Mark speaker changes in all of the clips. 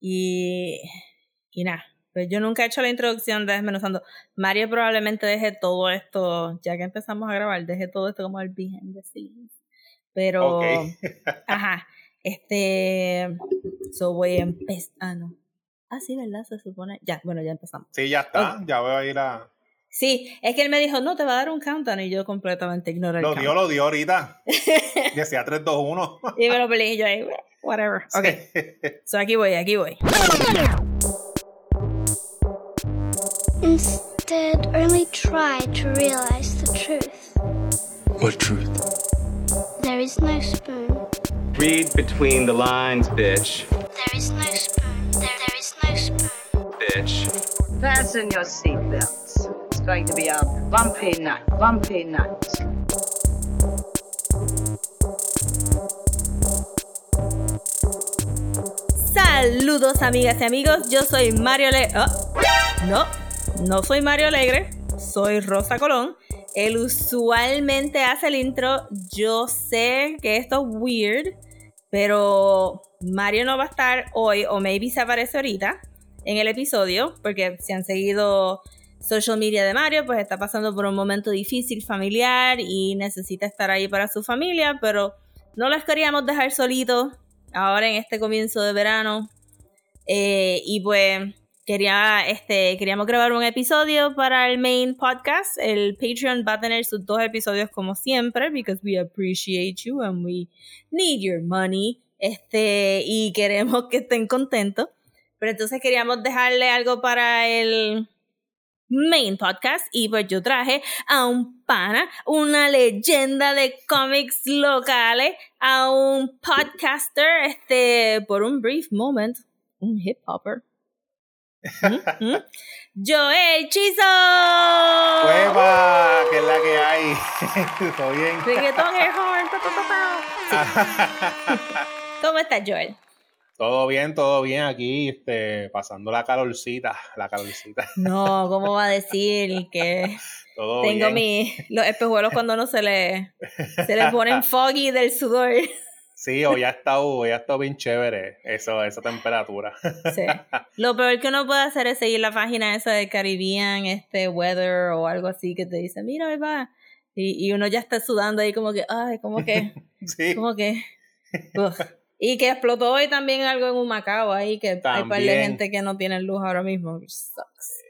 Speaker 1: Y, y nada, pues yo nunca he hecho la introducción de Desmenuzando. Mario probablemente deje todo esto, ya que empezamos a grabar, deje todo esto como el behind the scenes. Pero, ajá, este, so voy a empezar, ah, no. Ah, sí, ¿verdad? Se supone. Ya, bueno, ya empezamos.
Speaker 2: Sí, ya está, ya voy a ir a...
Speaker 1: Sí, es que él me dijo, no, te va a dar un countdown y yo completamente ignoré el
Speaker 2: Lo dio, lo dio ahorita. Decía 3, 2, 1.
Speaker 1: y me lo peleé y yo ahí, whatever. Ok. so aquí voy, aquí voy. Instead, only try to realize the truth.
Speaker 3: What truth?
Speaker 1: There is no spoon.
Speaker 3: Read between the lines, bitch.
Speaker 1: There is no spoon. There, there is no spoon.
Speaker 3: Bitch.
Speaker 4: Fasten your seatbelts. Going to be a bumpy night. Bumpy night.
Speaker 1: Saludos amigas y amigos, yo soy Mario Le... Oh, no, no soy Mario Alegre, soy Rosa Colón. Él usualmente hace el intro. Yo sé que esto es weird, pero Mario no va a estar hoy, o maybe se aparece ahorita en el episodio, porque si han seguido social media de Mario, pues está pasando por un momento difícil familiar y necesita estar ahí para su familia, pero no les queríamos dejar solitos ahora en este comienzo de verano. Eh, y pues quería, este, queríamos grabar un episodio para el main podcast. El Patreon va a tener sus dos episodios como siempre, because we appreciate you and we need your money. Este, y queremos que estén contentos. Pero entonces queríamos dejarle algo para el main podcast y pues yo traje a un pana, una leyenda de cómics locales, a un podcaster, este, por un brief moment, un hip hopper Joel Chizo.
Speaker 2: ¡Hueva! Que es la que hay. ¿Todo bien?
Speaker 1: ¿Cómo estás, Joel?
Speaker 2: Todo bien, todo bien aquí, este, pasando la calorcita, la calorcita.
Speaker 1: No, ¿cómo va a decir que tengo mis los espejuelos cuando no se le se le ponen foggy del sudor?
Speaker 2: Sí, hoy ha estado, hoy ha estado bien chévere eso, esa temperatura.
Speaker 1: Sí. Lo peor que uno puede hacer es seguir la página esa de Caribbean, este weather o algo así que te dice, mira, ahí va. Y, y uno ya está sudando ahí como que, ay, como que, sí. como que. Y que explotó hoy también algo en un Macao ahí, que hay par de gente que no tiene luz ahora mismo.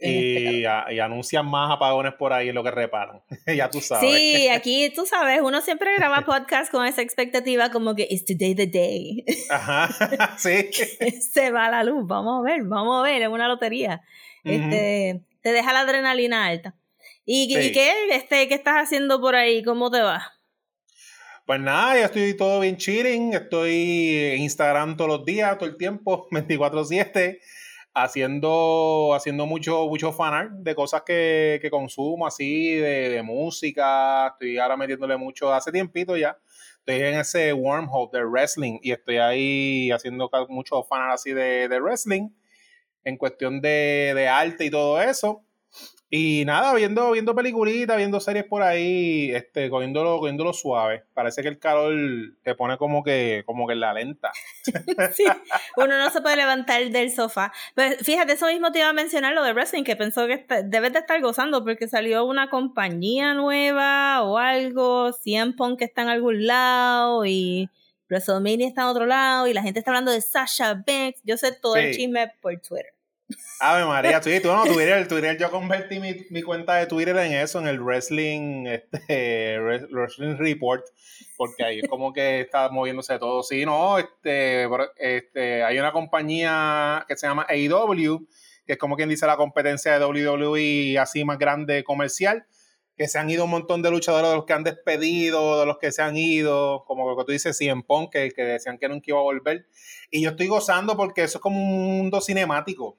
Speaker 2: Este y, y, anuncian más apagones por ahí en lo que reparan. ya tú sabes.
Speaker 1: Sí, aquí tú sabes, uno siempre graba podcast con esa expectativa como que it's today the day.
Speaker 2: Ajá, sí.
Speaker 1: Se va la luz, vamos a ver, vamos a ver, es una lotería. Este, te deja la adrenalina alta. ¿Y, ¿y qué, este, qué estás haciendo por ahí? ¿Cómo te va?
Speaker 2: Pues nada, ya estoy todo bien chilling, estoy en Instagram todos los días, todo el tiempo, 24/7 haciendo, haciendo mucho, mucho fanart de cosas que, que consumo, así, de, música. Estoy ahora metiéndole mucho, hace tiempito ya. Estoy en ese wormhole de wrestling y estoy ahí haciendo mucho fanart así de, de wrestling en cuestión de, de arte y todo eso. Y nada, viendo, viendo peliculitas, viendo series por ahí, este, cogiéndolo, cogiéndolo suave. Parece que el calor te pone como que, como que en la lenta.
Speaker 1: sí, uno no se puede levantar del sofá. Pero fíjate, eso mismo te iba a mencionar lo de wrestling, que pensó que debes de estar gozando porque salió una compañía nueva o algo, CM Punk que está en algún lado y WrestleMania está en otro lado y la gente está hablando de Sasha Banks. Yo sé todo el chisme por Twitter.
Speaker 2: Ave María, tú no, Twitter, Twitter, yo convertí mi, mi, cuenta de Twitter en eso, en el Wrestling, este, Wrestling Report, porque ahí es como que está moviéndose todo. Sí, no, este, este, hay una compañía que se llama AEW, que es como quien dice la competencia de WWE así más grande comercial, que se han ido un montón de luchadores de los que han despedido, de los que se han ido, como lo que tú dices, CM Punk, que, que decían que nunca iba a volver. Y yo estoy gozando porque eso es como un mundo cinemático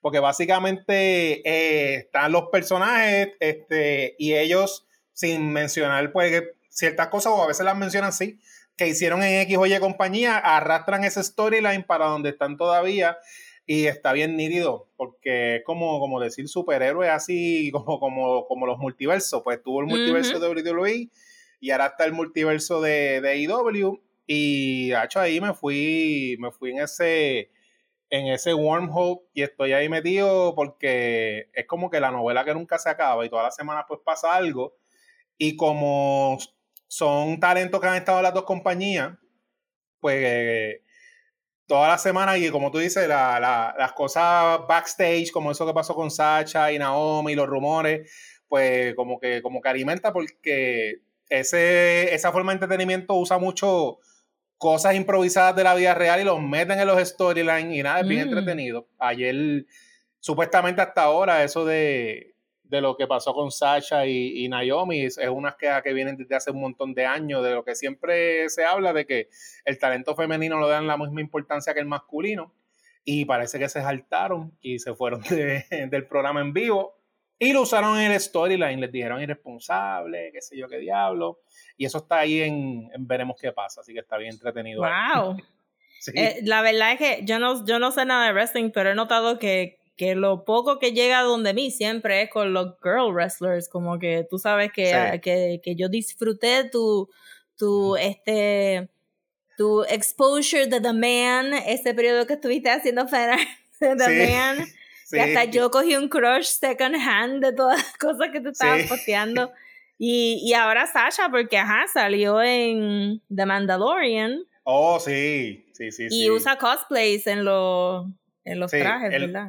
Speaker 2: porque básicamente eh, están los personajes este, y ellos, sin mencionar pues ciertas cosas, o a veces las mencionan sí, que hicieron en X o Y compañía, arrastran esa storyline para donde están todavía y está bien nítido, porque es como, como decir superhéroe así como, como, como los multiversos, pues tuvo el multiverso de WWE y ahora está el multiverso de, de IW e y hecho ahí me fui, me fui en ese en ese wormhole y estoy ahí metido porque es como que la novela que nunca se acaba y todas las semanas pues pasa algo. Y como son talentos que han estado las dos compañías, pues todas las semanas y como tú dices, las cosas backstage, como eso que pasó con Sacha y Naomi, los rumores, pues como que, como que alimenta porque ese, esa forma de entretenimiento usa mucho cosas improvisadas de la vida real y los meten en los storylines y nada, es bien mm. entretenido. Ayer, supuestamente hasta ahora, eso de, de lo que pasó con Sasha y, Naomi es, unas quejas que vienen desde hace un montón de años, de lo que siempre se habla de que el talento femenino lo dan la misma importancia que el masculino. Y parece que se saltaron y se fueron del programa en vivo y lo usaron en el storyline, les dijeron irresponsable, qué sé yo, qué diablo. Y eso está ahí en, Veremos qué pasa, así que está bien entretenido.
Speaker 1: ¡Wow! Eh, la verdad es que yo no, yo no sé nada de wrestling, pero he notado que, que lo poco que llega donde mí siempre es con los girl wrestlers, como que tú sabes que, ah, que, que, yo disfruté tu, tu, este, tu exposure de The Man, ese periodo que estuviste haciendo para The Man. Y hasta yo cogí un crush second hand de todas las cosas que tú estabas posteando. Y, y ahora Sasha, porque ajá, salió en The Mandalorian.
Speaker 2: Oh, sí, sí, sí.
Speaker 1: Y usa cosplays en, los en los trajes, ¿verdad?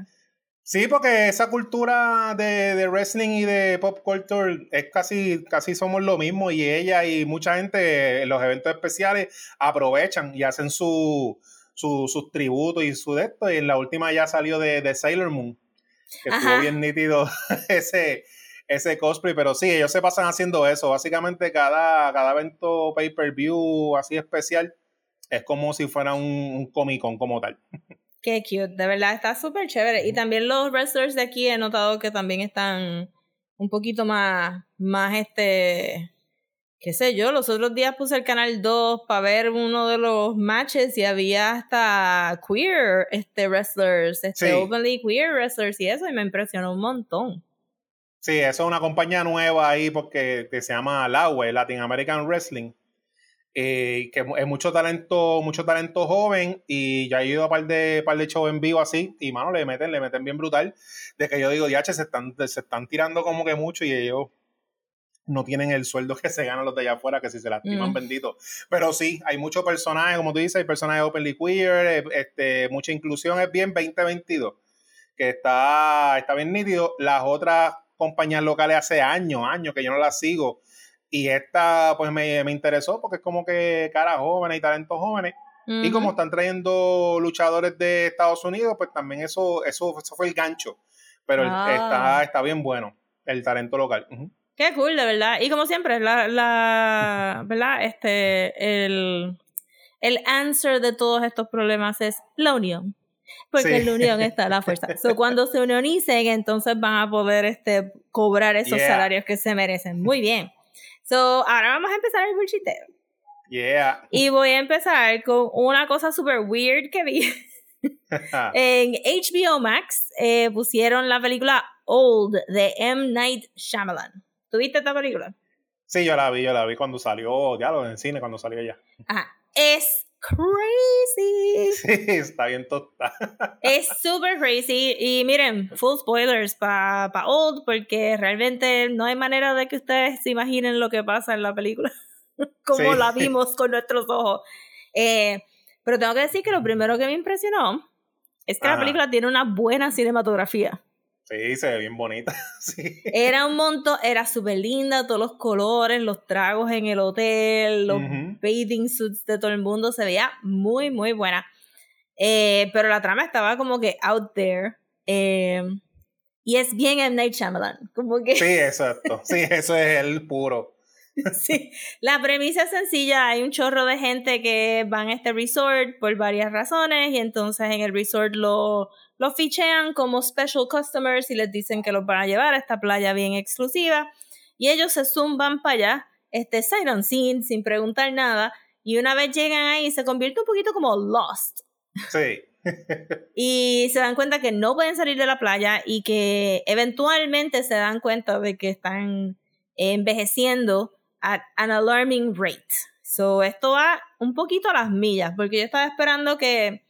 Speaker 2: Sí, porque esa cultura de, de, wrestling y de pop culture es casi, casi somos lo mismo y ella y mucha gente en los eventos especiales aprovechan y hacen su, su, sus tributos y su de esto. Y en la última ya salió de, de Sailor Moon, que estuvo bien nítido ese, ese cosplay, pero sí, ellos se pasan haciendo eso. Básicamente cada, cada evento pay-per-view así especial es como si fuera un, un Comic Con como tal.
Speaker 1: Qué cute, de verdad está súper chévere. Y también los wrestlers de aquí he notado que también están un poquito más, más este, qué sé yo, los otros días puse el canal 2 para ver uno de los matches y había hasta queer este wrestlers, este openly queer wrestlers y eso y me impresionó un montón.
Speaker 2: Sí, eso es una compañía nueva ahí porque se llama LAWE, Latin American Wrestling. Eh, que es mucho talento, mucho talento joven y ya he ido a par de par de shows en vivo así y mano le meten, le meten bien brutal de que yo digo, ya se están, se están tirando como que mucho y ellos no tienen el sueldo que se ganan los de allá afuera, que si se lastiman, mm. bendito. Pero sí, hay muchos personajes, como tú dices, hay personajes openly queer, eh, este, mucha inclusión, es bien 2022, que está, está bien nítido. Las otras compañías locales hace años, años que yo no las sigo, y esta pues me, interesó porque es como que cara jóvenes y talentos jóvenes. Y como están trayendo luchadores de Estados Unidos, pues también eso, eso, eso fue el gancho. Pero ah. está, está bien bueno, el talento local.
Speaker 1: Qué cool, de verdad. Y como siempre, la, la ¿verdad? Este, el, el answer de todos estos problemas es la unión. Porque en la unión está la fuerza. So, cuando se unionicen, entonces van a poder este, cobrar esos salarios que se merecen. Muy bien. So, ahora vamos a empezar el bullshitero.
Speaker 2: Yeah.
Speaker 1: Y voy a empezar con una cosa super weird que vi. en HBO Max eh, pusieron la película Old de M. Night Shyamalan. ¿Tuviste esta película?
Speaker 2: Sí, yo la vi, yo la vi cuando salió, ya lo en cine, cuando salió ya.
Speaker 1: Ajá. Es crazy.
Speaker 2: Sí, está bien total.
Speaker 1: Es super crazy. Y miren, full spoilers para pa Old, porque realmente no hay manera de que ustedes se imaginen lo que pasa en la película, como la vimos con nuestros ojos. Eh, pero tengo que decir que lo primero que me impresionó es que la película tiene una buena cinematografía.
Speaker 2: Sí, se ve bien bonita. sí.
Speaker 1: Era un montón, era súper linda, todos los colores, los tragos en el hotel, los bathing suits de todo el mundo, se veía muy, muy buena. Eh, pero la trama estaba como que out there. Eh, y es bien M. Night Shyamalan. Como que...
Speaker 2: Sí, exacto. Sí, eso es el puro.
Speaker 1: sí, la premisa es sencilla. Hay un chorro de gente que van a este resort por varias razones y entonces en el resort lo los fichean como special customers y les dicen que los van a llevar a esta playa bien exclusiva. Y ellos se zumban para allá, este sight unseen, sin preguntar nada. Y una vez llegan ahí, se convierte un poquito como lost.
Speaker 2: Sí.
Speaker 1: y se dan cuenta que no pueden salir de la playa y que eventualmente se dan cuenta de que están envejeciendo at an alarming rate. So, esto va un poquito a las millas, porque yo estaba esperando que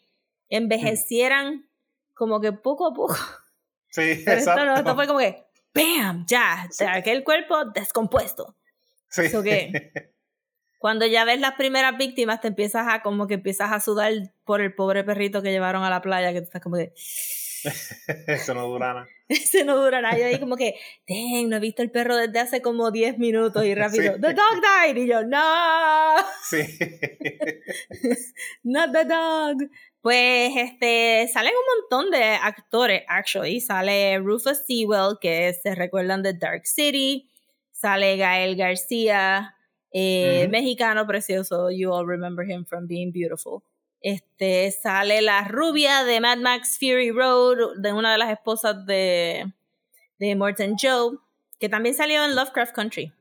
Speaker 1: envejecieran como que poco a poco.
Speaker 2: Sí,
Speaker 1: Pero esto,
Speaker 2: exacto.
Speaker 1: no, esto fue como que, ¡bam! Ya, sea, aquel cuerpo descompuesto.
Speaker 2: Sí.
Speaker 1: Que- Cuando ya ves las primeras víctimas, te empiezas a como que empiezas a sudar por el pobre perrito que llevaron a la playa, que tú estás como que,
Speaker 2: Eso no dura nada.
Speaker 1: ese no dura nada. Yo ahí como que, dang, no he visto el perro desde hace como 10 minutos y rápido,
Speaker 2: Sí.
Speaker 1: the dog died. Y yo, no,
Speaker 2: Sí.
Speaker 1: not the dog. Pues este, salen un montón de actores, actually. Sale Rufus Sewell, que se recuerdan de Dark City. Sale Gael García, eh,
Speaker 2: Ujú.
Speaker 1: mexicano precioso. You all remember him from Being Beautiful. Este, sale la rubia de Mad Max Fury Road, de una de las esposas de, de Morton Joe, que también salió en Lovecraft Country.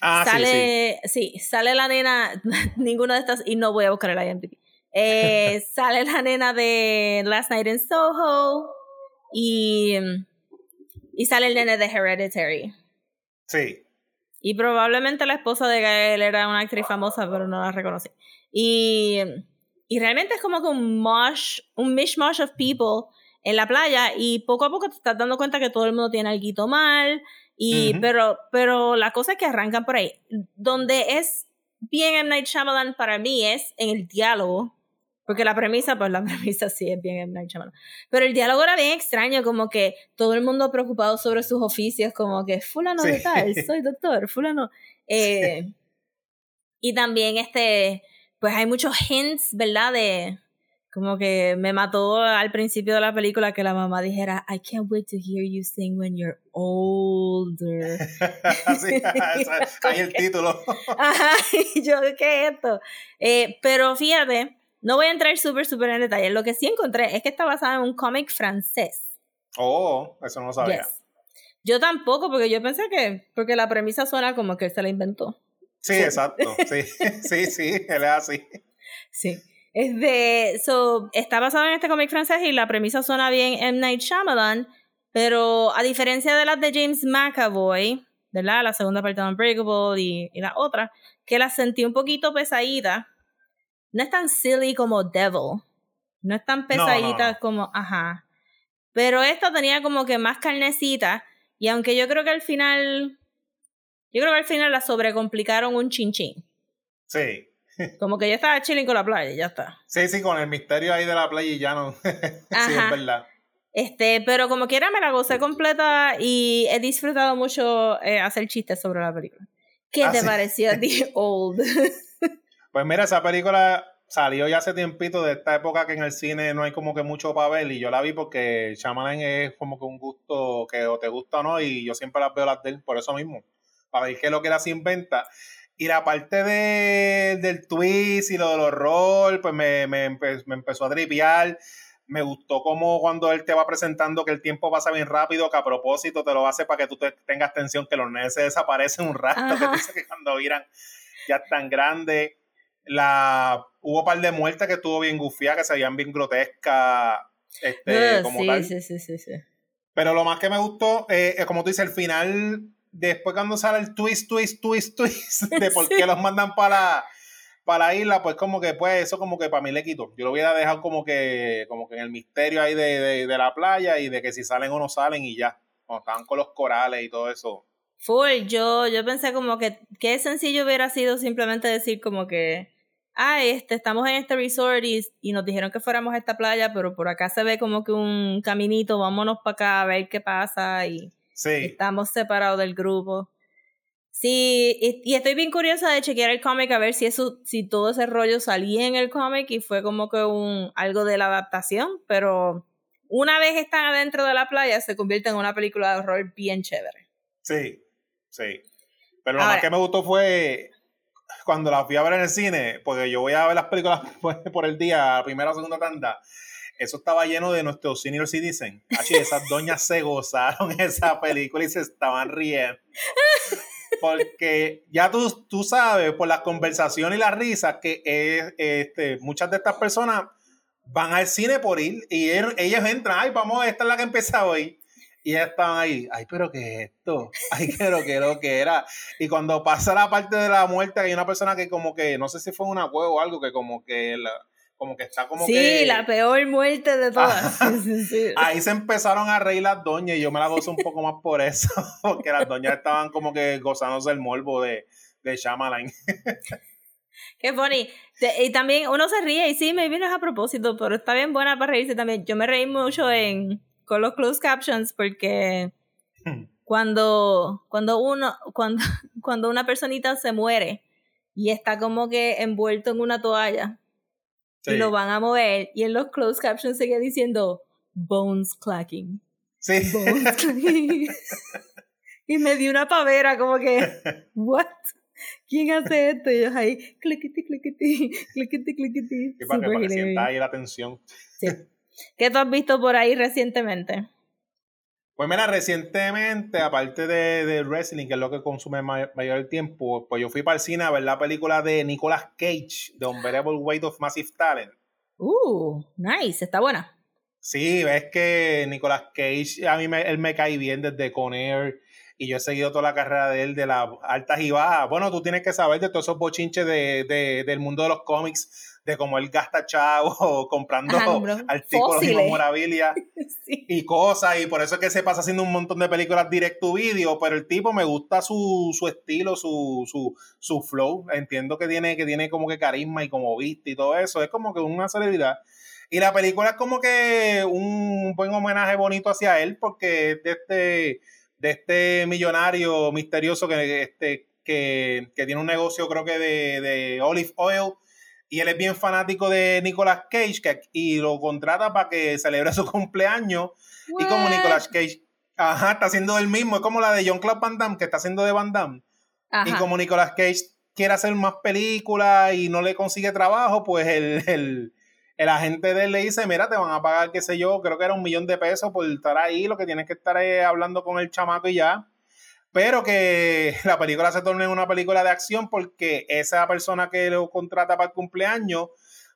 Speaker 2: Ah, sí, sí.
Speaker 1: sale, sí. sale la nena, ninguna de estas, y no voy a buscar el IMDb. Eh, sale la nena de Last Night in Soho y, y sale el nene de Hereditary.
Speaker 2: Sí.
Speaker 1: Y probablemente la esposa de Gael era una actriz famosa, pero no la reconocí. Y, y realmente es como que un mosh, un mishmash of people en la playa y poco a poco te estás dando cuenta que todo el mundo tiene algo mal. Y,
Speaker 2: Ujú.
Speaker 1: pero, pero la cosa es que arrancan por ahí. Donde es bien M. Night Shyamalan para mí es en el diálogo. Porque la premisa, pues la premisa sí es bien M. Night Shyamalan. Pero el diálogo era bien extraño, como que todo el mundo preocupado sobre sus oficios, como que fulano de
Speaker 2: Sí.
Speaker 1: tal, soy doctor, fulano. Eh, y también este, pues hay muchos hints, ¿verdad? De como que me mató al principio de la película que la mamá dijera, I can't wait to hear you sing when you're older.
Speaker 2: Sí, ahí el título.
Speaker 1: Ajá, y yo, ¿qué es esto? Eh, pero fíjate, no voy a entrar súper, súper en detalle. Lo que sí encontré es que está basada en un cómic francés.
Speaker 2: Oh, eso no lo sabía.
Speaker 1: Yes. Yo tampoco, porque yo pensé que, porque la premisa suena como que él se la inventó.
Speaker 2: Sí, exacto. Sí, sí, sí, él es así.
Speaker 1: Sí. Es de, so, está basado en este cómic francés y la premisa suena bien M. Night Shyamalan, pero a diferencia de las de James McAvoy, ¿verdad? La segunda parte de Unbreakable y, y la otra, que la sentí un poquito pesadita, no es tan silly como Devil, no es tan
Speaker 2: no,
Speaker 1: pesadita
Speaker 2: no.
Speaker 1: como, ajá, pero esta tenía como que más carnecita y aunque yo creo que al final, yo creo que al final la sobrecomplicaron un chin chin.
Speaker 2: Sí.
Speaker 1: Como que yo estaba chilling con la playa ya está.
Speaker 2: Sí, sí, con el misterio ahí de la playa y ya no. sí, es verdad.
Speaker 1: Este, pero como quiera me la gocé completa y he disfrutado mucho eh, hacer chistes sobre la película. ¿Qué
Speaker 2: Ah,
Speaker 1: te
Speaker 2: sí.
Speaker 1: pareció a ti, Old?
Speaker 2: Pues mira, esa película salió ya hace tiempito de esta época que en el cine no hay como que mucho para ver y yo la vi porque Shyamalan es como que un gusto que o te gusta o no y yo siempre las veo las de él por eso mismo, para ver qué es lo que él se inventa. Y la parte de, del twist y lo del horror, pues me, me, empe- me empezó a tripear. Me gustó como cuando él te va presentando que el tiempo pasa bien rápido, que a propósito te lo hace para que tú te, tengas atención, que los nenes se desaparecen un rato, que
Speaker 1: Ajá.
Speaker 2: dices que cuando miran ya están grandes. La, hubo un par de muertes que estuvo bien gufiada, que se veían bien grotescas, este,
Speaker 1: Uh,
Speaker 2: como
Speaker 1: sí,
Speaker 2: tal.
Speaker 1: sí, sí, sí, sí.
Speaker 2: Pero lo más que me gustó, eh, como tú dices, el final, después cuando sale el twist, twist, twist, twist, de por
Speaker 1: Sí.
Speaker 2: qué los mandan para, para la isla, pues como que, pues eso como que para mí le quito. Yo lo hubiera dejado como que, como que en el misterio ahí de, de, de la playa y de que si salen o no salen y ya. Cuando estaban con los corales y todo eso.
Speaker 1: Full, yo, yo pensé como que qué sencillo hubiera sido simplemente decir como que, ah, este, estamos en este resort y, y nos dijeron que fuéramos a esta playa, pero por acá se ve como que un caminito, vámonos para acá a ver qué pasa y
Speaker 2: Sí,
Speaker 1: estamos separados del grupo. Sí, y, y estoy bien curiosa de chequear el cómic a ver si eso, si todo ese rollo salía en el cómic y fue como que un algo de la adaptación, pero una vez están adentro de la playa se convierte en una película de horror bien chévere.
Speaker 2: sí, sí. Pero lo
Speaker 1: Ahora-
Speaker 2: más que me gustó fue cuando la fui a ver en el cine, porque yo voy a ver las películas por, el día, primera o segunda tanda. Eso estaba lleno de nuestros senior citizen. Así, esas doñas se gozaron esa película y se estaban riendo. Porque ya tú, tú sabes, por las conversaciones y las risas, que es, este, muchas de estas personas van al cine por ir y ellos, ellos entran, ay, vamos, esta es la que empieza hoy. Y ellas estaban ahí, ay, pero ¿qué es esto? Ay, pero qué lo que era. Y cuando pasa la parte de la muerte, hay una persona que como que, no sé si fue una huevo o algo, que como que la- como que está como
Speaker 1: sí,
Speaker 2: que...
Speaker 1: la peor muerte de todas. Sí, sí, sí.
Speaker 2: Ahí se empezaron a reír las doñas y yo me la gozo un poco más por eso, porque las doñas estaban como que gozándose el morbo de, de Shyamalan.
Speaker 1: Qué funny. Y también uno se ríe y sí, me no es a propósito, pero está bien buena para reírse también. Yo me reí mucho en, con los closed captions porque cuando, cuando uno, cuando, cuando una personita se muere y está como que envuelto en una toalla
Speaker 2: Sí,
Speaker 1: y lo van a mover y en los closed captions sigue diciendo bones clacking.
Speaker 2: sí.
Speaker 1: Bones clacking. y me dio una pavera como que, what? ¿Quién hace esto? Y yo ahí, cliquiti, cliquiti, cliquiti, cliquiti.
Speaker 2: Sí, para que, para que sienta ahí la tensión.
Speaker 1: Sí. ¿Qué tú has visto por ahí recientemente?
Speaker 2: Pues mira, recientemente, aparte de, de wrestling, que es lo que consume ma- mayor tiempo, pues yo fui para el cine a ver la película de Nicolas Cage, The Unbearable Weight of Massive Talent.
Speaker 1: Uh, nice, está buena.
Speaker 2: Sí, ves que Nicolas Cage, a mí me, él me cae bien desde Con Air y yo he seguido toda la carrera de él de las altas y bajas. Bueno, tú tienes que saber de todos esos bochinches de, de- del mundo de los cómics, de cómo él gasta chavo comprando
Speaker 1: Ajá,
Speaker 2: artículos y
Speaker 1: Fósiles.
Speaker 2: memorabilia
Speaker 1: Sí.
Speaker 2: y cosas, y por eso es que se pasa haciendo un montón de películas direct to video, pero el tipo me gusta su, su estilo, su, su, su flow. Entiendo que tiene, que tiene como que carisma y como viste y todo eso. Es como que una celebridad. Y la película es como que un buen homenaje bonito hacia él, porque es de este, de este millonario misterioso que, este, que, que tiene un negocio, creo que de, de olive oil. Y él es bien fanático de Nicolas Cage que, y lo contrata para que celebre su cumpleaños. Y como? Nicolas Cage, ajá, está haciendo el mismo. Es como la de John Claude Van Damme, que está haciendo de Van Damme.
Speaker 1: Ajá.
Speaker 2: Y como Nicolas Cage quiere hacer más películas y no le consigue trabajo, pues el, el, el agente de él le dice, mira, te van a pagar, qué sé yo, creo que era un millón de pesos por estar ahí, lo que tienes que estar es hablando con el chamaco y ya. Pero que la película se torne en una película de acción porque esa persona que lo contrata para el cumpleaños,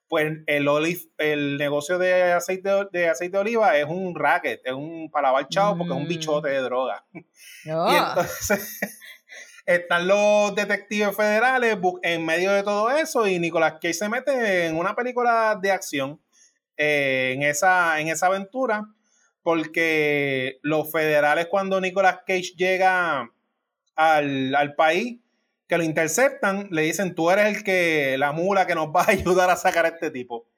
Speaker 2: pues el olive, el negocio de aceite de aceite de oliva es un racket, es un para lavar chavo porque es un bichote de droga.
Speaker 1: Oh.
Speaker 2: Y entonces están los detectives federales en medio de todo eso y Nicolas Cage se mete en una película de acción eh, en, esa, en esa aventura porque los federales cuando Nicolas Cage llega al, al país que lo interceptan, le dicen tú eres el que, la mula que nos va a ayudar a sacar a este tipo.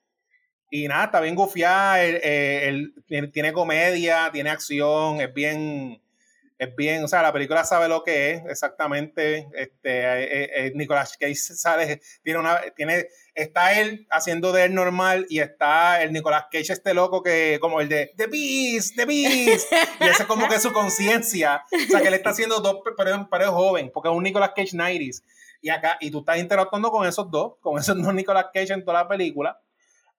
Speaker 2: Y nada, está bien gufiada, él, eh, él tiene- tiene comedia, tiene acción, es bien, es bien, o sea, la película sabe lo que es exactamente. Este, eh, eh, Nicolas Cage sale, tiene una, tiene, está él haciendo de él normal y está el Nicolas Cage este loco que, como el de The Beast, The Beast, y ese es como que su conciencia, o sea, que él está haciendo dos, pero, pero es joven, porque es un Nicolas Cage 90s. Y acá, y tú estás interactuando con esos dos, con esos dos Nicolas Cage en toda la película.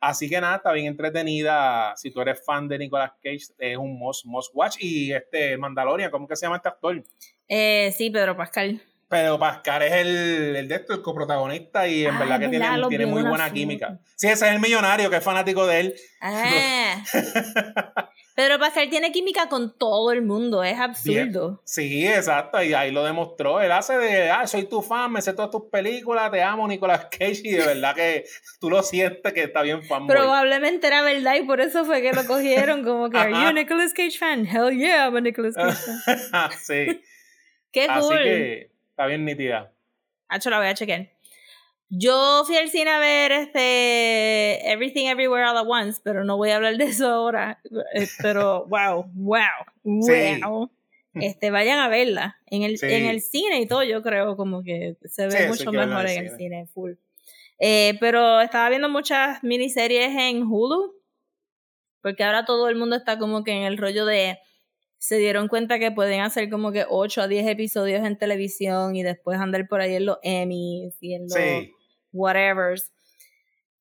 Speaker 2: Así que nada, está bien entretenida. Si tú eres fan de Nicolas Cage, es un must, must watch. Y este Mandalorian, ¿cómo que se llama este actor?
Speaker 1: Eh, sí, Pedro Pascal.
Speaker 2: Pero Pascal es el, el de esto, el coprotagonista, y en
Speaker 1: Ah,
Speaker 2: verdad que tiene, tiene muy buena
Speaker 1: foto.
Speaker 2: química. Sí, ese es el millonario que es fanático de él.
Speaker 1: Ah. Pedro Pascal tiene química con todo el mundo, es absurdo.
Speaker 2: Sí, exacto, y ahí lo demostró. Él hace de, ah, soy tu fan, me sé todas tus películas, te amo, Nicolas Cage, y de verdad que tú lo sientes que está bien fanboy.
Speaker 1: Probablemente era verdad y por eso fue que lo cogieron como que, ¿Are you a Nicolas Cage fan? Hell yeah, I'm a Nicolas Cage fan.
Speaker 2: sí,
Speaker 1: Qué
Speaker 2: así
Speaker 1: cool.
Speaker 2: que está bien nítida.
Speaker 1: Hacho, la voy a chequear. Yo fui al cine a ver este Everything Everywhere All at Once, pero no voy a hablar de eso ahora. Eh, Pero wow, wow,
Speaker 2: Sí.
Speaker 1: wow. Este, vayan a verla en el,
Speaker 2: Sí.
Speaker 1: en el cine y todo, yo creo como que se ve
Speaker 2: Sí,
Speaker 1: mucho mejor
Speaker 2: en el
Speaker 1: cine, full. Eh, pero estaba viendo muchas miniseries en Hulu, porque ahora todo el mundo está como que en el rollo de se dieron cuenta que pueden hacer como que 8 a 10 episodios en televisión y después andar por ahí en los Emmys y en los
Speaker 2: Sí,
Speaker 1: whatevers.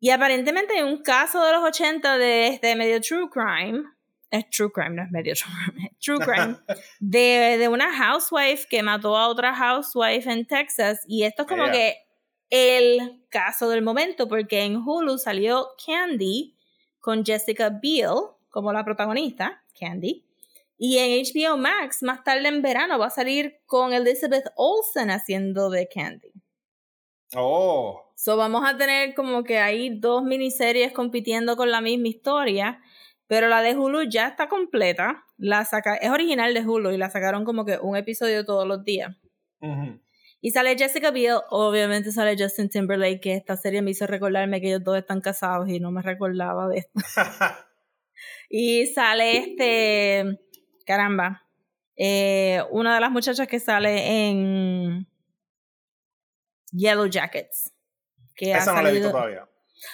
Speaker 1: Y aparentemente hay un caso de los 80 de este medio true crime. Es true crime, no es medio true crime. es True crime. de, de una housewife que mató a otra housewife en Texas. Y esto es como que el caso del momento, porque en Hulu salió Candy con Jessica Biel como la protagonista, Candy. Y en HBO Max, más tarde en verano, va a salir con Elizabeth Olsen haciendo de Candy.
Speaker 2: oh,
Speaker 1: So vamos a tener como que hay dos miniseries compitiendo con la misma historia, pero la de Hulu ya está completa. La saca es original de Hulu y la sacaron como que un episodio todos los días. Y sale Jessica Biel, obviamente sale Justin Timberlake, que esta serie me hizo recordarme que ellos dos están casados y no me recordaba de esto. Y sale este, caramba, eh, una de las muchachas que sale en Yellow Jackets. Que ha
Speaker 2: Esa no la he visto todavía.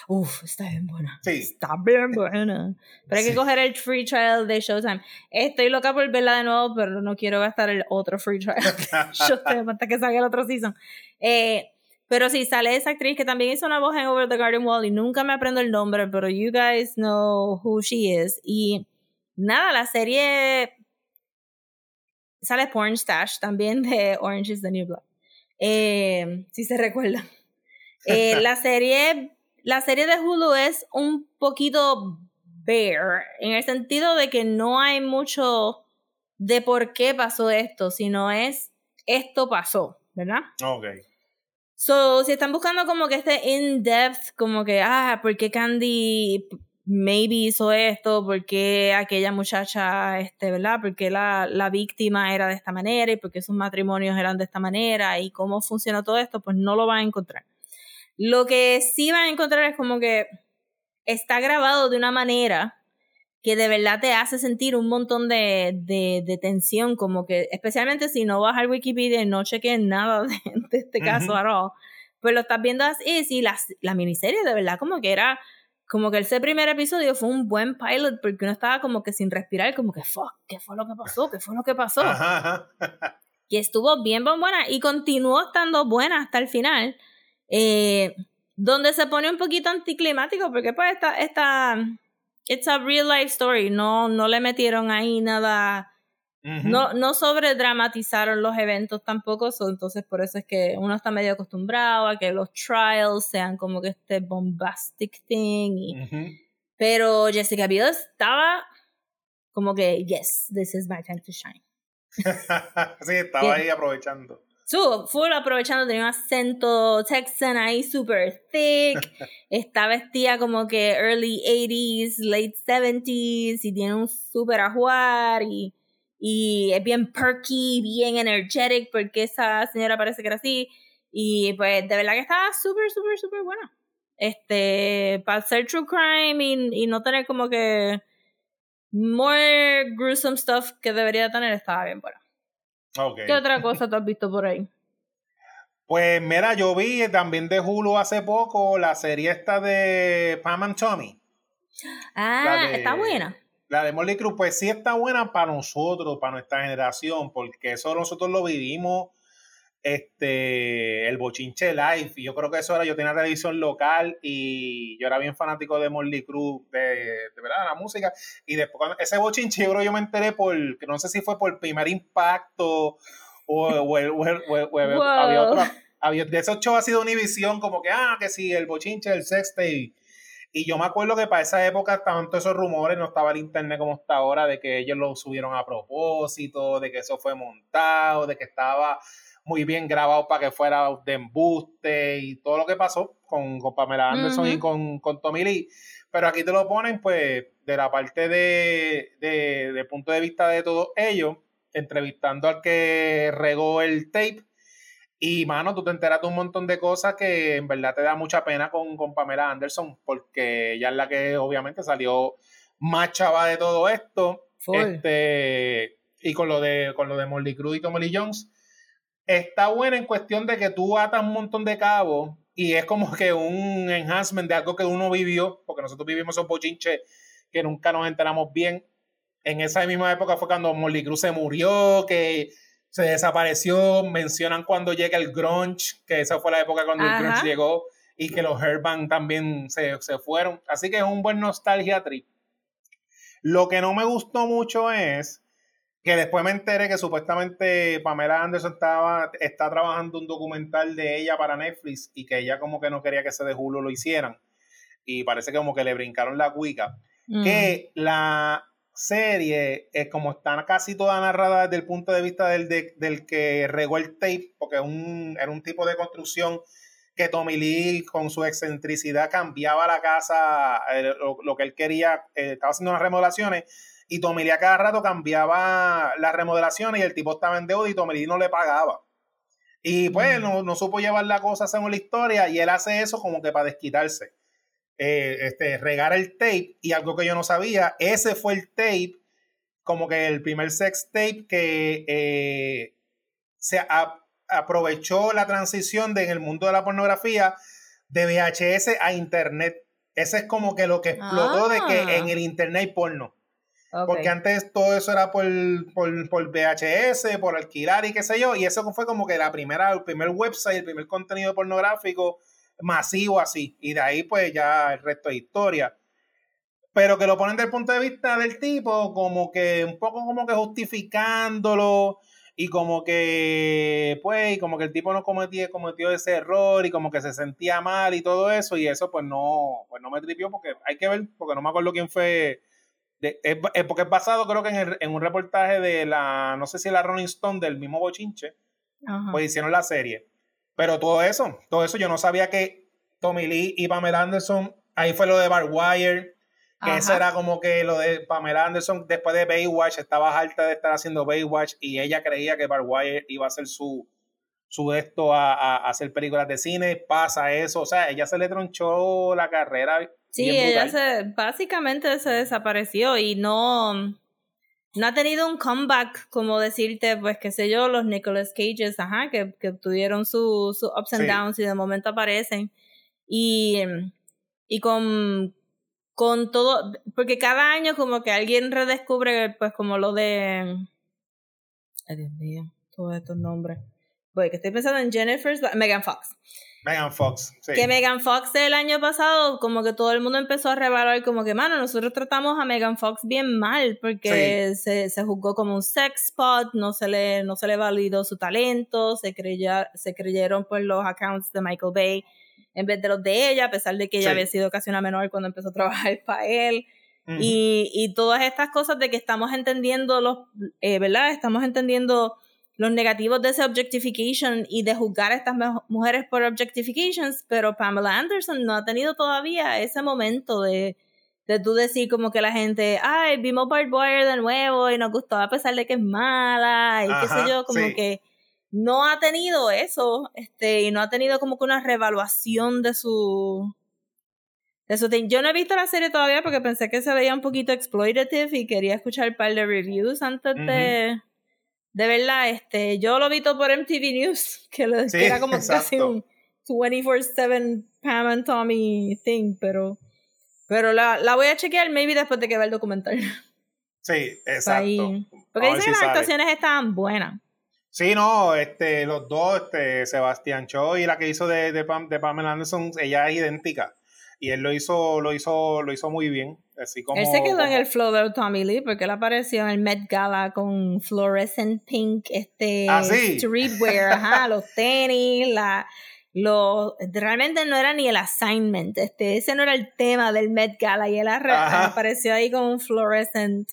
Speaker 1: Uf, está bien buena.
Speaker 2: Sí.
Speaker 1: Está bien buena. Pero hay que
Speaker 2: Sí.
Speaker 1: coger el free trial de Showtime. Estoy loca por verla de nuevo, pero no quiero gastar el otro free trial de Showtime hasta que salga el otro season. Eh, pero sí, sale esa actriz que también hizo una voz en Over the Garden Wall y nunca me aprendo el nombre, pero you guys know who she is. Y nada, la serie sale Porn Stash también de Orange is the New Black. Eh, si se recuerdan. Eh, la serie la serie de Hulu es un poquito bare en el sentido de que no hay mucho de por qué pasó esto, sino es esto pasó, ¿verdad?
Speaker 2: Ok.
Speaker 1: So, si están buscando como que este in-depth, como que, ah, ¿por qué Candy maybe hizo esto? ¿Por qué aquella muchacha, este, verdad? ¿Por qué la, la víctima era de esta manera? ¿Y por qué sus matrimonios eran de esta manera? ¿Y cómo funcionó todo esto? Pues no lo van a encontrar. Lo que sí van a encontrar es como que está grabado de una manera que de verdad te hace sentir un montón de, de, de tensión, como que, especialmente si no vas al Wikipedia y no cheques nada de, de este caso at all, pues lo estás viendo así, y la, la miniserie de verdad como que era, como que ese primer episodio fue un buen pilot, porque uno estaba como que sin respirar, como que, fuck, ¿qué fue lo que pasó? ¿Qué fue lo que pasó?
Speaker 2: Ajá, ajá.
Speaker 1: y estuvo bien, bien buena y continuó estando buena hasta el final. Eh, donde se pone un poquito anticlimático porque pues esta, esta it's a real life story, no, no le metieron ahí nada, no, no sobredramatizaron los eventos tampoco, so, entonces por eso es que uno está medio acostumbrado a que los trials sean como que este bombastic thing, y- pero Jessica Biel estaba como que, yes, this is my time to shine.
Speaker 2: sí, estaba ahí aprovechando.
Speaker 1: Su, full aprovechando, tenía un acento texan ahí super thick. Está vestida como que early 80s, late 70s y tiene un super ajuar y, y es bien perky, bien energetic porque esa señora parece que era así. Y pues de verdad que estaba súper, súper, súper buena. Este, para hacer true crime y, y no tener como que more gruesome stuff que debería tener, estaba bien buena. ¿Qué otra cosa tú has visto por ahí?
Speaker 2: Pues mira, yo vi también de Hulu hace poco la serie esta de Pam and Tommy.
Speaker 1: Ah,
Speaker 2: de-
Speaker 1: está buena.
Speaker 2: La de Molly Cruz, pues sí está buena para nosotros, para nuestra generación, porque eso nosotros lo vivimos, este, el bochinche live, y yo creo que eso era, yo tenía televisión local y yo era bien fanático de Molly Cruz, de, de verdad, la música, y después cuando ese bochinche yo creo yo me enteré por, no sé si fue por primer impacto o, o el- o el- o
Speaker 1: Wow.
Speaker 2: había otro, había, de esos shows ha sido Univision, como que, ah, que sí, el bochinche, el sextape, y yo me acuerdo que para esa época estaban todos esos rumores, no estaba el internet como está ahora, de que ellos lo subieron a propósito, de que eso fue montado, de que estaba muy bien grabado para que fuera de embuste y todo lo que pasó con, con Pamela Anderson y con, con Tommy Lee. Pero aquí te lo ponen, pues, de la parte de, de, de punto de vista de todos ellos, entrevistando al que regó el tape. Y, mano, tú te enteras de un montón de cosas que en verdad te da mucha pena con, con Pamela Anderson, porque ella es la que obviamente salió más chava de todo esto. Este, y con lo de con lo de Molly Cruz y Tommy Lee Jones, está buena en cuestión de que tú atas un montón de cabos y es como que un enhancement de algo que uno vivió, porque nosotros vivimos esos bochinches que nunca nos enteramos bien. En esa misma época fue cuando Molly Cruz se murió, que se desapareció, mencionan cuando llega el grunge, que esa fue la época cuando
Speaker 1: Ajá.
Speaker 2: el grunge llegó y que los Herban también se, se fueron. Así que es un buen nostalgia trip. Lo que no me gustó mucho es que después me enteré que supuestamente Pamela Anderson estaba, está trabajando un documental de ella para Netflix y que ella como que no quería que ese de Hulu lo hicieran. Y parece que como que le brincaron la cuica.
Speaker 1: Mm.
Speaker 2: Que la serie, es como está casi toda narrada desde el punto de vista del, de- del que regó el tape, porque un, era un tipo de construcción que Tommy Lee con su excentricidad cambiaba la casa, eh, lo, lo, que él quería, eh, estaba haciendo unas remodelaciones y Tommy Lee a cada rato cambiaba las remodelaciones y el tipo estaba en deuda y Tommy Lee no le pagaba. Y pues no, no, supo llevar la cosa según la historia y él hace eso como que para desquitarse. Eh, este, regar el tape y algo que yo no sabía, ese fue el tape, como que el primer sex tape que eh, se a, aprovechó la transición de, en el mundo de la pornografía de VHS a internet. Ese es como que lo que explotó de que
Speaker 1: Ah.
Speaker 2: en el internet hay porno. Porque antes todo eso era por, por, por VHS, por alquilar y qué sé yo. Y eso fue como que la primera, el primer website, el primer contenido pornográfico masivo así. Y de ahí pues ya el resto de historia. Pero que lo ponen desde el punto de vista del tipo, como que un poco como que justificándolo. Y como que, pues, y como que el tipo no cometió, cometió ese error y como que se sentía mal y todo eso. Y eso pues no, pues no me tripió porque hay que ver, porque no me acuerdo quién fue de- es, es porque es basado creo que en, el- en un reportaje de la, no sé si la Rolling Stone del mismo Bochinche,
Speaker 1: Ajá.
Speaker 2: pues hicieron la serie. Pero todo eso, todo eso yo no sabía que Tommy Lee y Pamela Anderson, ahí fue lo de Barbed Wire, que
Speaker 1: Ajá.
Speaker 2: eso era como que lo de Pamela Anderson después de Baywatch, estaba harta de estar haciendo Baywatch y ella creía que Barbed Wire iba a ser su, su esto a, a- a hacer películas de cine, pasa eso, o sea, ella se le tronchó la carrera.
Speaker 1: Sí, ella se, básicamente se desapareció y no, no ha tenido un comeback, como decirte, pues qué sé yo, los Nicolas Cages, ajá, que, que tuvieron sus su ups and
Speaker 2: Sí.
Speaker 1: downs y de momento aparecen. Y, y con, con todo, porque cada año como que alguien redescubre, pues como lo de... Ay, Dios mío, todos estos nombres. Voy, que estoy pensando en Jennifer's, Megan Fox.
Speaker 2: Megan Fox, sí.
Speaker 1: Que Megan Fox el año pasado, como que todo el mundo empezó a revaluar, como que, mano, nosotros tratamos a Megan Fox bien mal, porque se, se juzgó como un sex spot, no se le, no se le validó su talento, se, creya, se creyeron por los accounts de Michael Bay en vez de los de ella, a pesar de que ella
Speaker 2: Sí.
Speaker 1: había sido casi una menor cuando empezó a trabajar para él. Y, y todas estas cosas de que estamos entendiendo los, eh, ¿verdad? Estamos entendiendo los negativos de ese objectification y de juzgar a estas mu- mujeres por objectifications, pero Pamela Anderson no ha tenido todavía ese momento de, de tú decir como que la gente, ay, vimos Barbed Wire de nuevo y nos gustó a pesar de que es mala y qué sé yo, como
Speaker 2: sí.
Speaker 1: que no ha tenido eso, este, y no ha tenido como que una revaluación de su de su. Yo no he visto la serie todavía porque pensé que se veía un poquito exploitative y quería escuchar un par de reviews antes de, de verla. Este, yo lo vi todo por MTV News, que, lo-
Speaker 2: Sí,
Speaker 1: que era como casi un 24-7 Pam and Tommy thing, pero, pero la, la voy a chequear maybe después de que vea el documental.
Speaker 2: Sí,
Speaker 1: Ahí.
Speaker 2: exacto.
Speaker 1: Porque dicen que
Speaker 2: si
Speaker 1: las
Speaker 2: sale.
Speaker 1: actuaciones estaban buenas.
Speaker 2: Sí, no, este, los dos, este, Sebastián Cho y la que hizo de, de, Pam- de Pamela Anderson, ella es idéntica. Y él lo hizo, lo hizo, lo hizo muy bien. Así como.
Speaker 1: Él se quedó en el flow de Tommy Lee porque él apareció en el Met Gala con fluorescent pink, este
Speaker 2: Ah, sí.
Speaker 1: streetwear, ajá, los tenis, la los realmente no era ni el assignment, este ese no era el tema del Met Gala y él
Speaker 2: Ajá.
Speaker 1: apareció ahí con un fluorescent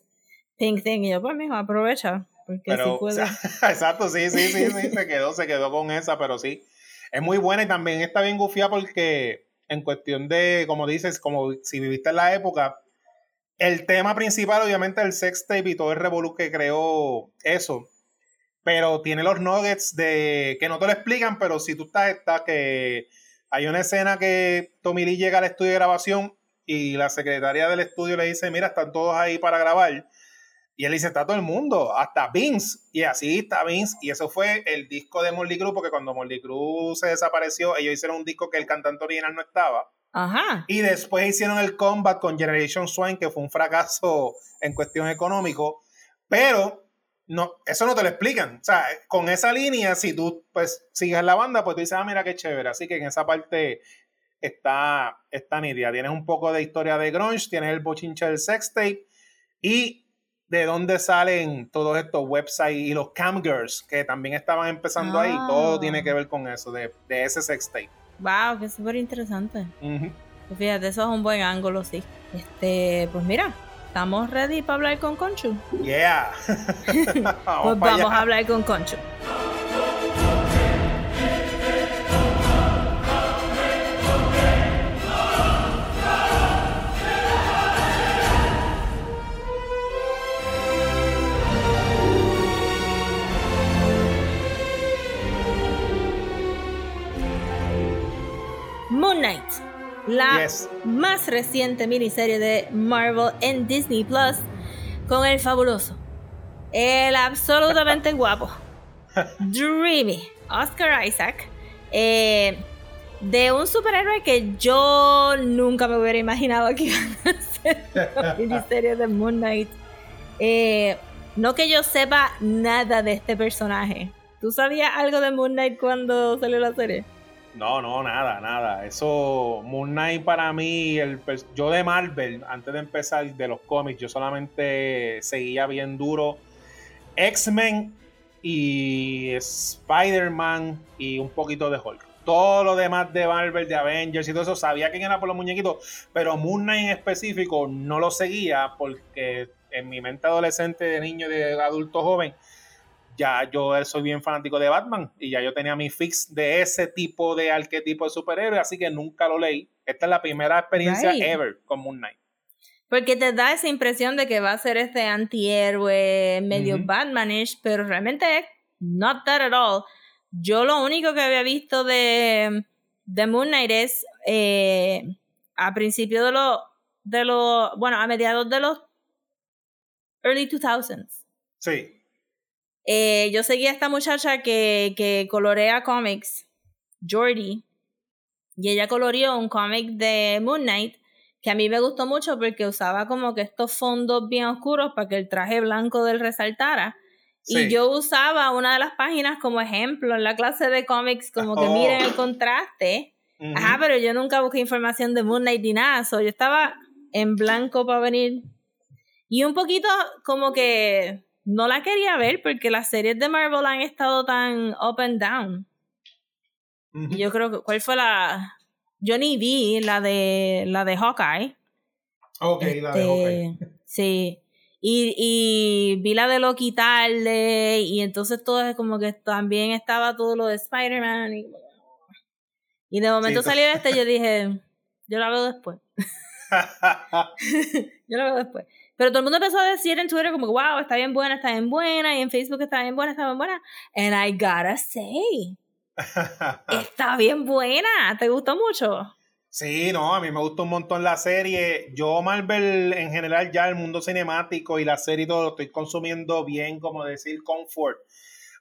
Speaker 1: pink thing y yo pues mijo aprovecha porque
Speaker 2: Pero, o sea, exacto, sí, sí, sí, sí, se quedó, se quedó con esa, pero sí. Es muy buena y también está bien gufiada porque en cuestión de, como dices, como si viviste en la época, el tema principal, obviamente, el sex tape y todo el revolú que creó eso. Pero tiene los nuggets de que no te lo explican, pero si tú estás, está que hay una escena que Tommy Lee llega al estudio de grabación y la secretaria del estudio le dice, mira, están todos ahí para grabar. Y él dice, está todo el mundo, hasta Vince. Y así está Vince. Y eso fue el disco de Molly Crue, porque cuando Molly Crue se desapareció, ellos hicieron un disco que el cantante original no estaba.
Speaker 1: Ajá.
Speaker 2: Y después hicieron el combat con Generation Swine, que fue un fracaso en cuestión económico. Pero no, eso no te lo explican. O sea, con esa línea, si tú pues sigues la banda, pues tú dices, ah, mira qué chévere. Así que en esa parte está, está nítida. Tienes un poco de historia de grunge, tienes el bochinche del sex tape y de dónde salen todos estos websites y los camgirls que también estaban empezando ahí.
Speaker 1: Ah.
Speaker 2: Todo tiene que ver con eso, de, de ese sex tape.
Speaker 1: Wow, que súper interesante. Pues fíjate, eso es un buen ángulo, sí. Este, pues mira, estamos ready para hablar con Conchu.
Speaker 2: Yeah.
Speaker 1: Pues vamos
Speaker 2: allá.
Speaker 1: a hablar con Concho. La
Speaker 2: Yes.
Speaker 1: más reciente miniserie de Marvel en Disney Plus con el fabuloso, el absolutamente guapo, Dreamy Oscar Isaac, eh, de un superhéroe que yo nunca me hubiera imaginado que iban a hacer la miniserie de Moon Knight. Eh, no que yo sepa nada de este personaje. ¿Tú sabías algo de Moon Knight cuando salió la serie?
Speaker 2: No, no, nada, nada. Eso, Moon Knight para mí, el, yo de Marvel, antes de empezar de los cómics, yo solamente seguía bien duro X-Men y Spider-Man y un poquito de Hulk. Todo lo demás de Marvel, de Avengers y todo eso, sabía quién era por los muñequitos, pero Moon Knight en específico no lo seguía porque en mi mente adolescente, de niño, de adulto joven, ya yo soy bien fanático de Batman y ya yo tenía mi fix de ese tipo de arquetipo de superhéroe, así que nunca lo leí. Esta es la primera experiencia
Speaker 1: Right.
Speaker 2: ever con Moon Knight.
Speaker 1: Porque te da esa impresión de que va a ser este antihéroe medio
Speaker 2: Ujú.
Speaker 1: Batmanish, pero realmente es not that at all. Yo lo único que había visto de, de Moon Knight es eh, a principios de los, de los, bueno, a mediados de los early 2000s.
Speaker 2: Sí.
Speaker 1: Eh, yo seguía a esta muchacha que, que colorea cómics, Jordi, y ella coloreó un cómic de Moon Knight que a mí me gustó mucho porque usaba como que estos fondos bien oscuros para que el traje blanco del resaltara.
Speaker 2: Sí.
Speaker 1: Y yo usaba una de las páginas como ejemplo en la clase de cómics, como que
Speaker 2: Oh.
Speaker 1: miren el contraste. Ajá, pero yo nunca busqué información de Moon Knight ni nada. so yo estaba en blanco para venir. Y un poquito como que no la quería ver porque las series de Marvel han estado tan up and down. Y yo creo que, ¿cuál fue la...? Yo ni vi la de, la de Hawkeye.
Speaker 2: Ok, la de Hawkeye.
Speaker 1: Este, Sí. Y, y vi la de Loki tarde. Y entonces todo es como que también estaba todo lo de Spider-Man. Y, y de momento
Speaker 2: Sí,
Speaker 1: salió este y yo dije, yo la veo después. yo la veo después. Pero todo el mundo empezó a decir en Twitter como wow, está bien buena, está bien buena. Y en Facebook está bien buena, está bien buena. And I gotta say, está bien buena. ¿Te gustó mucho?
Speaker 2: Sí, no, a mí me gustó un montón la serie. Yo Marvel en general ya el mundo cinemático y la serie y todo lo estoy consumiendo bien, como decir, comfort.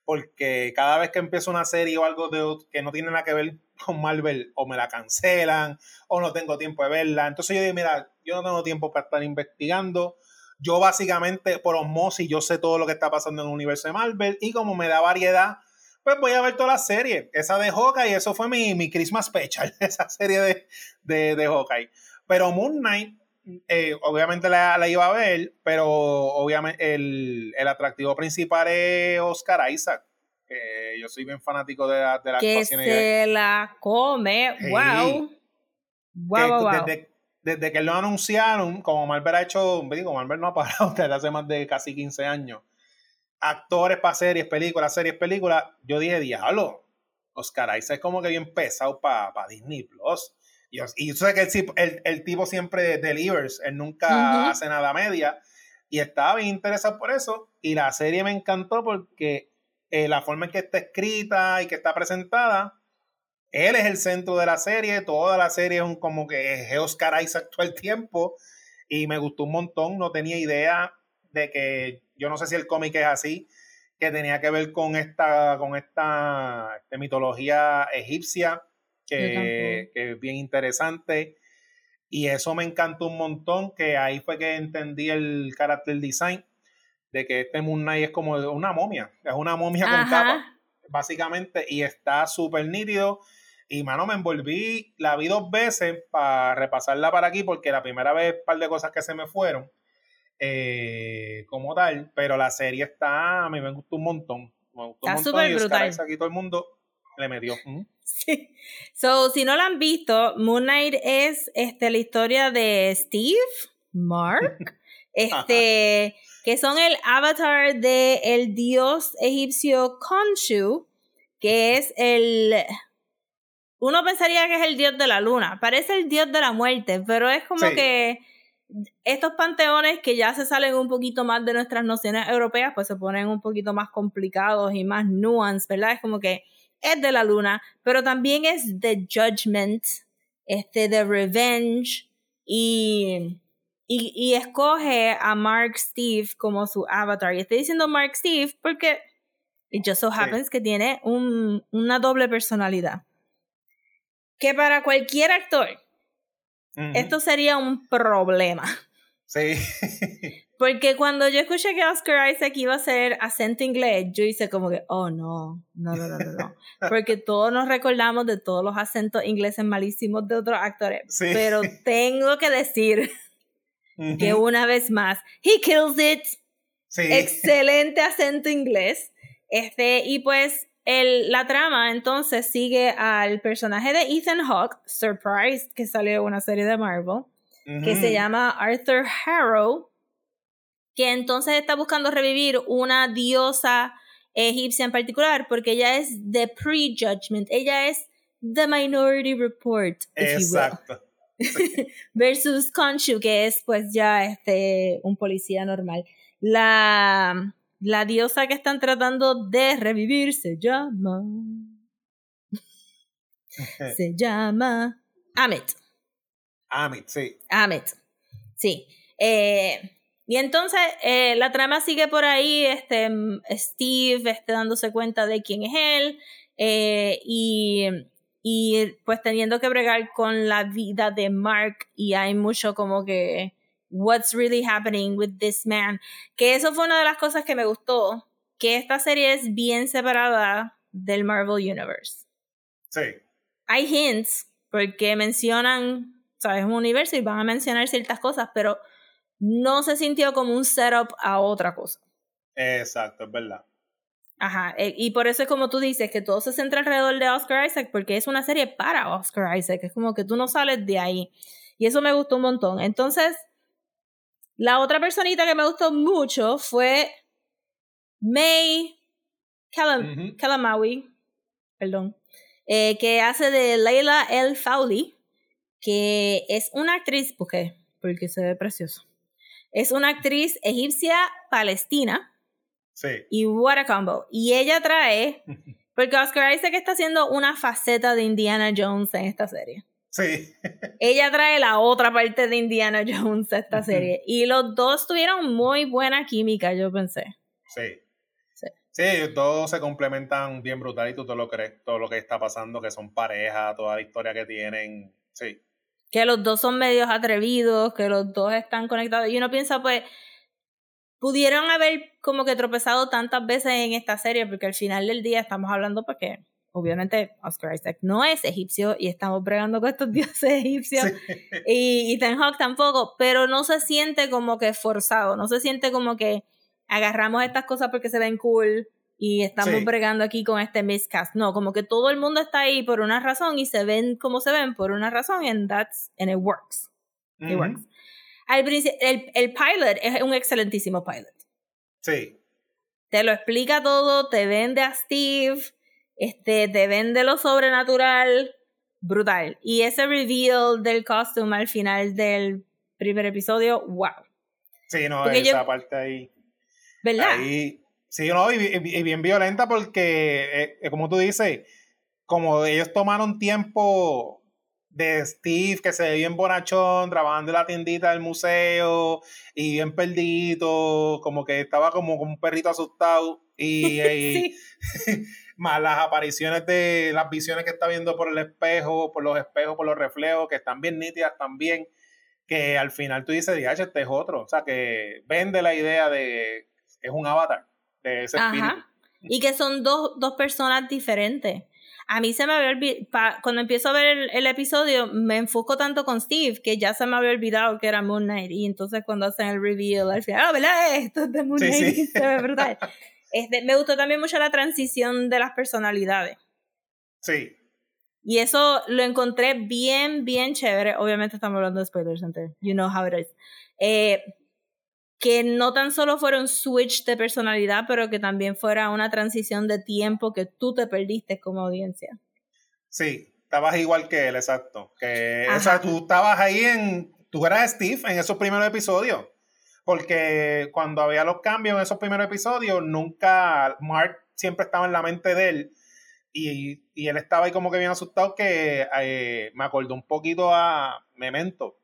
Speaker 2: Porque cada vez que empiezo una serie o algo de, que no tiene nada que ver con Marvel, o me la cancelan, o no tengo tiempo de verla. Entonces yo digo, mira, yo no tengo tiempo para estar investigando. Yo básicamente, por osmosis, yo sé todo lo que está pasando en el universo de Marvel. Y como me da variedad, pues voy a ver toda la serie. Esa de Hawkeye, eso fue mi, mi Christmas Special, esa serie de, de, de Hawkeye. Pero Moon Knight, eh, obviamente la, la, iba a ver, pero obviamente el, el, atractivo principal es Oscar Isaac. Que yo soy bien fanático de, la, de las
Speaker 1: Que se la come, wow. Wow, wow, wow.
Speaker 2: Desde, desde, que lo anunciaron, como Marvel ha hecho, digo, Marvel no ha parado desde hace más de casi 15 años actores para series, películas, series, películas, yo dije, diablo, Oscar Isaac es como que bien pesado para pa Disney Plus. Y, y yo sé que el, el, el, tipo siempre delivers, él nunca uh -huh. hace nada media. Y estaba bien interesado por eso. Y la serie me encantó porque eh, la forma en que está escrita y que está presentada, él es el centro de la serie. Toda la serie es un, como que es Oscar Isaac todo el tiempo. Y me gustó un montón. No tenía idea de que yo no sé si el cómic es así, que tenía que ver con esta, con esta, esta mitología egipcia, que, que, es bien interesante. Y eso me encantó un montón, que ahí fue que entendí el character design, de que este Moon Knight es como una momia, es una momia Ajá. con capa, básicamente, y está súper nítido. Y mano, me envolví, la vi dos veces para repasarla para aquí, porque la primera vez un par de cosas que se me fueron eh, como tal, pero la serie está, a mí me gustó un montón. Me gustó
Speaker 1: está
Speaker 2: un montón y
Speaker 1: brutal.
Speaker 2: aquí todo el mundo le metió. ¿Mm?
Speaker 1: Sí. So, si no la han visto, Moon Knight es este, la historia de Steve, Mark, este, que son el avatar de el dios egipcio Khonshu, que es el uno pensaría que es el dios de la luna, parece el dios de la muerte, pero es como
Speaker 2: Sí.
Speaker 1: que estos panteones que ya se salen un poquito más de nuestras nociones europeas, pues se ponen un poquito más complicados y más nuanced, ¿verdad? Es como que es de la luna, pero también es de judgment, este, de Revenge, y, y, y escoge a Mark Steve como su avatar. Y estoy diciendo Mark Steve porque it just so happens que tiene un, una doble personalidad. Que para cualquier actor, esto sería un problema.
Speaker 2: Sí.
Speaker 1: Porque cuando yo escuché que Oscar Isaac iba a hacer acento inglés, yo hice como que, oh no, no, no, no, no. Porque todos nos recordamos de todos los acentos ingleses malísimos de otros actores.
Speaker 2: Sí.
Speaker 1: Pero tengo que decir que una vez más, he kills it.
Speaker 2: Sí.
Speaker 1: Excelente acento inglés. Este, y pues el, la trama entonces sigue al personaje de Ethan Hawke, Surprised, que salió en una serie de Marvel, que se llama Arthur Harrow, que entonces está buscando revivir una diosa egipcia en particular, porque ella es The Prejudgment, ella es The Minority Report,
Speaker 2: Exacto.
Speaker 1: versus Khonshu, que es pues ya este un policía normal. La, la diosa que están tratando de revivir se llama. Se llama. Amit.
Speaker 2: Amit, sí.
Speaker 1: Amit. Sí. Eh, y entonces eh, la trama sigue por ahí, este, mm, Steve este, dándose cuenta de quién es él eh, y, y pues teniendo que bregar con la vida de Mark y hay mucho como que what's really happening with this man que eso fue una de las cosas que me gustó que esta serie es bien separada del Marvel Universe
Speaker 2: Sí.
Speaker 1: hay hints porque mencionan, sabes, un universo y van a mencionar ciertas cosas, pero no se sintió como un setup a otra cosa.
Speaker 2: Exacto, es verdad.
Speaker 1: Ajá, e- y por eso es como tú dices, que todo se centra alrededor de Oscar Isaac, porque es una serie para Oscar Isaac, es como que tú no sales de ahí. Y eso me gustó un montón. Entonces, la otra personita que me gustó mucho fue May. Calamawi, perdón, eh, que hace de Leila El Fowley, que es una actriz, ¿por qué? Porque se ve precioso. Es una actriz egipcia palestina
Speaker 2: Sí.
Speaker 1: y what a combo. Y ella trae, porque Oscar Isaac está haciendo una faceta de Indiana Jones en esta serie.
Speaker 2: Sí.
Speaker 1: Ella trae la otra parte de Indiana Jones a esta serie. Y los dos tuvieron muy buena química, yo pensé.
Speaker 2: Sí.
Speaker 1: Sí.
Speaker 2: Sí, todos se complementan bien brutal y tú todo lo crees, todo lo que está pasando, que son pareja, toda la historia que tienen. Sí.
Speaker 1: que los dos son medios atrevidos, que los dos están conectados. Y uno piensa, pues, pudieron haber como que tropezado tantas veces en esta serie, porque al final del día estamos hablando porque obviamente Oscar Isaac no es egipcio y estamos bregando con estos dioses egipcios.
Speaker 2: Sí.
Speaker 1: Y Hawke tampoco, pero no se siente como que forzado, no se siente como que agarramos estas cosas porque se ven cool y estamos
Speaker 2: Sí.
Speaker 1: bregando aquí con este miscast. No, como que todo el mundo está ahí por una razón y se ven como se ven por una razón and that's and it works. It works. Al el, el pilot es un excelentísimo pilot.
Speaker 2: Sí.
Speaker 1: Te lo explica todo, te vende a Steve, este, te vende lo sobrenatural, brutal. Y ese reveal del costume al final del primer episodio, wow.
Speaker 2: Sí, no,
Speaker 1: Porque
Speaker 2: esa
Speaker 1: yo-
Speaker 2: parte ahí.
Speaker 1: ¿Verdad?
Speaker 2: Ahí, sí, no, y, bien violenta porque, eh, eh, como tú dices, como ellos tomaron tiempo de Steve, que se ve bien bonachón, trabajando en la tiendita del museo, y bien perdido, como que estaba como, como un perrito asustado, y, y-
Speaker 1: sí.
Speaker 2: más las apariciones de las visiones que está viendo por el espejo, por los espejos, por los reflejos, que están bien nítidas también, que al final tú dices, "Diache, este es otro, o sea, que vende la idea de es un avatar de ese espíritu.
Speaker 1: Ajá. Y que son dos, dos personas diferentes. A mí se me había olvidado, cuando empiezo a ver el, el episodio, me enfoco tanto con Steve que ya se me había olvidado que era Moon Knight. Y entonces cuando hacen el reveal al final, ah, ¿verdad? Esto es de Moon
Speaker 2: Sí,
Speaker 1: Knight
Speaker 2: sí.
Speaker 1: y se ve brutal. Este, me gustó también mucho la transición de las personalidades.
Speaker 2: Sí,
Speaker 1: Y eso lo encontré bien, bien chévere. Obviamente estamos hablando de spoilers, gente. You know how it is. Eh, que no tan solo fuera un switch de personalidad, pero que también fuera una transición de tiempo que tú te perdiste como audiencia.
Speaker 2: sí, estabas igual que él, exacto. Que, o sea, tú estabas ahí en, tú eras Steve en esos primeros episodios, porque cuando había los cambios en esos primeros episodios, nunca, Mark siempre estaba en la mente de él, Y, y él estaba ahí como que bien asustado que eh, me acordó un poquito a Memento.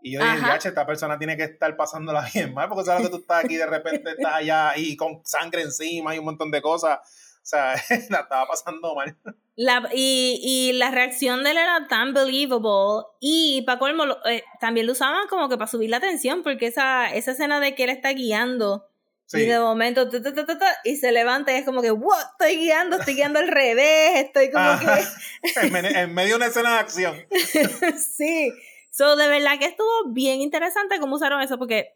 Speaker 2: Y yo dije. "Yache, esta persona tiene que estar pasándola bien mal, porque sabes que tú estás aquí de repente estás allá y con sangre encima y un montón de cosas. O sea, la estaba pasando mal.
Speaker 1: La, y, y la reacción de él era tan believable. Y para colmo, eh, también lo usaban como que para subir la tensión, porque esa, esa escena de que él está guiando y
Speaker 2: Sí.
Speaker 1: de momento ta, ta, ta, y se levanta y es como que, wow, estoy guiando, estoy guiando al revés, estoy como
Speaker 2: Ajá. en, me- en medio de una escena de acción.
Speaker 1: que. sí. So, de verdad que estuvo bien interesante cómo usaron eso, porque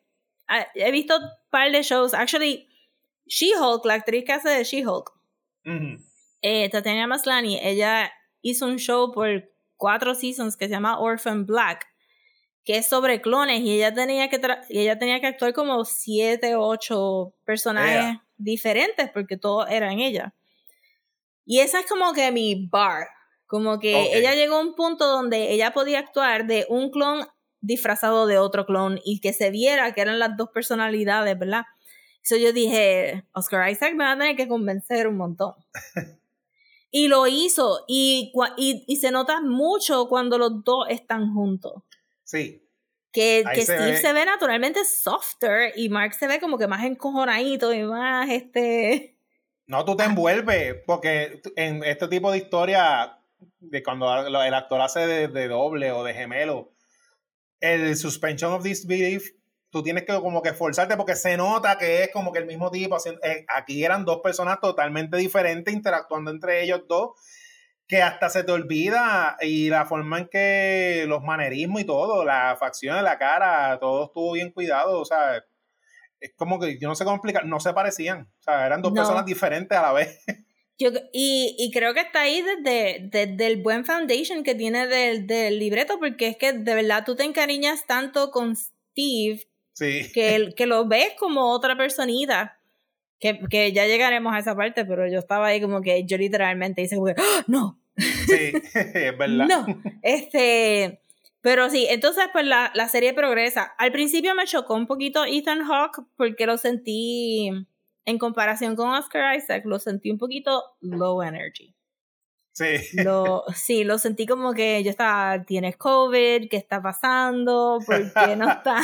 Speaker 1: ah, he visto un par de shows. Actually, She-Hulk, la actriz que hace de She-Hulk, Eh, Tatiana Maslany, ella hizo un show por cuatro seasons que se llama Orphan Black, que es sobre clones y ella tenía que y ella tenía que actuar como siete o ocho personajes diferentes porque todos eran ella. Y esa es como que mi bar, como que ella llegó a un punto donde ella podía actuar de un clon disfrazado de otro clon y que se viera que eran las dos personalidades, ¿verdad? So yo dije, Oscar Isaac me va a tener que convencer un montón. y lo hizo. Y, y, y se nota mucho cuando los dos están juntos.
Speaker 2: Sí.
Speaker 1: Que, que
Speaker 2: se
Speaker 1: Steve
Speaker 2: ve.
Speaker 1: se ve naturalmente softer y Mark se ve como que más encojonadito y más este.
Speaker 2: No, tú te envuelves, porque en este tipo de historia, de cuando el actor hace de, de doble o de gemelo, el suspension of disbelief, tú tienes que como que esforzarte porque se nota que es como que el mismo tipo. haciendo- eh, aquí eran dos personas totalmente diferentes interactuando entre ellos dos, que hasta se te olvida y la forma en que los manerismos y todo, las facciones, la cara, todo estuvo bien cuidado, o sea, es como que yo no sé cómo explicar, no se parecían, o sea, eran dos
Speaker 1: No.
Speaker 2: personas diferentes a la vez.
Speaker 1: Yo, y, y creo que está ahí desde, desde el buen foundation que tiene del, del libreto, porque es que de verdad tú te encariñas tanto con Steve
Speaker 2: Sí,
Speaker 1: que, que lo ves como otra personita. Que, que ya llegaremos a esa parte, pero yo estaba ahí como que yo literalmente hice como que, ¡Ah! no,
Speaker 2: sí, es verdad.
Speaker 1: no. Este, pero sí, entonces pues la, la serie progresa. Al principio me chocó un poquito Ethan Hawke porque lo sentí, en comparación con Oscar Isaac, lo sentí un poquito low energy.
Speaker 2: Sí,
Speaker 1: Lo, sí, lo sentí como que yo estaba, tienes COVID, ¿qué está pasando? ¿Por qué no está?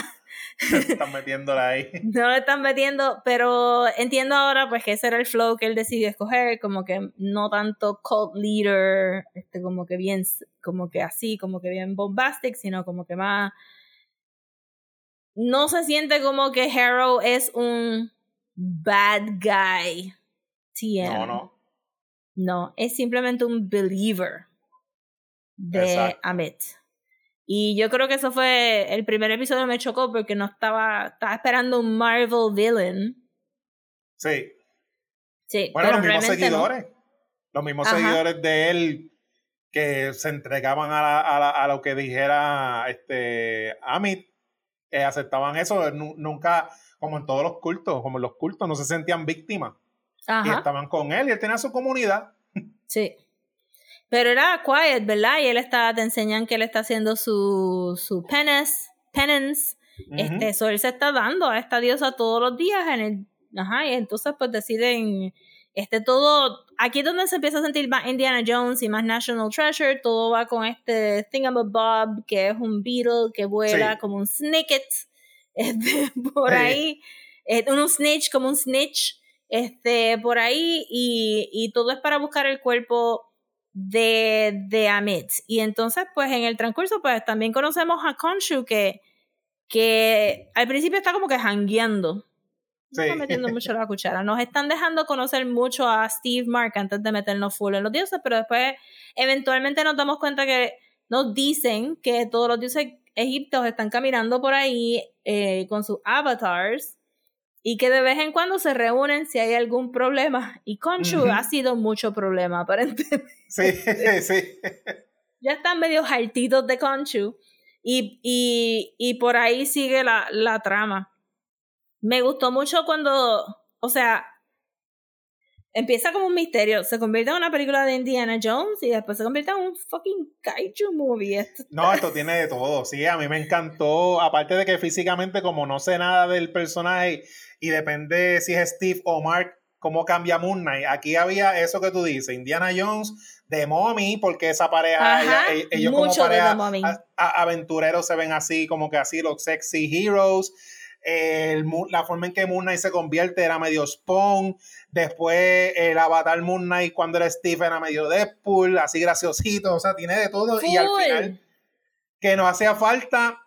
Speaker 2: están metiéndola ahí.
Speaker 1: no lo están metiendo, pero entiendo ahora pues que ese era el flow que él decidió escoger, como que no tanto cult leader, este como que bien, como que así, como que bien bombastic, sino como que más no se siente como que Harrow es un bad guy. TM.
Speaker 2: No, no.
Speaker 1: No, es simplemente un believer de
Speaker 2: Exacto.
Speaker 1: Amit. Y yo creo que eso fue el primer episodio me chocó porque no estaba estaba esperando un Marvel villain.
Speaker 2: Sí.
Speaker 1: Sí,
Speaker 2: Bueno, los mismos
Speaker 1: no.
Speaker 2: seguidores. Los mismos
Speaker 1: Ajá.
Speaker 2: seguidores de él que se entregaban a, la- a la- a lo que dijera este Amit, eh, aceptaban eso. Nu- nunca, como en todos los cultos, como en los cultos, no se sentían víctimas. Y estaban con él y él tenía su comunidad.
Speaker 1: sí. Pero era quiet, ¿verdad? Y él está, te enseñan que él está haciendo su, su penance, penance. Este, eso él se está dando a esta diosa todos los días en el, ajá, y entonces pues deciden, este todo, aquí es donde se empieza a sentir más Indiana Jones y más National Treasure, todo va con este Thingamabob, que es un beetle que vuela
Speaker 2: Sí.
Speaker 1: como un snicket, este, por
Speaker 2: Sí.
Speaker 1: ahí, eh, un snitch como un snitch, este, por ahí, y, y todo es para buscar el cuerpo de, de Amit. Y entonces, pues en el transcurso, pues también conocemos a Khonshu que, que al principio está como que jangueando. No
Speaker 2: Sí.
Speaker 1: está metiendo mucho la cuchara. Nos están dejando conocer mucho a Steve Mark antes de meternos full en los dioses, pero después eventualmente nos damos cuenta que nos dicen que todos los dioses egipcios están caminando por ahí eh, con sus avatars y que de vez en cuando se reúnen si hay algún problema. Y
Speaker 2: Ujú.
Speaker 1: ha sido mucho problema, aparentemente.
Speaker 2: Sí, sí.
Speaker 1: ya están medio hartitos de Conchu. Y, y, y por ahí sigue la, la trama. Me gustó mucho cuando, o sea, empieza como un misterio, se convierte en una película de Indiana Jones y después se convierte en un fucking kaiju movie. Esto
Speaker 2: No, esto tiene de todo. Sí, a mí me encantó. Aparte de que físicamente, como no sé nada del personaje y depende si es Steve o Mark, cómo cambia Moon Knight. Aquí había eso que tú dices, Indiana Jones de Mommy, porque esa pareja,
Speaker 1: Ajá,
Speaker 2: ella- ellos como pareja a- a- aventureros se ven así, como que así, los sexy heroes. El la forma en que Moon Knight se convierte era medio Spawn. Después el avatar Moon Knight cuando era Steve era medio Deadpool, así graciosito, o sea, tiene de todo. Y al final, que no hacía falta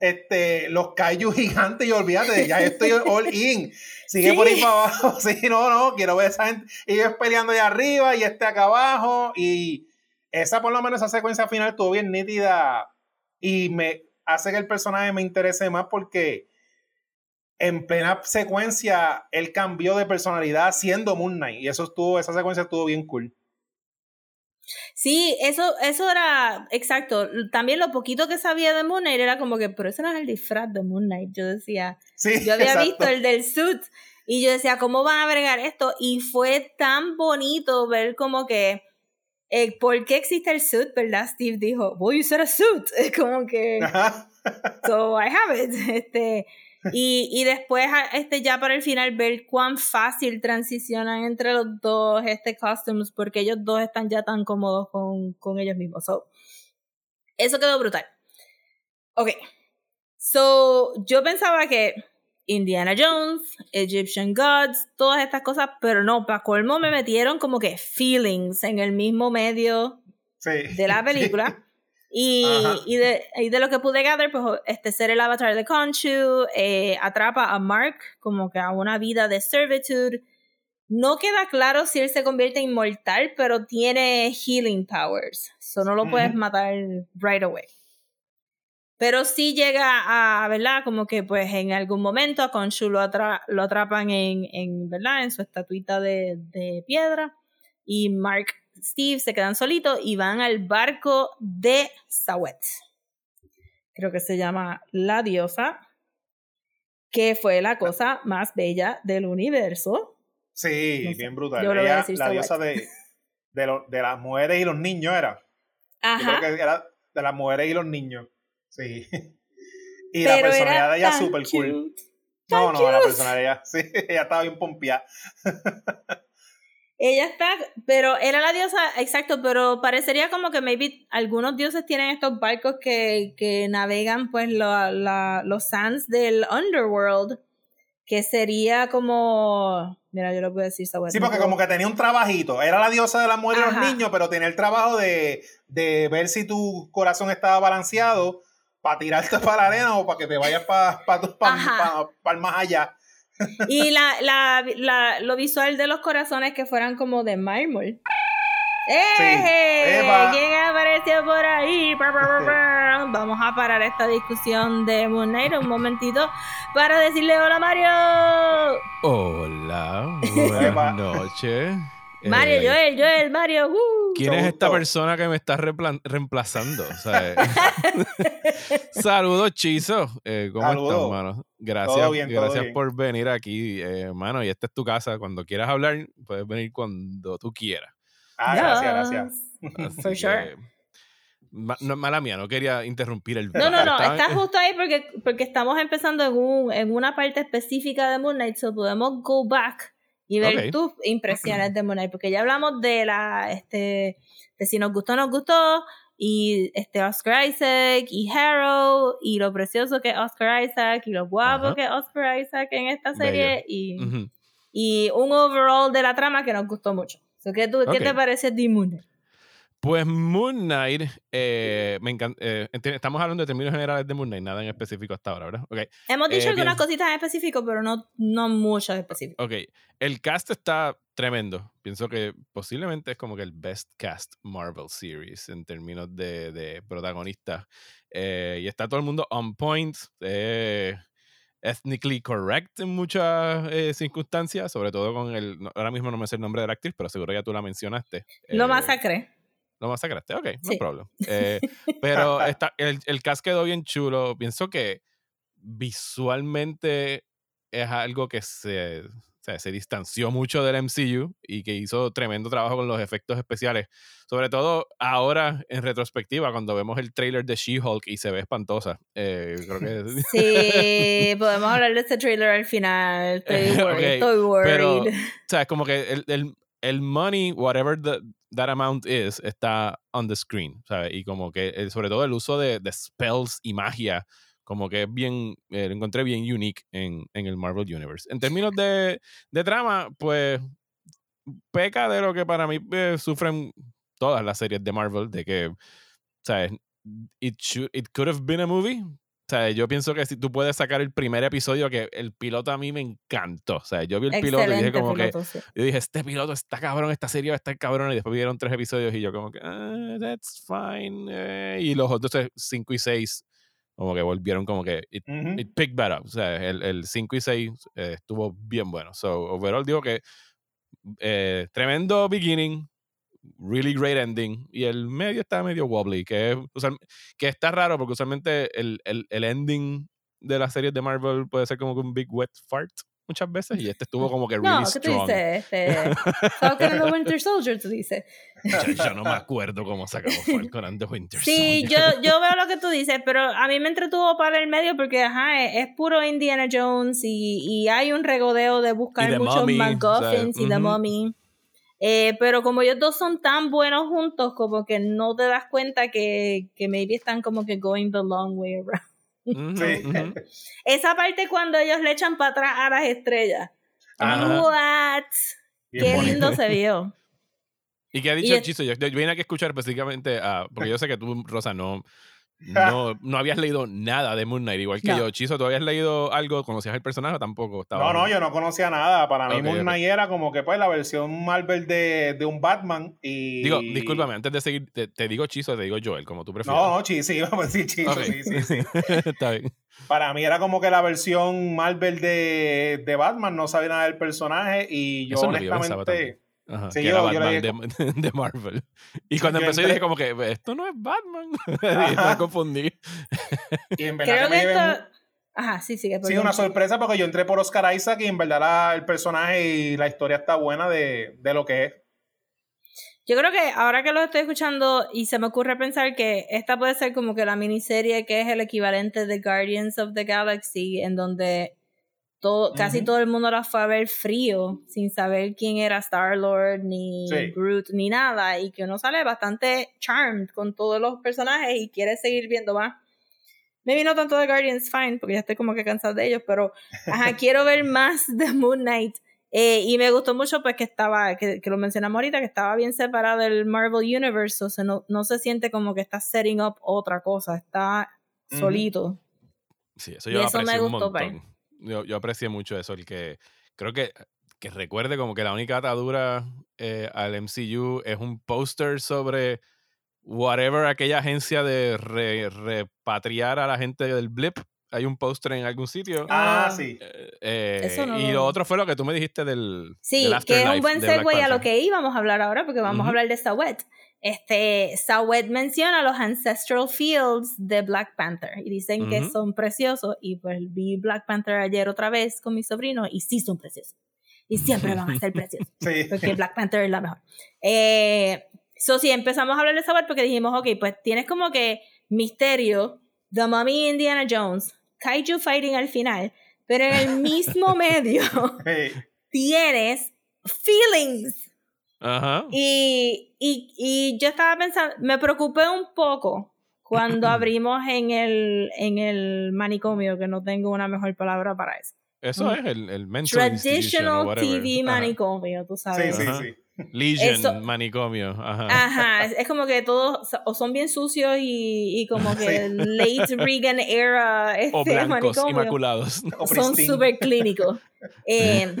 Speaker 2: este, los kaiju gigantes y olvídate, ya estoy all in. Sigue
Speaker 1: Sí.
Speaker 2: por ahí para abajo. Sí, no, no, quiero ver esa gente. Ellos peleando allá arriba y este acá abajo. Y esa, por lo menos, esa secuencia final estuvo bien nítida. Y me hace que el personaje me interese más porque en plena secuencia él cambió de personalidad siendo Moon Knight. Y eso estuvo, esa secuencia estuvo bien cool.
Speaker 1: Sí, eso, eso era exacto. También lo poquito que sabía de Moon Knight era como que, pero ese no es el disfraz de Moon Knight. Yo decía,
Speaker 2: Sí,
Speaker 1: yo había
Speaker 2: exacto.
Speaker 1: visto el del suit y yo decía, ¿cómo van a agregar esto? Y fue tan bonito ver como que, eh, ¿por qué existe el suit? ¿Verdad? Steve dijo, voy a usar a suit. Es como que, so I have it. Este, y, y después, este, ya para el final, ver cuán fácil transicionan entre los dos este costumes, porque ellos dos están ya tan cómodos con, con ellos mismos. So, eso quedó brutal. Ok. So, yo pensaba que Indiana Jones, Egyptian Gods, todas estas cosas, pero no, para colmo me metieron como que feelings en el mismo medio
Speaker 2: Sí.
Speaker 1: de la película. Y, y, de, y de lo que pude gather, pues este ser el avatar de Khonshu eh, atrapa a Mark como que a una vida de servitude. No queda claro si él se convierte en inmortal, pero tiene healing powers. So no lo puedes
Speaker 2: Ujú.
Speaker 1: matar right away. Pero sí llega a, ¿verdad? Como que pues en algún momento a Khonshu lo, atra- lo atrapan en, en, ¿verdad? En su estatuita de, de piedra. Y Mark, Steve se quedan solitos y van al barco de Sawet. Creo que se llama La Diosa. Que fue la cosa más bella del universo.
Speaker 2: Sí,
Speaker 1: No sé.
Speaker 2: bien brutal.
Speaker 1: Yo le voy a
Speaker 2: Ella,
Speaker 1: decir
Speaker 2: la diosa de, de, lo- de las mujeres y los niños era. Yo
Speaker 1: Ajá.
Speaker 2: creo que era de las mujeres y los niños. Sí. Y la
Speaker 1: Pero
Speaker 2: personalidad
Speaker 1: era
Speaker 2: de ella súper cool.
Speaker 1: cute.
Speaker 2: No, no, la
Speaker 1: cute.
Speaker 2: personalidad. Sí, ella estaba bien pompeada.
Speaker 1: Ella está, pero era la diosa, exacto, pero parecería como que maybe algunos dioses tienen estos barcos que, que navegan pues la- los sands del underworld, que sería como, mira, yo lo puedo decir, Sawet,
Speaker 2: Sí, porque como que tenía un trabajito. Era la diosa de las mujeres y los niños, pero tenía el trabajo de, de ver si tu corazón estaba balanceado para tirarte para la arena o para que te vayas para
Speaker 1: Ajá.
Speaker 2: el más allá.
Speaker 1: Y la, la, la- lo visual de los corazones que fueran como de mármol. ¡Eh!
Speaker 2: Eva.
Speaker 1: ¿Quién apareció por ahí? Pa. Vamos a parar esta discusión de Moon Knight un momentito para decirle hola Mario.
Speaker 5: Hola, buenas noches.
Speaker 1: Mario,
Speaker 5: Eh,
Speaker 1: Joel, Joel, Mario. ¡uh!
Speaker 5: ¿Quién es esta persona que me está reemplazando? Eh, Saludos, Chizo. Eh, ¿Cómo estás, mano? Gracias,
Speaker 2: Todo bien, todo
Speaker 5: gracias
Speaker 2: bien.
Speaker 5: por venir aquí, eh, mano. Y esta es tu casa. Cuando quieras hablar, puedes venir cuando tú quieras.
Speaker 2: Ah, gracias, gracias.
Speaker 5: Así
Speaker 1: For
Speaker 5: que,
Speaker 1: sure.
Speaker 5: ma- no, mala mía, no quería interrumpir el
Speaker 1: No, no, no, está justo ahí porque, porque estamos empezando en, un, en una parte específica de Moon Knight, so podemos go back y ver
Speaker 5: Ok.
Speaker 1: tus impresiones de Knight, porque ya hablamos de la, este, de si nos gustó nos gustó, y este Oscar Isaac, y Harrow, y lo precioso que es Oscar Isaac, y lo guapo
Speaker 5: Ajá.
Speaker 1: que es Oscar Isaac en esta serie, y,
Speaker 5: Ujú.
Speaker 1: y un overall de la trama que nos gustó mucho. So, ¿qué, tú, ¿Qué
Speaker 5: Ok.
Speaker 1: te parece de Moon?
Speaker 5: Pues Moon Knight, eh, me encanta. eh, estamos hablando de términos generales de Moon Knight, nada en específico hasta ahora, ¿verdad? Ok.
Speaker 1: Hemos dicho
Speaker 5: Eh,
Speaker 1: algunas cositas en específico, pero no, no muchas específicas.
Speaker 5: Ok, el cast está tremendo. Pienso que posiblemente es como que el best cast Marvel Series en términos de, de protagonistas. Eh, y está todo el mundo on point, eh, ethnically correct en muchas eh, circunstancias, sobre todo con el... ahora mismo no me sé el nombre de la actriz, pero seguro ya tú la mencionaste.
Speaker 1: Lo
Speaker 5: Eh,
Speaker 1: masacré.
Speaker 5: Lo masacraste, ok, no
Speaker 1: Sí.
Speaker 5: problem. Eh, pero está, el, el cast quedó bien chulo. Pienso que visualmente es algo que se, se distanció mucho del MCU y que hizo tremendo trabajo con los efectos especiales. Sobre todo ahora, en retrospectiva, cuando vemos el trailer de She-Hulk y se ve espantosa. Eh, creo que...
Speaker 1: Sí, podemos hablar de este trailer al final. Estoy worried.
Speaker 5: Ok,
Speaker 1: estoy worried.
Speaker 5: Pero, o sea, es como que el, el, el money, whatever the, that amount is, está on the screen, ¿sabes? Y como que, eh, sobre todo el uso de, spells y magia, como que es bien, eh, lo encontré bien unique en, en el Marvel Universe. En términos de, de trama, pues peca de lo que para mí eh, sufren todas las series de Marvel, de que, ¿sabes? It, should, it could have been a movie. O sea, yo pienso que si tú puedes sacar el primer episodio, que el piloto a mí me encantó. O sea, yo vi el piloto y dije
Speaker 1: Excelente
Speaker 5: como que,
Speaker 1: piloto, sí.
Speaker 5: yo dije, este piloto está cabrón, esta serie va a estar cabrón. Y después vieron tres episodios y yo como que, ah, that's fine. eh". Y los otros eh, cinco y seis como que volvieron como que, it,
Speaker 2: Ujú.
Speaker 5: it picked back up. O sea, el, el 5 y 6 estuvo bien bueno. So, overall digo que eh, tremendo beginning, really great ending. Y el medio está medio wobbly, que, es, que está raro porque usualmente el, el, el ending de las series de Marvel puede ser como que un big wet fart muchas veces. Y este estuvo como que
Speaker 1: No,
Speaker 5: really
Speaker 1: ¿qué tú
Speaker 5: strong.
Speaker 1: dices? Este, Falcon and the Winter Soldier, tú dices.
Speaker 5: yo, yo no me acuerdo cómo sacamos Falcon and the Winter
Speaker 1: Sí, yo,
Speaker 5: Soldier.
Speaker 1: yo veo lo que tú dices, pero a mí me entretuvo para el medio porque, ajá, es, es puro Indiana Jones y, y hay un regodeo de buscar
Speaker 5: Y The
Speaker 1: muchos
Speaker 5: Mummy, o sea,
Speaker 1: Eh, pero como ellos dos son tan buenos juntos, como que no te das cuenta que, que maybe están como que going the long way around.
Speaker 2: Sí.
Speaker 5: ujú.
Speaker 1: Esa parte cuando ellos le echan para atrás a las estrellas.
Speaker 5: Ajá.
Speaker 1: What?
Speaker 2: Bien
Speaker 1: Qué
Speaker 2: bonito.
Speaker 1: lindo se vio.
Speaker 5: ¿Y qué ha
Speaker 1: Y
Speaker 5: dicho el
Speaker 1: es-
Speaker 5: Chizo? Yo, yo vine aquí a escuchar específicamente a. Porque yo sé que tú, Rosa, no, no, no habías leído nada de Moon Knight, igual que
Speaker 1: No.
Speaker 5: yo. Chizo, ¿tú habías leído algo? ¿Conocías el personaje o tampoco? Estaba...
Speaker 2: No, no, yo no conocía nada. Para mí, Moon. Knight era como que pues la versión Marvel de, de un Batman. Y...
Speaker 5: Digo, discúlpame, antes de seguir, te, te digo Chizo, te digo Joel, como tú prefieras.
Speaker 2: No, no, sí, sí, vamos a decir chizo,
Speaker 5: Ok.
Speaker 2: sí, sí, sí.
Speaker 5: Está bien.
Speaker 2: Para mí era como que la versión Marvel de, de Batman, no sabía nada del personaje y yo
Speaker 5: Eso
Speaker 2: honestamente...
Speaker 5: Ajá,
Speaker 2: Sí,
Speaker 5: que
Speaker 2: yo-
Speaker 5: era
Speaker 2: yo
Speaker 5: Batman de, de Marvel. Y cuando
Speaker 2: yo entré-
Speaker 5: dije como que, esto no es Batman. y me confundí.
Speaker 2: Y en verdad
Speaker 1: Creo
Speaker 2: que
Speaker 1: que esto. Ajá, sí, sigue.
Speaker 2: Sí,
Speaker 1: perdón.
Speaker 2: una sorpresa porque yo entré por Oscar Isaac y en verdad la- el personaje y la historia está buena de, de lo que es.
Speaker 1: Yo creo que ahora que lo estoy escuchando y se me ocurre pensar que esta puede ser como que la miniserie que es el equivalente de Guardians of the Galaxy, en donde todo, casi
Speaker 2: Ujú.
Speaker 1: todo el mundo la fue a ver frío, sin saber quién era Star-Lord, ni
Speaker 2: Sí.
Speaker 1: Groot, ni nada, y que uno sale bastante charmed con todos los personajes y quiere seguir viendo más. Maybe no tanto de Guardians, fine, porque ya estoy como que cansado de ellos, pero ajá, quiero ver más de Moon Knight. Eh, y me gustó mucho pues que estaba, que, que lo mencionamos ahorita, que estaba bien separado del Marvel Universe, o sea, no, no se siente como que está setting up otra cosa, está
Speaker 2: Ujú.
Speaker 1: solito.
Speaker 5: Sí, eso
Speaker 1: Y
Speaker 5: yo
Speaker 1: eso me
Speaker 5: aprecié un
Speaker 1: gustó, pues.
Speaker 5: Yo, yo aprecié mucho eso, el que creo que, que recuerde como que la única atadura eh, al MCU es un póster sobre whatever aquella agencia de re- repatriar a la gente del blip. Hay un póster en algún sitio.
Speaker 2: Ah,
Speaker 1: Ah.
Speaker 2: sí.
Speaker 5: Eh, eh,
Speaker 1: Eso no
Speaker 5: y
Speaker 1: lo-
Speaker 5: lo otro fue lo que tú me dijiste del.
Speaker 1: Sí,
Speaker 5: del
Speaker 1: que es un buen segue a lo que íbamos a hablar ahora, porque vamos
Speaker 5: Ujú.
Speaker 1: a hablar de Sawet. Este, Sawet menciona los Ancestral Fields de Black Panther y dicen que
Speaker 5: Ujú.
Speaker 1: son preciosos. Y pues vi Black Panther ayer otra vez con mi sobrino y sí son preciosos. Y siempre van a ser preciosos.
Speaker 2: Sí.
Speaker 1: porque Black Panther es la mejor. Eh, so, sí, empezamos a hablar de Sawet porque dijimos, ok, pues tienes como que misterio, The Mummy Indiana Jones, Kaiju Fighting al final, pero en el mismo medio
Speaker 2: Sí.
Speaker 1: tienes feelings.
Speaker 5: Ajá.
Speaker 1: Y, y, y yo estaba pensando, me preocupé un poco cuando abrimos en el, en el manicomio, que no tengo una mejor palabra para eso.
Speaker 5: Eso
Speaker 1: Mm.
Speaker 5: es el, el mental
Speaker 1: Traditional. TV manicomio, tú
Speaker 2: Sí,
Speaker 1: sabes.
Speaker 2: sí,
Speaker 5: Ajá.
Speaker 2: sí.
Speaker 5: Legion
Speaker 1: Eso-
Speaker 5: manicomio. Ajá.
Speaker 1: Ajá, es, como que todos o son bien sucios y, y como que
Speaker 2: Sí.
Speaker 1: late Reagan era este
Speaker 5: o blancos
Speaker 1: manicomio.
Speaker 5: inmaculados.
Speaker 2: O
Speaker 1: son súper clínicos. Eh,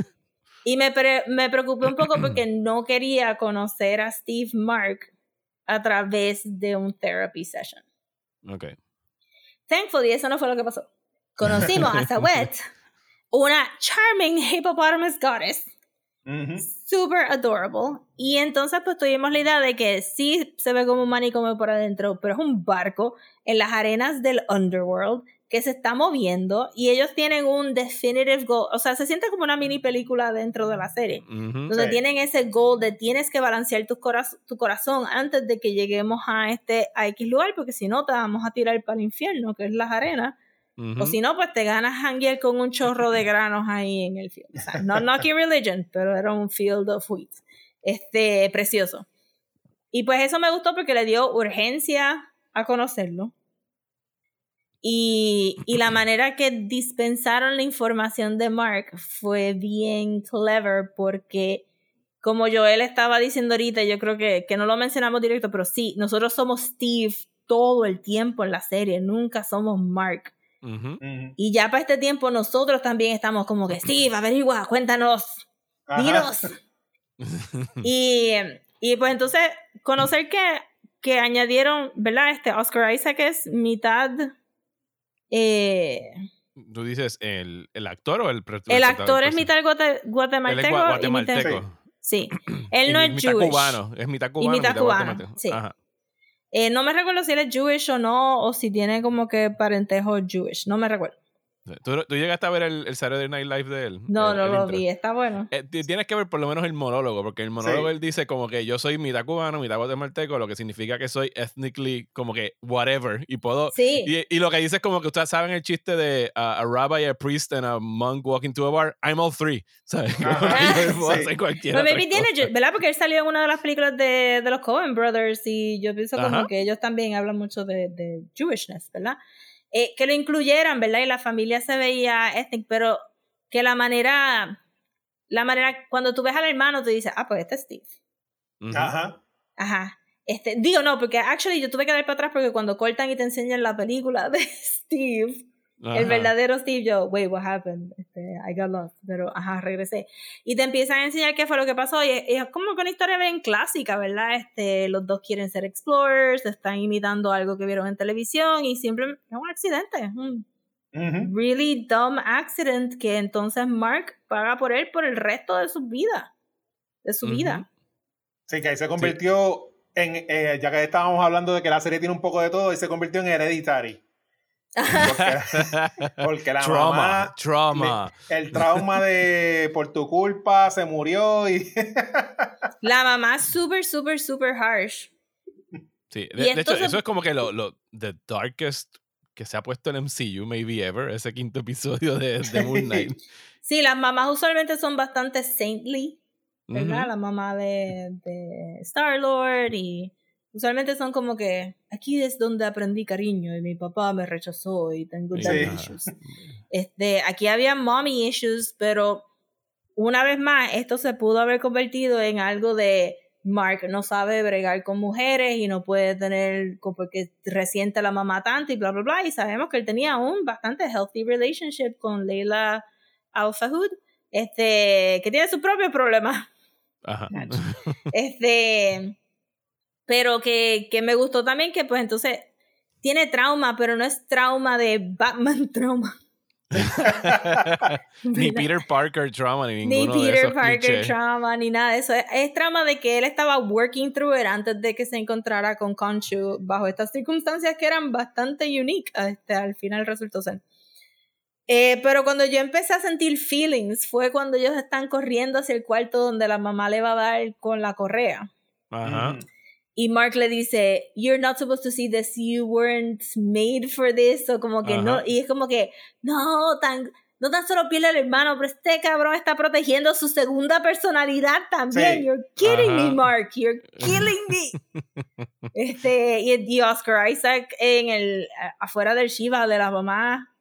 Speaker 1: y me, pre- me preocupé un poco porque no quería conocer a Steve Mark a través de un therapy session.
Speaker 5: Ok.
Speaker 1: Thankfully, eso no fue lo que pasó. Conocimos a Sawet, una charming hippopotamus goddess,
Speaker 2: Ujú.
Speaker 1: super adorable. Y entonces pues tuvimos la idea de que sí se ve como un manicomio por adentro, pero es un barco en las arenas del underworld que se está moviendo y ellos tienen un definitive goal, o sea, se siente como una mini película dentro de la serie,
Speaker 5: Ujú.
Speaker 1: donde
Speaker 2: Sí.
Speaker 1: tienen ese goal de tienes que balancear tu, coraz- tu corazón antes de que lleguemos a este a X lugar, porque si no te vamos a tirar para el infierno, que es las arenas,
Speaker 5: Ujú.
Speaker 1: o si no, pues te ganas hanguear con un chorro de granos ahí en el field. O sea, no Knocky Religion, pero era un field of wheat. Este, precioso. Y pues eso me gustó porque le dio urgencia a conocerlo. Y, y la manera que dispensaron la información de Mark fue bien clever porque, como Joel estaba diciendo ahorita, yo creo que, que no lo mencionamos directo, pero sí, nosotros somos Steve todo el tiempo en la serie, nunca somos Mark. Y ya para este tiempo nosotros también estamos como que, Steve, averigua, cuéntanos,
Speaker 2: Ajá.
Speaker 1: dinos. y, y pues entonces, conocer que, que añadieron, ¿verdad? Este Oscar Isaac es mitad... eh,
Speaker 5: Tú dices el, el actor o el
Speaker 1: el
Speaker 5: prota-
Speaker 1: actor es
Speaker 5: perso-
Speaker 1: mitad guate-
Speaker 5: Él es
Speaker 1: guatemalteco.
Speaker 5: gua-
Speaker 1: y mitad-
Speaker 5: guatemalteco.
Speaker 1: sí, él no
Speaker 5: Y
Speaker 1: es
Speaker 5: mitad
Speaker 1: Jewish.
Speaker 5: cubano. Es mitad cubano.
Speaker 1: mitad cubano,
Speaker 5: guatemalteco.
Speaker 1: sí.
Speaker 5: Ajá.
Speaker 1: Eh, no me recuerdo si él es Jewish o no, o si tiene como que parentejo Jewish. No me recuerdo.
Speaker 5: ¿Tú, tú llegaste a ver el, el Saturday Night Live de él?
Speaker 1: No,
Speaker 5: El-
Speaker 1: no
Speaker 5: el
Speaker 1: lo
Speaker 5: intro.
Speaker 1: vi. Está bueno.
Speaker 5: Eh, ti- tienes que ver por lo menos el monólogo, porque el monólogo
Speaker 2: Sí.
Speaker 5: él dice como que yo soy mitad cubano, mitad guatemalteco, lo que significa que soy ethnically como que whatever, y puedo...
Speaker 1: Sí.
Speaker 5: Y, y lo que dice es como que ustedes saben el chiste de uh, a rabbi, a priest, and a monk walking to a bar, I'm all three, ¿sabes? Como que yo puedo
Speaker 2: Sí.
Speaker 5: hacer cualquier
Speaker 1: Pues maybe tiene, ¿verdad? Porque él salió en una de las películas de, de los Coen Brothers y yo pienso como
Speaker 5: Ajá.
Speaker 1: que ellos también hablan mucho de, de Jewishness, ¿verdad? Eh, que lo incluyeran, ¿verdad? Y la familia se veía ethnic, pero que la manera, la manera, cuando tú ves al hermano, tú dices, ah, pues este es Steve.
Speaker 2: Ajá.
Speaker 1: Ajá. Este, digo, no, porque actually yo tuve que dar para atrás porque cuando cortan y te enseñan la película de Steve, el verdadero Steve, yo, wait, what happened? Este, I got lost, pero ajá, regresé. Y te empiezan a enseñar qué fue lo que pasó. Y es, y es como que una historia bien clásica, ¿verdad? Este, los dos quieren ser explorers, están imitando algo que vieron en televisión y simplemente es un accidente. Really dumb accident que entonces Mark paga por él por el resto de su vida. De su vida.
Speaker 2: Sí, que ahí se convirtió en, eh, ya que estábamos hablando de que la serie tiene un poco de todo, y se convirtió en Hereditary. Porque, porque la
Speaker 5: trauma,
Speaker 2: mamá,
Speaker 5: trauma.
Speaker 2: el trauma de por tu culpa se murió y
Speaker 1: La mamá es súper, súper, súper harsh.
Speaker 5: Sí, de, de hecho, eso es como que lo, lo the darkest que se ha puesto en MCU, maybe ever, ese quinto episodio de, de Moon Knight.
Speaker 1: Sí, las mamás usualmente son bastante saintly, ¿verdad? La mamá de, de Star-Lord y usualmente son como que aquí es donde aprendí cariño y mi papá me rechazó y tengo
Speaker 5: Sí.
Speaker 1: daddy
Speaker 2: Sí.
Speaker 1: issues. Este, aquí había mommy issues, pero una vez más esto se pudo haber convertido en algo de Mark no sabe bregar con mujeres y no puede tener porque resiente a la mamá tanto y bla bla bla y sabemos que él tenía un bastante healthy relationship con Leila Al-Fahud este que tiene su propio problema
Speaker 5: Ajá.
Speaker 1: este pero que, que me gustó también que pues entonces tiene trauma pero no es trauma de Batman trauma
Speaker 5: ni Peter Parker trauma, ni
Speaker 1: ni
Speaker 5: ninguno de
Speaker 1: Peter
Speaker 5: esos
Speaker 1: Parker
Speaker 5: clichés.
Speaker 1: trauma, ni nada de eso. Es, es trauma de que él estaba working through it antes de que se encontrara con Conchu bajo estas circunstancias que eran bastante unique. Este, al final resultó ser. Eh, pero cuando yo empecé a sentir feelings fue cuando ellos están corriendo hacia el cuarto donde la mamá le va a dar con la correa.
Speaker 5: Ajá.
Speaker 2: Ujú.
Speaker 1: Y Mark le dice, You're not supposed to see this, you weren't made for this, o como que no, y es como que, no, tan, no tan solo pierde al hermano, pero este cabrón está protegiendo su segunda personalidad también.
Speaker 2: Sí.
Speaker 1: You're kidding me. Mark, you're killing me. este, y, y Oscar Isaac en el, afuera del Shiva de la mamá,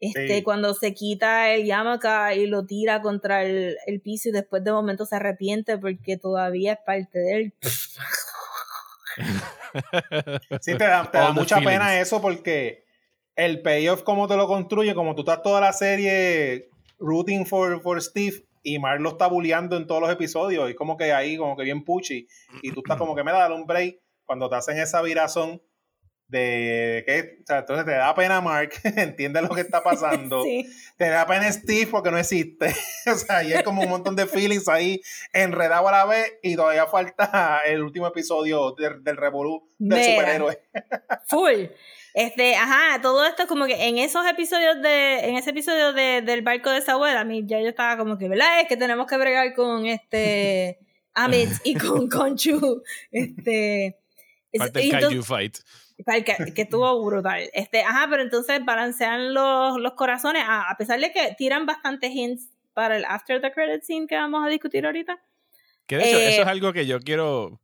Speaker 1: este,
Speaker 2: Sí.
Speaker 1: cuando se quita el Yamaka y lo tira contra el, el piso y después de momento se arrepiente porque todavía es parte de él.
Speaker 2: Sí, te da, te mucha pena eso porque el payoff, como te lo construye, como tú estás toda la serie rooting for, for Steve y Mark lo está bulleando en todos los episodios y como que ahí, como que bien puchi y tú estás como que me da un break cuando te hacen esa virazón de que, o sea, entonces te da pena Mark, entiendes lo que está pasando,
Speaker 1: Sí.
Speaker 2: te da pena Steve porque no existe, o sea, y es como un montón de feelings ahí enredado a la vez y todavía falta el último episodio del, del Revolú del superhéroe.
Speaker 1: Full. Este, ajá, todo esto como que en esos episodios de, en ese episodio de, del barco de Samuel, a mí ya yo estaba como que, ¿verdad? Es que tenemos que bregar con este Amit y con Conchu. Este.
Speaker 5: Parte del Kaiju Fight.
Speaker 1: Que, que estuvo brutal. Este, ajá, pero entonces balancean los, los corazones, a, a pesar de que tiran bastantes hints para el after the credit scene que vamos a discutir ahorita.
Speaker 5: Que de hecho, eso
Speaker 1: Eh,
Speaker 5: es algo que yo quiero.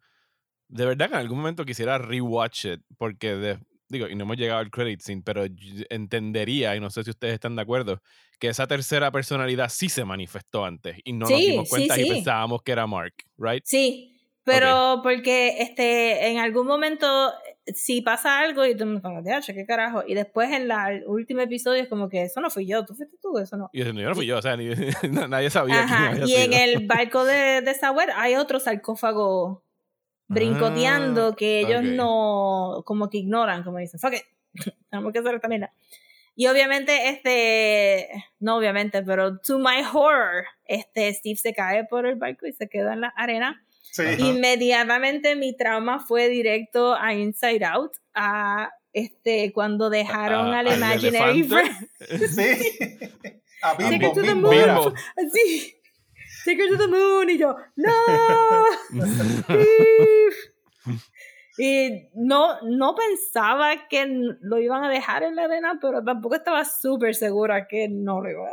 Speaker 5: De verdad que en algún momento quisiera rewatch it. Porque, de- digo, y no hemos llegado al credit scene, pero entendería, y no sé si ustedes están de acuerdo, que esa tercera personalidad sí se manifestó antes. Y no nos dimos
Speaker 1: sí,
Speaker 5: cuenta y pensábamos que era Mark, ¿right?
Speaker 1: Sí, pero porque este, en algún momento si pasa algo y tú me como, "Diache, qué carajo. Y después en la, el último episodio es como que eso no fui yo, tú fuiste tú, eso no.
Speaker 5: Y yo, yo no fui yo, o sea, ni- nadie sabía quién
Speaker 1: Ajá,
Speaker 5: había
Speaker 1: y en
Speaker 5: sido.
Speaker 1: el barco de, de Sauer hay otro sarcófago brincoteando
Speaker 5: Ah,
Speaker 1: que ellos
Speaker 5: ok.
Speaker 1: no, como que ignoran, como dicen, fuck it, tenemos que hacer esta mierda. Y obviamente, este, no obviamente, pero to my horror, este Steve se cae por el barco y se queda en la arena.
Speaker 2: Sí.
Speaker 1: Inmediatamente mi trauma fue directo a Inside Out, a este, cuando dejaron
Speaker 5: Ah,
Speaker 1: al Imaginary
Speaker 5: elefante.
Speaker 1: Friend.
Speaker 2: Sí. A
Speaker 1: Take
Speaker 2: Bimbo,
Speaker 1: her to the moon.
Speaker 5: Bimbo.
Speaker 1: Así. Take her to the moon. Y yo, no. Steve". y no, no pensaba que lo iban a dejar en la arena, pero tampoco estaba súper segura que no lo iban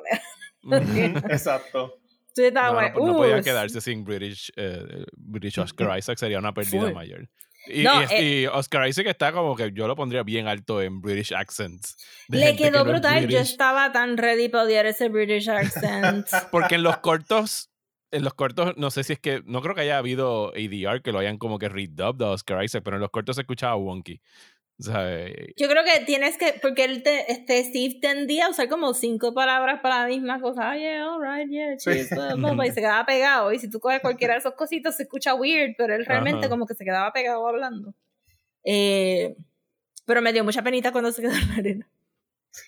Speaker 1: a dejar.
Speaker 2: Exacto.
Speaker 1: Entonces estaba
Speaker 5: No, no,
Speaker 1: like,
Speaker 5: no podía
Speaker 1: "Uh,
Speaker 5: quedarse sin British, eh, British Oscar Isaac, sería una pérdida
Speaker 1: Full.
Speaker 5: mayor. Y,
Speaker 1: No,
Speaker 5: y
Speaker 1: eh,
Speaker 5: y Oscar Isaac está como que yo lo pondría bien alto en British accents.
Speaker 1: Le
Speaker 5: que
Speaker 1: quedó
Speaker 5: es
Speaker 1: brutal. Yo estaba tan ready para odiar ese British accent.
Speaker 5: Porque en los cortos, en los cortos, no sé si es que, no creo que haya habido ADR que lo hayan como que redubbed a Oscar Isaac, pero en los cortos se escuchaba wonky. O sea, eh,
Speaker 1: Yo creo que tienes que, porque él te, este Steve tendía a usar como cinco palabras para la misma cosa. Ah, yeah, alright, yeah,
Speaker 2: Sí.
Speaker 1: cheese, blah, blah, blah", y se quedaba pegado. Y si tú coges cualquiera de esos cositos, se escucha weird, pero él realmente
Speaker 5: Ajá.
Speaker 1: como que se quedaba pegado hablando. Eh, pero me dio mucha penita cuando se quedó en la arena.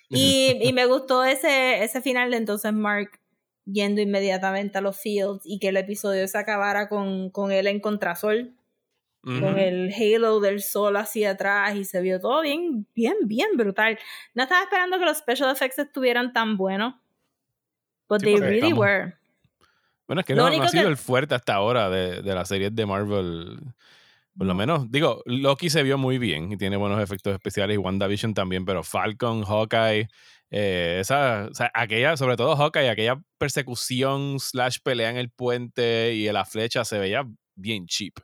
Speaker 1: Y, y me gustó ese, ese final de entonces Mark yendo inmediatamente a los fields y que el episodio se acabara con, con él en contrasol con el halo del sol hacia atrás y se vio todo bien, bien, bien brutal. No estaba esperando que los special effects estuvieran tan buenos. But
Speaker 5: Sí,
Speaker 1: they really
Speaker 5: estamos-
Speaker 1: were.
Speaker 5: Bueno, es que
Speaker 1: Lo
Speaker 5: no, no ha sido
Speaker 1: que-
Speaker 5: el fuerte hasta ahora de, de las series de Marvel. Por lo
Speaker 1: No.
Speaker 5: menos, digo, Loki se vio muy bien y tiene buenos efectos especiales y WandaVision también, pero Falcon, Hawkeye, eh, esa, o sea, aquella, sobre todo Hawkeye, aquella persecución slash pelea en el puente y en la flecha se veía bien cheap.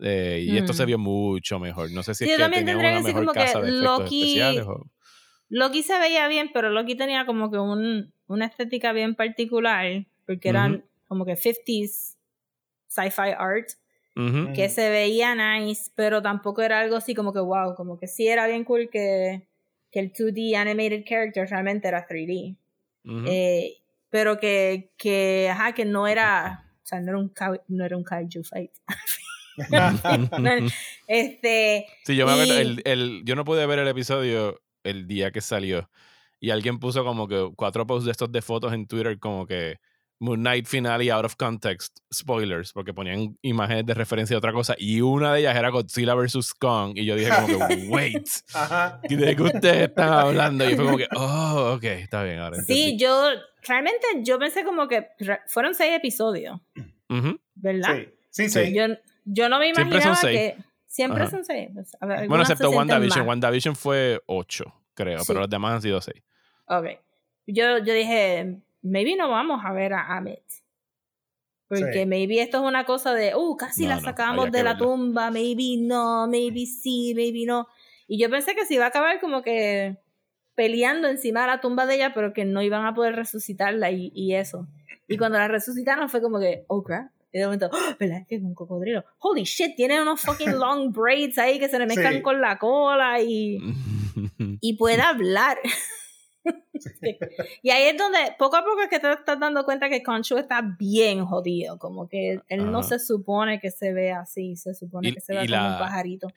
Speaker 5: Eh, y esto se
Speaker 1: Mm.
Speaker 5: vio mucho mejor. No sé si
Speaker 1: Sí,
Speaker 5: es
Speaker 1: yo
Speaker 5: que
Speaker 1: también
Speaker 5: tenían
Speaker 1: tendría
Speaker 5: una
Speaker 1: que decir
Speaker 5: mejor
Speaker 1: como que
Speaker 5: casa de efectos
Speaker 1: Loki-
Speaker 5: especiales. o-
Speaker 1: Loki se veía bien, pero Loki tenía como que un, una estética bien particular, porque eran como que 50s sci-fi art, que se veía nice, pero tampoco era algo así como que wow, como que sí era bien cool que, que el 2D animated character realmente era 3D.
Speaker 5: Ujú.
Speaker 1: Eh, pero que, que, ajá, que no era, o sea, no era un, no era un kaiju fight. este,
Speaker 5: Sí, yo me acuerdo,
Speaker 1: Y-
Speaker 5: el, el- yo no pude ver el episodio el día que salió. Y alguien puso como que cuatro posts de estos de fotos en Twitter como que Moon Knight final y out of context, spoilers, porque ponían imágenes de referencia a otra cosa. Y una de ellas era Godzilla vs. Kong. Y yo dije como que, wait,
Speaker 2: Ajá.
Speaker 5: ¿de qué ustedes están hablando? Y fue como que, oh, ok, está bien, ahora entendí.
Speaker 1: sí, yo, realmente yo pensé como que fueron seis episodios,
Speaker 5: Ujú.
Speaker 1: ¿verdad?
Speaker 2: Sí, sí, sí.
Speaker 1: Yo, yo no me
Speaker 5: Siempre son
Speaker 1: imaginaba
Speaker 5: seis.
Speaker 1: que siempre
Speaker 5: Ajá.
Speaker 1: son seis. pues, a ver,
Speaker 5: Bueno, excepto WandaVision.
Speaker 1: más.
Speaker 5: WandaVision fue ocho, creo,
Speaker 1: Sí.
Speaker 5: pero los demás han sido seis.
Speaker 1: Ok. Yo, yo dije, maybe no vamos a ver a Amit. Porque
Speaker 2: Sí.
Speaker 1: maybe esto es una cosa de, uh, casi
Speaker 5: No,
Speaker 1: la sacamos de la tumba, maybe no, maybe sí, maybe no. Y yo pensé que se iba a acabar como que peleando encima de la tumba de ella, pero que no iban a poder resucitarla y, y eso. Y cuando la resucitaron fue como que, oh crap. Y de momento, ¡Ah! ¿verdad? Que es un cocodrilo. Holy shit, tiene unos fucking long braids ahí que se le mezclan
Speaker 2: Sí.
Speaker 1: con la cola y y puede hablar. Sí. Y ahí es donde poco a poco es que te estás dando cuenta que Conchu está bien jodido, como que él no se supone que se ve así, se supone
Speaker 5: Y-
Speaker 1: que se ve
Speaker 5: y
Speaker 1: como
Speaker 5: la-
Speaker 1: un pajarito.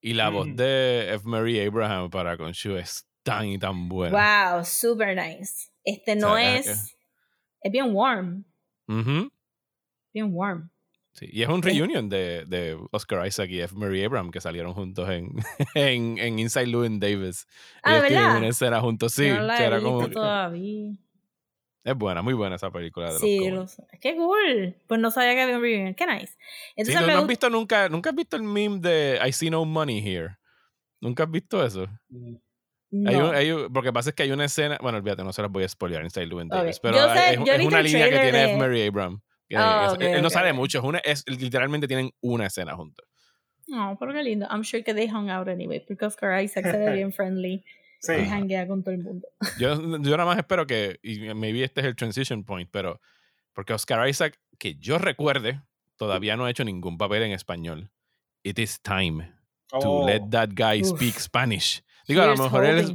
Speaker 5: Y la voz
Speaker 2: Mm.
Speaker 5: de F. Mary Abraham para Khonshu es tan y tan buena.
Speaker 1: Wow, super nice. Este no
Speaker 5: sea,
Speaker 1: es,
Speaker 5: es
Speaker 1: es bien warm,
Speaker 5: Ujú.
Speaker 1: Bien warm.
Speaker 5: Sí, y es un reunion de, de Oscar Isaac y F. Murray Abraham que salieron juntos en, en, en Inside Llewyn Davis.
Speaker 1: Ah,
Speaker 5: Ellos
Speaker 1: ¿verdad?
Speaker 5: una escena juntos, sí.
Speaker 1: No la
Speaker 5: que
Speaker 1: he visto
Speaker 5: como-
Speaker 1: todavía.
Speaker 5: es buena, muy buena esa película de los
Speaker 1: Sí,
Speaker 5: Coen.
Speaker 1: lo sé. Qué cool. Pues no sabía que había un reunion. Qué nice.
Speaker 5: Sí,
Speaker 1: Entonces
Speaker 5: ¿no, has visto nunca, nunca has visto el meme de I see no money here. ¿Nunca has visto eso? Hay
Speaker 1: No.
Speaker 5: un- hay un- porque pasa es que hay una escena, bueno, olvídate, no se las voy a spoilear Inside Llewyn. Davis, pero
Speaker 1: sé-
Speaker 5: hay- es, una línea que tiene
Speaker 1: de-
Speaker 5: F. Mary Abraham. Que
Speaker 1: Ah,
Speaker 5: es-
Speaker 1: ok,
Speaker 5: él no
Speaker 1: ok,
Speaker 5: sale mucho, es una, es, literalmente tienen una escena juntos.
Speaker 1: No, pero qué lindo. I'm sure que they hung out anyway, porque Oscar Isaac se ve bien friendly
Speaker 2: Sí.
Speaker 1: y hanguea con todo el mundo.
Speaker 5: Yo, yo nada más espero que, y maybe este es el transition point, pero porque Oscar Isaac, que yo recuerde, todavía no ha hecho ningún papel en español. It is time to
Speaker 2: Oh.
Speaker 5: let that guy
Speaker 1: Uf.
Speaker 5: speak Spanish. Digo, a lo
Speaker 1: Here's
Speaker 5: mejor él es.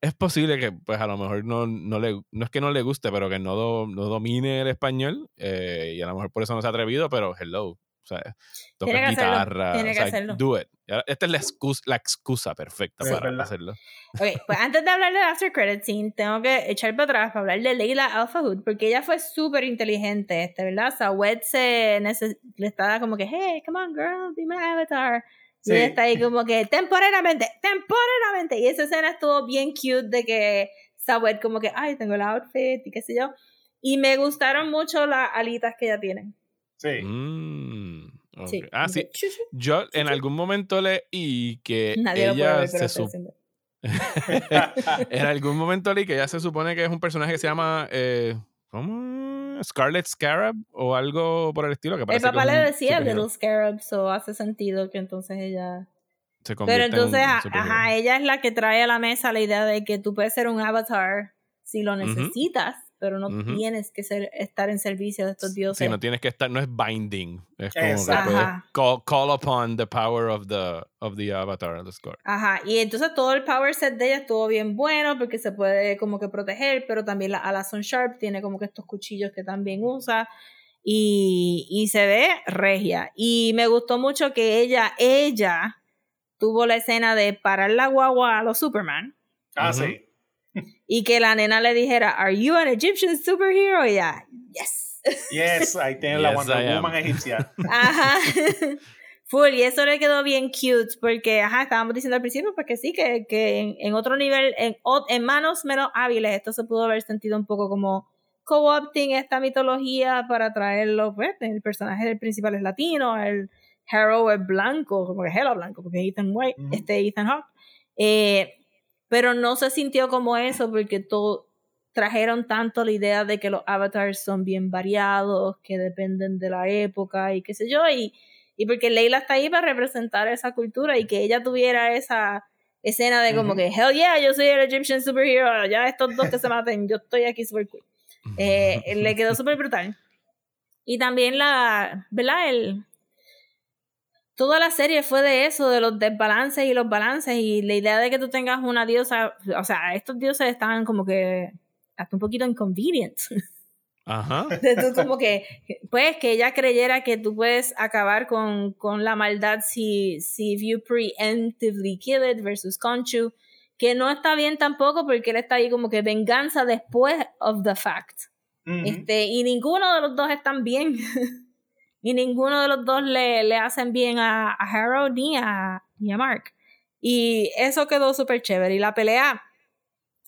Speaker 5: Es posible que, pues a lo mejor no, no, le, no es que no le guste, pero que no, do- no domine el español eh, y a lo mejor por eso no se ha atrevido, pero hello. O sea, toca
Speaker 1: Tiene que hacerlo,
Speaker 5: guitarra.
Speaker 1: tiene
Speaker 5: o
Speaker 1: que
Speaker 5: sea,
Speaker 1: hacerlo.
Speaker 5: Do it. Esta es la excusa, la excusa perfecta
Speaker 2: Sí,
Speaker 5: para
Speaker 2: ¿verdad?
Speaker 5: hacerlo.
Speaker 1: Ok, pues antes de hablar del After Credit Scene, tengo que echar para atrás para hablar de Leila Alphahood, porque ella fue súper inteligente, este, ¿verdad? Sawed se neces- le estaba como que, hey, come on, girl, be my avatar. Y ella está ahí como que, temporalmente, temporalmente. Y esa escena estuvo bien cute de que Sawed como que, ay, tengo el outfit y qué sé yo. Y me gustaron mucho las alitas que ella tiene.
Speaker 2: Sí.
Speaker 5: Mm.
Speaker 1: Sí.
Speaker 5: Ah, sí. Yo en algún momento leí que
Speaker 1: Nadie lo puede
Speaker 5: ella
Speaker 1: ver, pero
Speaker 5: se
Speaker 1: estoy
Speaker 5: sup-
Speaker 1: haciendo.
Speaker 5: en algún momento leí que ella se supone que es un personaje que se llama eh, ¿cómo? Scarlet Scarab o algo por el estilo que
Speaker 1: El
Speaker 5: parece que
Speaker 1: papá le decía. Little Scarab, so hace sentido que entonces ella...
Speaker 5: Se
Speaker 1: Pero
Speaker 5: en
Speaker 1: entonces, ajá, ella es la que trae a la mesa la idea de que tú puedes ser un avatar si lo necesitas, pero no tienes que ser, estar en servicio de estos dioses.
Speaker 5: Sí, no tienes que estar, no es binding. Es como que puedes call, call upon the power of the, of the avatar of the score.
Speaker 1: Ajá, y entonces todo el power set de ella estuvo bien bueno porque se puede como que proteger, pero también la Alazon Sharp tiene como que estos cuchillos que también usa y, y se ve regia. Y me gustó mucho que ella, ella tuvo la escena de parar la guagua a los Superman
Speaker 2: Ah, sí.
Speaker 1: Y que la nena le dijera, ¿Are you an Egyptian superhero? Y ella, yes.
Speaker 2: Yes, ahí tienen la
Speaker 5: Yes, I
Speaker 2: Wonder. Woman egipcia.
Speaker 1: Ajá. Full, y eso le quedó bien cute, porque, ajá, estábamos diciendo al principio, pues que sí, que, que en, en otro nivel, en, en manos menos hábiles, esto se pudo haber sentido un poco como co-opting esta mitología para traerlo, pues, el personaje del principal es latino, el hero es blanco, como que es Hela blanco, porque es Ethan White,
Speaker 2: Ujú.
Speaker 1: este Ethan Hawke, eh, pero no se sintió como eso, porque todo, trajeron tanto la idea de que los avatars son bien variados, que dependen de la época y qué sé yo, y, y porque Leila está ahí para representar esa cultura y que ella tuviera esa escena de como que, hell yeah, yo soy el Egyptian superhero, ya estos dos que se maten, yo estoy aquí super cool. Eh, le quedó súper brutal. Y también la, ¿verdad? El, toda la serie fue de eso, de los desbalances y los balances y la idea de que tú tengas una diosa, o sea, estos dioses estaban como que hasta un poquito inconvenient.
Speaker 5: Ajá.
Speaker 1: De tú como que, pues, que ella creyera que tú puedes acabar con, con la maldad si, si if you preemptively kill it versus Conchu, que no está bien tampoco porque él está ahí como que venganza después of the fact. Este, y ninguno de los dos están bien. y ninguno de los dos le, le hacen bien a, a Harrow ni a, ni a Mark. Y eso quedó súper chévere. Y la pelea,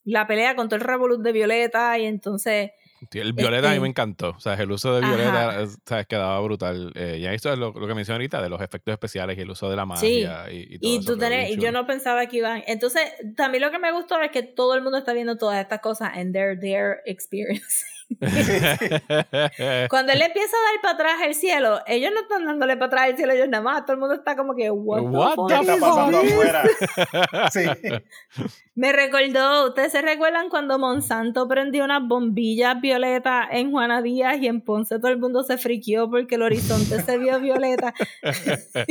Speaker 1: la pelea con todo el revolut de Violeta y entonces...
Speaker 5: Sí, El violeta a mí
Speaker 1: Este-
Speaker 5: me encantó. O sea, el uso de violeta, es- sabes, quedaba brutal. Eh, ya esto es lo, lo que mencioné ahorita, de los efectos especiales y el uso de la
Speaker 1: Sí.
Speaker 5: magia y, y todo
Speaker 1: Y tú tenés, y yo no pensaba que iban. Entonces, también lo que me gustó es que todo el mundo está viendo todas estas cosas and they're there experience. Cuando él empieza a dar para atrás el cielo, ellos no están dándole para atrás el cielo ellos nada más. Todo el mundo está como que, what, the
Speaker 5: What
Speaker 1: fuck
Speaker 5: the
Speaker 2: ¿Qué
Speaker 1: is
Speaker 2: está pasando
Speaker 1: this?
Speaker 2: afuera? Sí.
Speaker 1: Me recordó, ¿ustedes se recuerdan cuando Monsanto prendió unas bombillas violetas en Juana Díaz y en Ponce todo el mundo se friqueó porque el horizonte se vio violeta?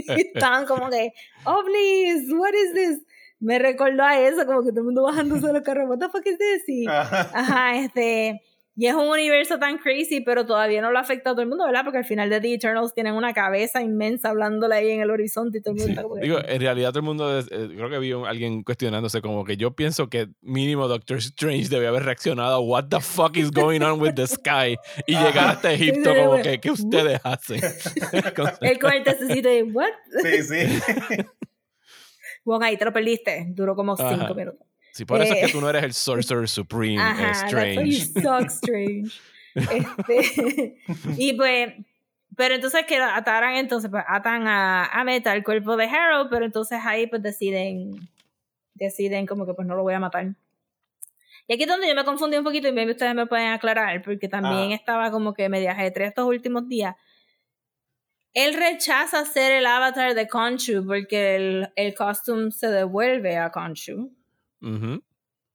Speaker 1: estaban como que, oh please, what is this? Me recordó a eso, como que todo el mundo bajándose los carros, what the fuck is this? Y-.
Speaker 2: Ajá,
Speaker 1: este. Y es un universo tan crazy, pero todavía no lo afecta a todo el mundo, ¿verdad? Porque al final de The Eternals tienen una cabeza inmensa hablándole ahí en el horizonte y todo el mundo está como
Speaker 5: Digo, en realidad todo el mundo, es- eh, creo que vi un- alguien cuestionándose como que yo pienso que mínimo Doctor Strange debe haber reaccionado a what the fuck is going on with the sky y llegar hasta Egipto como que, ¿qué ustedes hacen?
Speaker 1: El tececito de, ¿what?
Speaker 2: Sí, sí.
Speaker 1: Bueno, ahí te lo perdiste. Duró como cinco
Speaker 5: Ajá.
Speaker 1: minutos.
Speaker 5: Sí, por eso es
Speaker 1: Eh.
Speaker 5: que tú no eres el Sorcerer Supreme, eh,
Speaker 1: Ajá, that's why you
Speaker 5: Strange.
Speaker 1: suck, Strange. Este, y pues, pero entonces que ataran, entonces pues, atan a, a Meta el cuerpo de Harold, pero entonces ahí pues deciden, deciden como que pues no lo voy a matar. Y aquí es donde yo me confundí un poquito y maybe ustedes me pueden aclarar, porque también
Speaker 2: Ajá.
Speaker 1: estaba como que media ajetreada estos últimos días. Él rechaza ser el avatar de Conchu porque el, el costume se devuelve a Conchu.
Speaker 5: Ujú.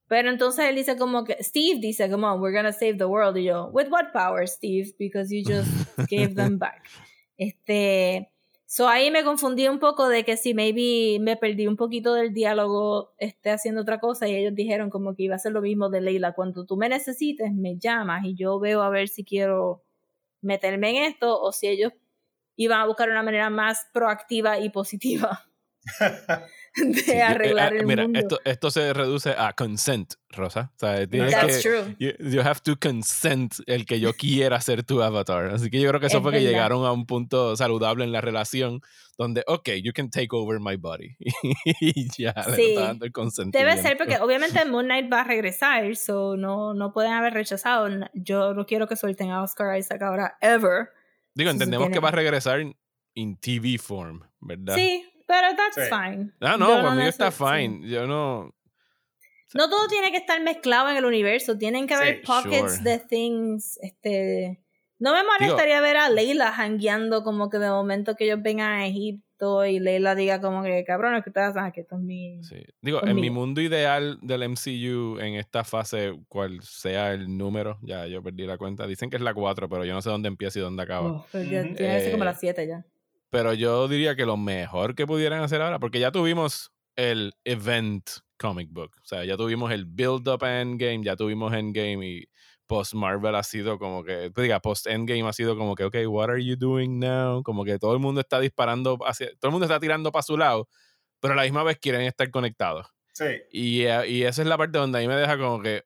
Speaker 1: Pero entonces él dice como que, Steve dice, come on, we're gonna save the world. Y yo, with what power, Steve? Because you just gave them back. Este, so ahí me confundí un poco de que si maybe me perdí un poquito del diálogo este, haciendo otra cosa y ellos dijeron como que iba a ser lo mismo de Leila. Cuando tú me necesites, me llamas y yo veo a ver si quiero meterme en esto o si ellos iban a buscar una manera más proactiva y positiva de
Speaker 5: yo-
Speaker 1: arreglar
Speaker 5: eh,
Speaker 1: el
Speaker 5: mira,
Speaker 1: mundo.
Speaker 5: Esto, esto se reduce a consent, Rosa. O sea, tienes
Speaker 1: That's
Speaker 5: que,
Speaker 1: true.
Speaker 5: You, you have to consent el que yo quiera ser tu avatar. Así que yo creo que eso
Speaker 1: Es
Speaker 5: fue que llegaron a un punto saludable en la relación donde, ok, you can take over my body. y ya le
Speaker 1: Sí.
Speaker 5: está dando el consentimiento.
Speaker 1: Debe ser porque obviamente Moon Knight va a regresar, so no, no pueden haber rechazado. Yo no quiero que suelten a Oscar Isaac ahora, ever.
Speaker 5: Digo, entendemos que va a regresar in TV form, ¿verdad?
Speaker 1: Sí, pero that's
Speaker 2: Sí.
Speaker 1: fine.
Speaker 5: Ah, no,
Speaker 1: Yo
Speaker 5: conmigo está fine. Yo no...
Speaker 1: No todo tiene que estar mezclado en el universo, tienen que haber
Speaker 2: Sí,
Speaker 1: pockets
Speaker 5: sure.
Speaker 1: de things, este... No me molestaría ver a Leila hangueando como que de momento que ellos vengan a Egipto y Leila diga como que cabrón, es que ustedes saben que esto es mi...
Speaker 5: Sí. Digo, en mi mundo ideal del MCU, en esta fase, cual sea el número, ya yo perdí la cuenta. Dicen que es la 4, pero yo no sé dónde empieza y dónde acaba.
Speaker 1: Oh, ya tiene que ser como
Speaker 5: Eh,
Speaker 1: las 7 ya.
Speaker 5: Pero yo diría que lo mejor que pudieran hacer ahora, porque ya tuvimos el event comic book, o sea, ya tuvimos el build up a Endgame, ya tuvimos Endgame y post Marvel ha sido como que, pues diga, post Endgame ha sido como que, ok, what are you doing now? Como que todo el mundo está disparando hacia, todo el mundo está tirando para su lado, pero a la misma vez quieren estar conectados.
Speaker 2: Sí.
Speaker 5: Y, eh, y esa es la parte donde ahí me deja como que,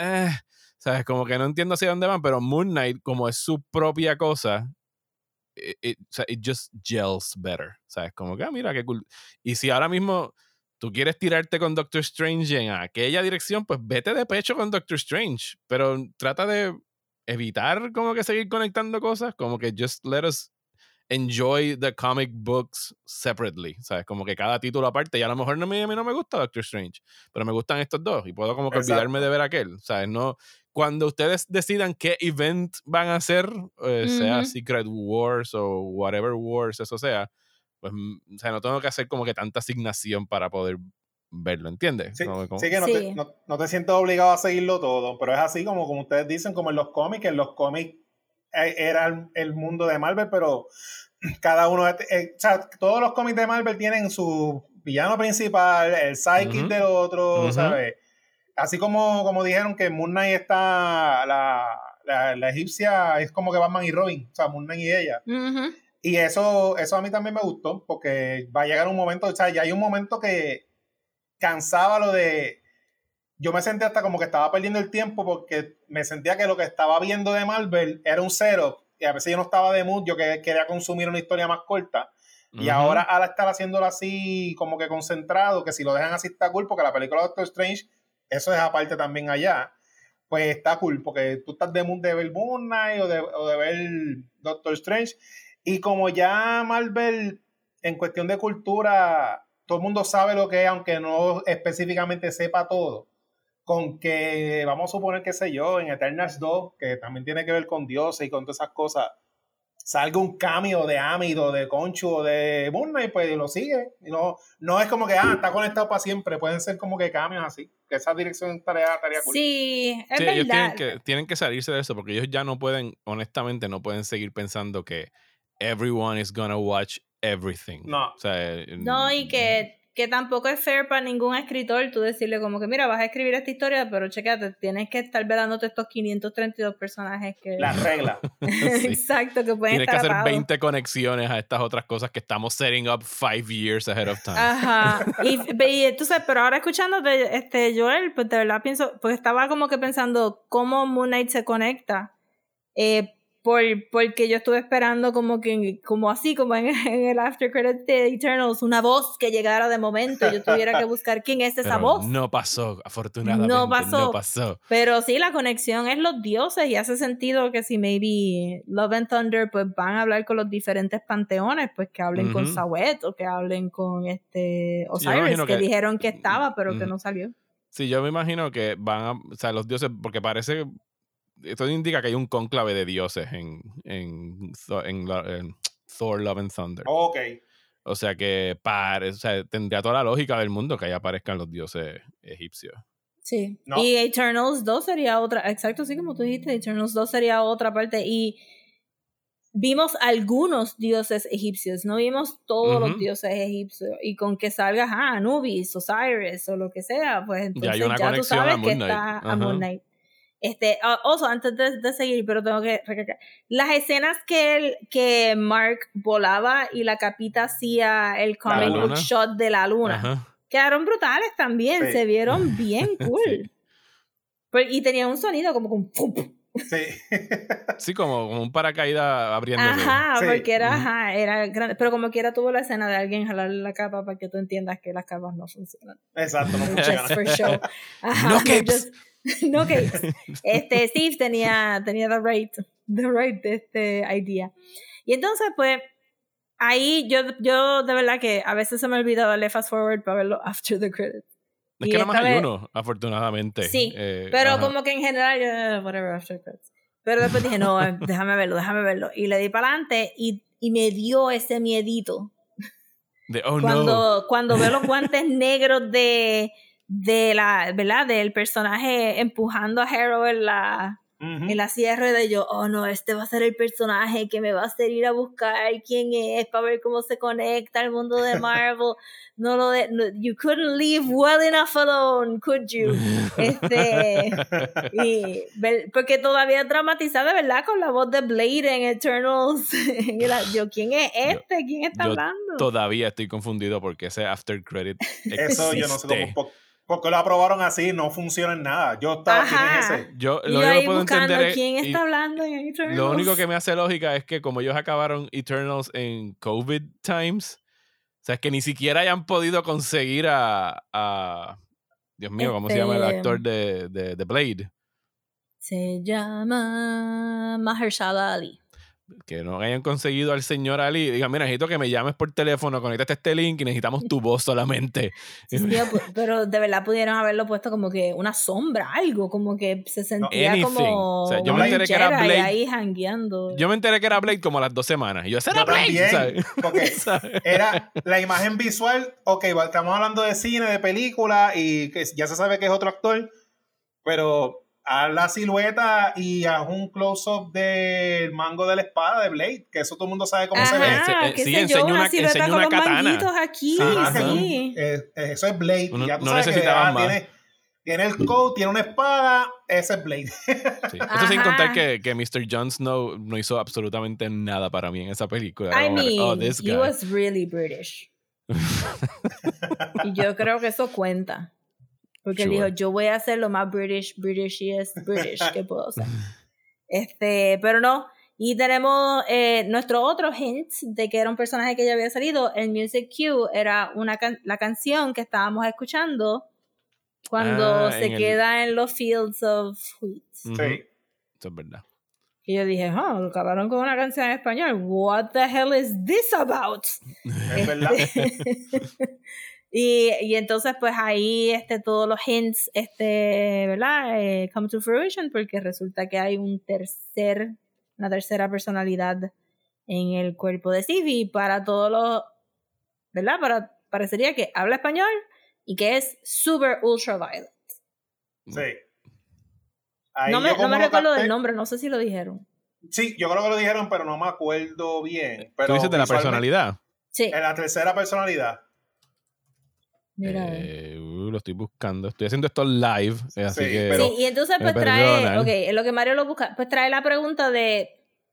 Speaker 5: eh, ¿sabes? Como que no entiendo hacia dónde van, pero Moon Knight, como es su propia cosa, o sea, it just gels better, ¿sabes? Como que, ah, mira, qué cool. Y si ahora mismo tú quieres tirarte con Doctor Strange en aquella dirección, pues vete de pecho con Doctor Strange, pero trata de evitar como que seguir conectando cosas, como que just let us enjoy the comic books separately, ¿sabes? Como que cada título aparte, y a lo mejor no me, a mí no me gusta Doctor Strange, pero me gustan estos dos y puedo como que
Speaker 2: Exacto.
Speaker 5: olvidarme de ver aquel, ¿sabes? No, cuando ustedes decidan qué event van a hacer, eh, sea
Speaker 1: Ujú.
Speaker 5: Secret Wars o whatever Wars eso sea, pues, mm, o sea, no tengo que hacer como que tanta asignación para poder verlo, ¿entiendes?
Speaker 2: Sí,
Speaker 5: Como- como-
Speaker 2: sí que no,
Speaker 1: Sí.
Speaker 2: Te, no, no te sientes obligado a seguirlo todo, pero es así como, como ustedes dicen, como en los cómics, en los cómics era el, el mundo de Marvel, pero cada uno, eh, o sea, todos los cómics de Marvel tienen su villano principal, el sidekick
Speaker 5: Ujú.
Speaker 2: del otro,
Speaker 5: Ujú.
Speaker 2: ¿sabes? Así como, como dijeron que Moon Knight está, la, la, la egipcia es como que Batman y Robin, o sea, Moon Knight y ella.
Speaker 1: Ujú.
Speaker 2: Y eso, eso a mí también me gustó, porque va a llegar un momento, o sea, ya hay un momento que cansaba lo de. Yo me sentía hasta como que estaba perdiendo el tiempo porque me sentía que lo que estaba viendo de Marvel era un cero y a veces yo no estaba de mood, yo que- quería consumir una historia más corta. Y ahora al estar haciéndolo así como que concentrado, que si lo dejan así está cool, porque la película de Doctor Strange, eso es aparte también allá, pues está cool, porque tú estás de mood de ver Moon Knight o de, o de ver Doctor Strange. Y como ya Marvel, en cuestión de cultura, todo el mundo sabe lo que es, aunque no específicamente sepa todo. Con que, vamos a suponer, qué sé yo, en Eternals 2, que también tiene que ver con dioses y con todas esas cosas, salga un cambio de Amido, de Conchu o de Moon Knight, pues lo sigue. Y no, no es como que, ah, está conectado para siempre. Pueden ser como que cambios así. Que esa dirección estaría, estaría cool.
Speaker 1: Sí, es
Speaker 5: Sí, ellos
Speaker 1: verdad.
Speaker 5: tienen que, tienen que salirse de eso porque ellos ya no pueden, honestamente, no pueden seguir pensando que everyone is gonna watch everything.
Speaker 2: No.
Speaker 5: O sea, eh,
Speaker 1: No, y que que tampoco es fair para ningún escritor tú decirle como que mira, vas a escribir esta historia, pero chequete, tienes que estar velándote estos 532 personajes que...
Speaker 2: La regla.
Speaker 5: Sí.
Speaker 1: Exacto, que pueden
Speaker 5: Tienes que hacer
Speaker 1: atados.
Speaker 5: 20 conexiones a estas otras cosas que estamos setting up five years ahead of time.
Speaker 1: Ajá. Y, y entonces, pero ahora escuchándote, este, Joel, pues de verdad pienso, pues estaba como que pensando cómo Moon Knight se conecta. Eh, por, porque yo estuve esperando como que, como así, como en, en el After Credit de Eternals, una voz que llegara de momento. Yo tuviera que buscar quién es esa
Speaker 5: Pero
Speaker 1: voz.
Speaker 5: No pasó, afortunadamente.
Speaker 1: No
Speaker 5: No
Speaker 1: pasó.
Speaker 5: pasó.
Speaker 1: Pero sí, la conexión es los dioses y hace sentido que si maybe Love and Thunder pues van a hablar con los diferentes panteones, pues que hablen con. Sawet o que hablen con este Osiris, que,
Speaker 5: que-
Speaker 1: dijeron que estaba pero que no salió.
Speaker 5: Sí, yo me imagino que van a. O sea, los dioses. Porque parece. Esto indica que hay un cónclave de dioses en, en, Thor- en en Thor Love and Thunder.
Speaker 2: Ok.
Speaker 5: O sea que pare, o sea, tendría toda la lógica del mundo que ahí aparezcan los dioses egipcios.
Speaker 1: Sí.
Speaker 2: No.
Speaker 1: Y Eternals 2 sería otra, exacto, así como tú dijiste, Eternals 2 sería otra parte y vimos algunos dioses egipcios, no vimos todos los
Speaker 5: Ujú.
Speaker 1: dioses egipcios y con que salga ah, Anubis, Osiris o lo que sea, pues entonces
Speaker 5: hay
Speaker 1: ya,
Speaker 5: una
Speaker 1: tú
Speaker 5: conexión a
Speaker 1: sabes que
Speaker 5: Moon Knight.
Speaker 1: está a
Speaker 5: Ajá.
Speaker 1: Moon Knight. Este, oso, antes de, de seguir, pero tengo que recalcar. Las escenas que él, que Mark volaba y la capita hacía el comic book shot de la luna
Speaker 5: Ajá.
Speaker 1: quedaron brutales también,
Speaker 2: Sí.
Speaker 1: se vieron bien cool.
Speaker 5: Sí.
Speaker 1: Pues, y tenía un sonido como un ¡pum!
Speaker 2: Sí.
Speaker 5: Sí, como, como un paracaídas abriéndose.
Speaker 1: Ajá,
Speaker 2: Sí.
Speaker 1: porque era, ajá, era grande. Pero como quiera tuvo la escena de alguien jalarle la capa para que tú entiendas que las capas no funcionan.
Speaker 2: Exacto, no
Speaker 1: Just
Speaker 2: funciona.
Speaker 1: for show. Ajá,
Speaker 5: No capes.
Speaker 1: just- no capes. Este, Steve tenía, tenía the right, the right este, idea. Y entonces, pues, ahí yo, yo de verdad que a veces se me olvida darle fast forward para verlo after the credits.
Speaker 5: Es
Speaker 1: Y
Speaker 5: que nada más hay uno, afortunadamente.
Speaker 1: Sí,
Speaker 5: Eh,
Speaker 1: Pero
Speaker 5: ajá.
Speaker 1: como que en general, whatever, after credits. Pero después dije, no, eh, déjame verlo, déjame verlo. Y le di para adelante y, y me dio ese miedito.
Speaker 5: De, oh
Speaker 1: cuando,
Speaker 5: no.
Speaker 1: cuando veo los guantes negros de, de la, ¿verdad? Del personaje empujando a Harrow en la,
Speaker 2: Ujú.
Speaker 1: en la sierra de yo, oh no, este va a ser el personaje que me va a hacer ir a buscar quién es para ver cómo se conecta al mundo de Marvel. No lo de, no- you couldn't leave well enough alone, could you? Este, y porque todavía dramatizada, ¿verdad? Con la voz de Blade en Eternals. Yo, ¿quién es este? ¿Quién está
Speaker 5: yo
Speaker 1: hablando?
Speaker 5: Todavía estoy confundido porque ese after credit
Speaker 2: Eso yo no sé
Speaker 5: existe.
Speaker 2: cómo. Por- Porque lo aprobaron así, no funciona en nada. Yo estaba. ¿Quién es ese?
Speaker 5: Yo lo
Speaker 1: yo
Speaker 5: único que puedo entender es-
Speaker 1: quién
Speaker 5: y
Speaker 1: está hablando en Eternals.
Speaker 5: Lo único que me hace lógica es que como ellos acabaron Eternals en COVID times, o sea, es que ni siquiera hayan podido conseguir a, a- Dios mío, ¿cómo se llama el
Speaker 1: Este-
Speaker 5: actor de, de, de Blade?
Speaker 1: Se llama Mahershala Ali.
Speaker 5: Que no hayan conseguido al señor Ali. Diga, mira, necesito que me llames por teléfono, conéctate a este link y necesitamos tu voz solamente.
Speaker 1: Sí, sí, pu- pero de verdad pudieron haberlo puesto como que una sombra, algo, como que se sentía
Speaker 5: anything.
Speaker 1: como
Speaker 5: O sea, yo
Speaker 2: me enteré
Speaker 5: que era Blade.
Speaker 1: ahí jangueando.
Speaker 5: Yo me enteré que era Blade como a las dos semanas. Y yo, ese era
Speaker 2: Yo
Speaker 5: Blade.
Speaker 2: también.
Speaker 5: ¿sabes?
Speaker 2: Porque
Speaker 5: ¿Sabes?
Speaker 2: era la imagen visual. Ok, estamos hablando de cine, de película, y que ya se sabe que es otro actor, pero a la silueta y a un close-up del mango de la espada de Blade, que eso todo el mundo sabe cómo se ve.
Speaker 1: Ajá,
Speaker 5: Eh,
Speaker 1: qué
Speaker 5: sí,
Speaker 1: sé yo, una
Speaker 5: una-
Speaker 1: silueta con
Speaker 5: una katana.
Speaker 1: aquí,
Speaker 2: Ajá,
Speaker 1: sí.
Speaker 2: Eh, eh, eso es Blade.
Speaker 5: Uno-
Speaker 2: y ya tú
Speaker 5: no
Speaker 2: sabes que
Speaker 5: necesitaban
Speaker 2: ah,
Speaker 5: más.
Speaker 2: tiene, tiene el coat, tiene una espada, ese es Blade.
Speaker 5: Sí. Eso sin
Speaker 1: Ajá.
Speaker 5: contar que, que Mr. Jon Snow no hizo absolutamente nada para mí en esa película.
Speaker 1: I
Speaker 5: que,
Speaker 1: mean,
Speaker 5: oh, this
Speaker 1: he
Speaker 5: guy.
Speaker 1: was really British. y yo creo que eso cuenta. Porque él
Speaker 5: Sure.
Speaker 1: dijo, yo voy a hacer lo más British, Britishiest British que puedo hacer. Este, pero no. Y tenemos eh, nuestro otro hint de que era un personaje que ya había salido. El Music Cue era una can- la canción que estábamos escuchando cuando
Speaker 5: Ah,
Speaker 1: se
Speaker 5: en el-
Speaker 1: queda en los fields of wheat.
Speaker 2: Sí.
Speaker 5: Eso es verdad.
Speaker 1: Y yo dije, ah, lo acabaron con una canción en español. What the hell is this about?
Speaker 2: Es verdad.
Speaker 1: y, y entonces, pues ahí este, todos los hints, este, ¿verdad? Eh, come to fruition, porque resulta que hay un tercer, una tercera personalidad en el cuerpo de Stevie. Y para todos los, ¿verdad? Para, parecería que habla español y que es super ultraviolet.
Speaker 2: Sí. Ahí
Speaker 1: No me, no me recuerdo del nombre, no sé si lo dijeron.
Speaker 2: Sí, yo creo que lo dijeron, pero no me acuerdo bien. Pero
Speaker 5: Tú dices de la personalidad.
Speaker 1: Sí.
Speaker 2: En la tercera personalidad.
Speaker 1: Mira.
Speaker 5: Eh, uh, lo estoy buscando. Estoy haciendo esto live, eh, así
Speaker 2: Sí,
Speaker 5: que...
Speaker 2: pero-
Speaker 1: sí, y entonces pues trae, ok, en lo que Mario lo busca, pues trae la pregunta de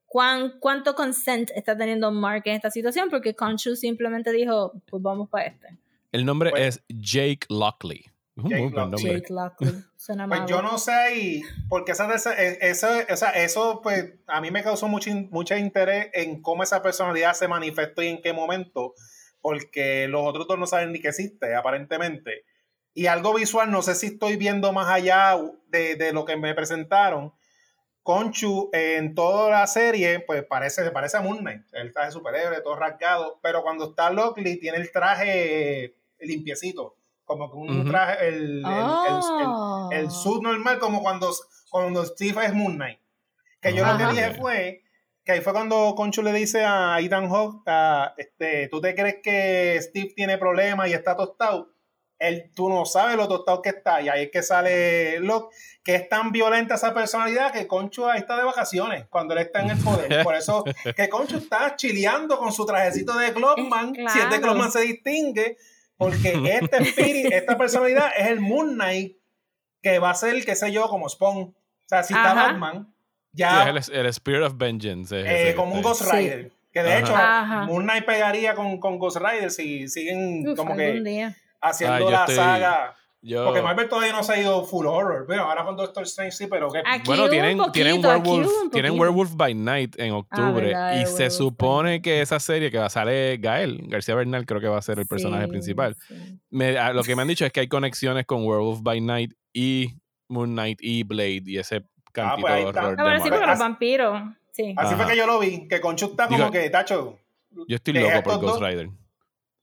Speaker 1: cuán, cuánto consent está teniendo Mark en esta situación, porque Conchu simplemente dijo, pues vamos para este.
Speaker 5: El nombre
Speaker 2: Pues-
Speaker 5: es Jake Lockley. Es un
Speaker 2: Jake
Speaker 5: muy buen
Speaker 2: Lockley.
Speaker 5: nombre.
Speaker 1: Jake Lockley, suena
Speaker 2: Pues yo no sé, y porque esa, esa- eso, o sea, eso pues a mí me causó mucho, mucho interés en cómo esa personalidad se manifestó y en qué momento, porque los otros dos no saben ni que existe, aparentemente. Y algo visual, no sé si estoy viendo más allá de, de lo que me presentaron. Conchu en toda la serie, pues parece, se parece a Moon Knight, el traje superhéroe, todo rasgado, pero cuando está Lockley tiene el traje limpiecito, como que un traje, el, el- el- el-
Speaker 1: Oh.
Speaker 2: el suit normal como cuando, cuando Steve es Moon Knight. Que yo lo que dije fue que ahí fue cuando Conchu le dice a Ethan Hawke, a, este, ¿tú te crees que Steve tiene problemas y está tostado? Él, tú no sabes lo tostado que está. Y ahí es que sale Locke, que es tan violenta esa personalidad que Conchu ahí está de vacaciones cuando él está en el poder. Por eso que Conchu está chileando con su trajecito de Clubman.
Speaker 1: Eh,
Speaker 2: Si es de
Speaker 1: claro.
Speaker 2: Clubman se distingue, porque este espíritu, esta personalidad es el Moon Knight que va a ser, qué sé yo, como Spawn. O sea, si está
Speaker 1: Ajá.
Speaker 2: Batman,
Speaker 5: Sí,
Speaker 2: ya
Speaker 5: es el, el Spirit of Vengeance. es
Speaker 2: eh,
Speaker 5: ese
Speaker 2: como un
Speaker 5: ahí.
Speaker 2: Ghost Rider. Que de
Speaker 5: Ajá.
Speaker 2: hecho,
Speaker 1: Ajá.
Speaker 2: Moon Knight pegaría con, con Ghost Rider si siguen
Speaker 1: Uf,
Speaker 2: como que
Speaker 1: día.
Speaker 2: haciendo
Speaker 5: Ah, yo
Speaker 2: la
Speaker 5: estoy-
Speaker 2: saga.
Speaker 5: Yo-
Speaker 2: Porque Marvel todavía no se ha ido full horror. Pero ahora con Doctor Strange sí, pero que.
Speaker 1: Aquí
Speaker 5: Bueno, tienen,
Speaker 1: poquito,
Speaker 5: tienen, Werewolf, tienen. Werewolf by Night en octubre
Speaker 1: verdad,
Speaker 5: y se
Speaker 1: Werewolf
Speaker 5: supone que esa serie que va a salir Gael, García Bernal creo que va a ser el personaje
Speaker 1: Sí,
Speaker 5: principal.
Speaker 1: sí.
Speaker 5: Me- a- lo que me han dicho es que hay conexiones con Werewolf by Night y Moon Knight y Blade y ese cantito
Speaker 2: pues
Speaker 5: horror
Speaker 1: Ah,
Speaker 5: de
Speaker 1: sí, porque los
Speaker 2: Así-
Speaker 1: vampiros. Sí.
Speaker 2: Así fue que yo lo vi. Que Conchu está como
Speaker 5: Digo,
Speaker 2: que, tacho.
Speaker 5: Yo estoy loco por Ghost Rider. O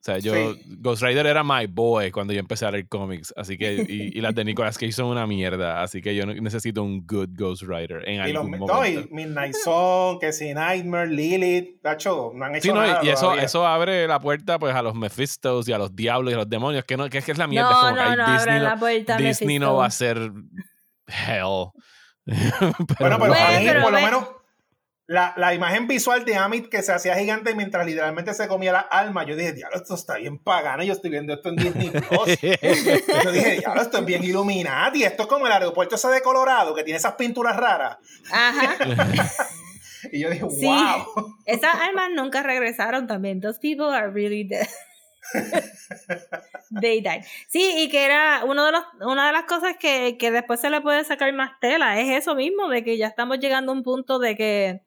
Speaker 5: sea, yo,
Speaker 2: Sí.
Speaker 5: Ghost Rider era my boy cuando yo empecé a leer cómics, así que, y, y las de Nicolas Cage son una mierda, así que yo ne- necesito un good Ghost Rider en
Speaker 2: Y, los,
Speaker 5: algún
Speaker 2: no,
Speaker 5: momento.
Speaker 2: y Midnight Sun, que si Nightmare, Lilith, tacho, no han hecho
Speaker 5: Sí, no, y-
Speaker 2: nada.
Speaker 5: y eso,
Speaker 2: todavía.
Speaker 5: eso abre la puerta pues a los Mephistos y a los diablos y a los demonios, que, no, que es que es la mierda. es
Speaker 1: No,
Speaker 5: como que,
Speaker 1: no, no,
Speaker 5: Disney, no,
Speaker 1: la puerta.
Speaker 5: Disney no va a ser hell.
Speaker 2: Bueno, pero
Speaker 1: Bueno,
Speaker 2: a mí,
Speaker 1: pero
Speaker 2: por lo menos, la, la imagen visual de Amit que se hacía gigante mientras literalmente se comía la alma, yo dije, diablo, esto está bien pagano, yo estoy viendo esto en Disney Plus. yo dije, diablo, esto es bien Illuminati, esto es como el aeropuerto ese de Colorado, que tiene esas pinturas raras.
Speaker 1: Ajá.
Speaker 2: Y yo dije,
Speaker 1: Sí.
Speaker 2: wow.
Speaker 1: Esas almas nunca regresaron también. Those people are really dead. They died. Sí, y que era uno de los, una de las cosas que, que después se le puede sacar más tela. Es eso mismo, de que ya estamos llegando a un punto de que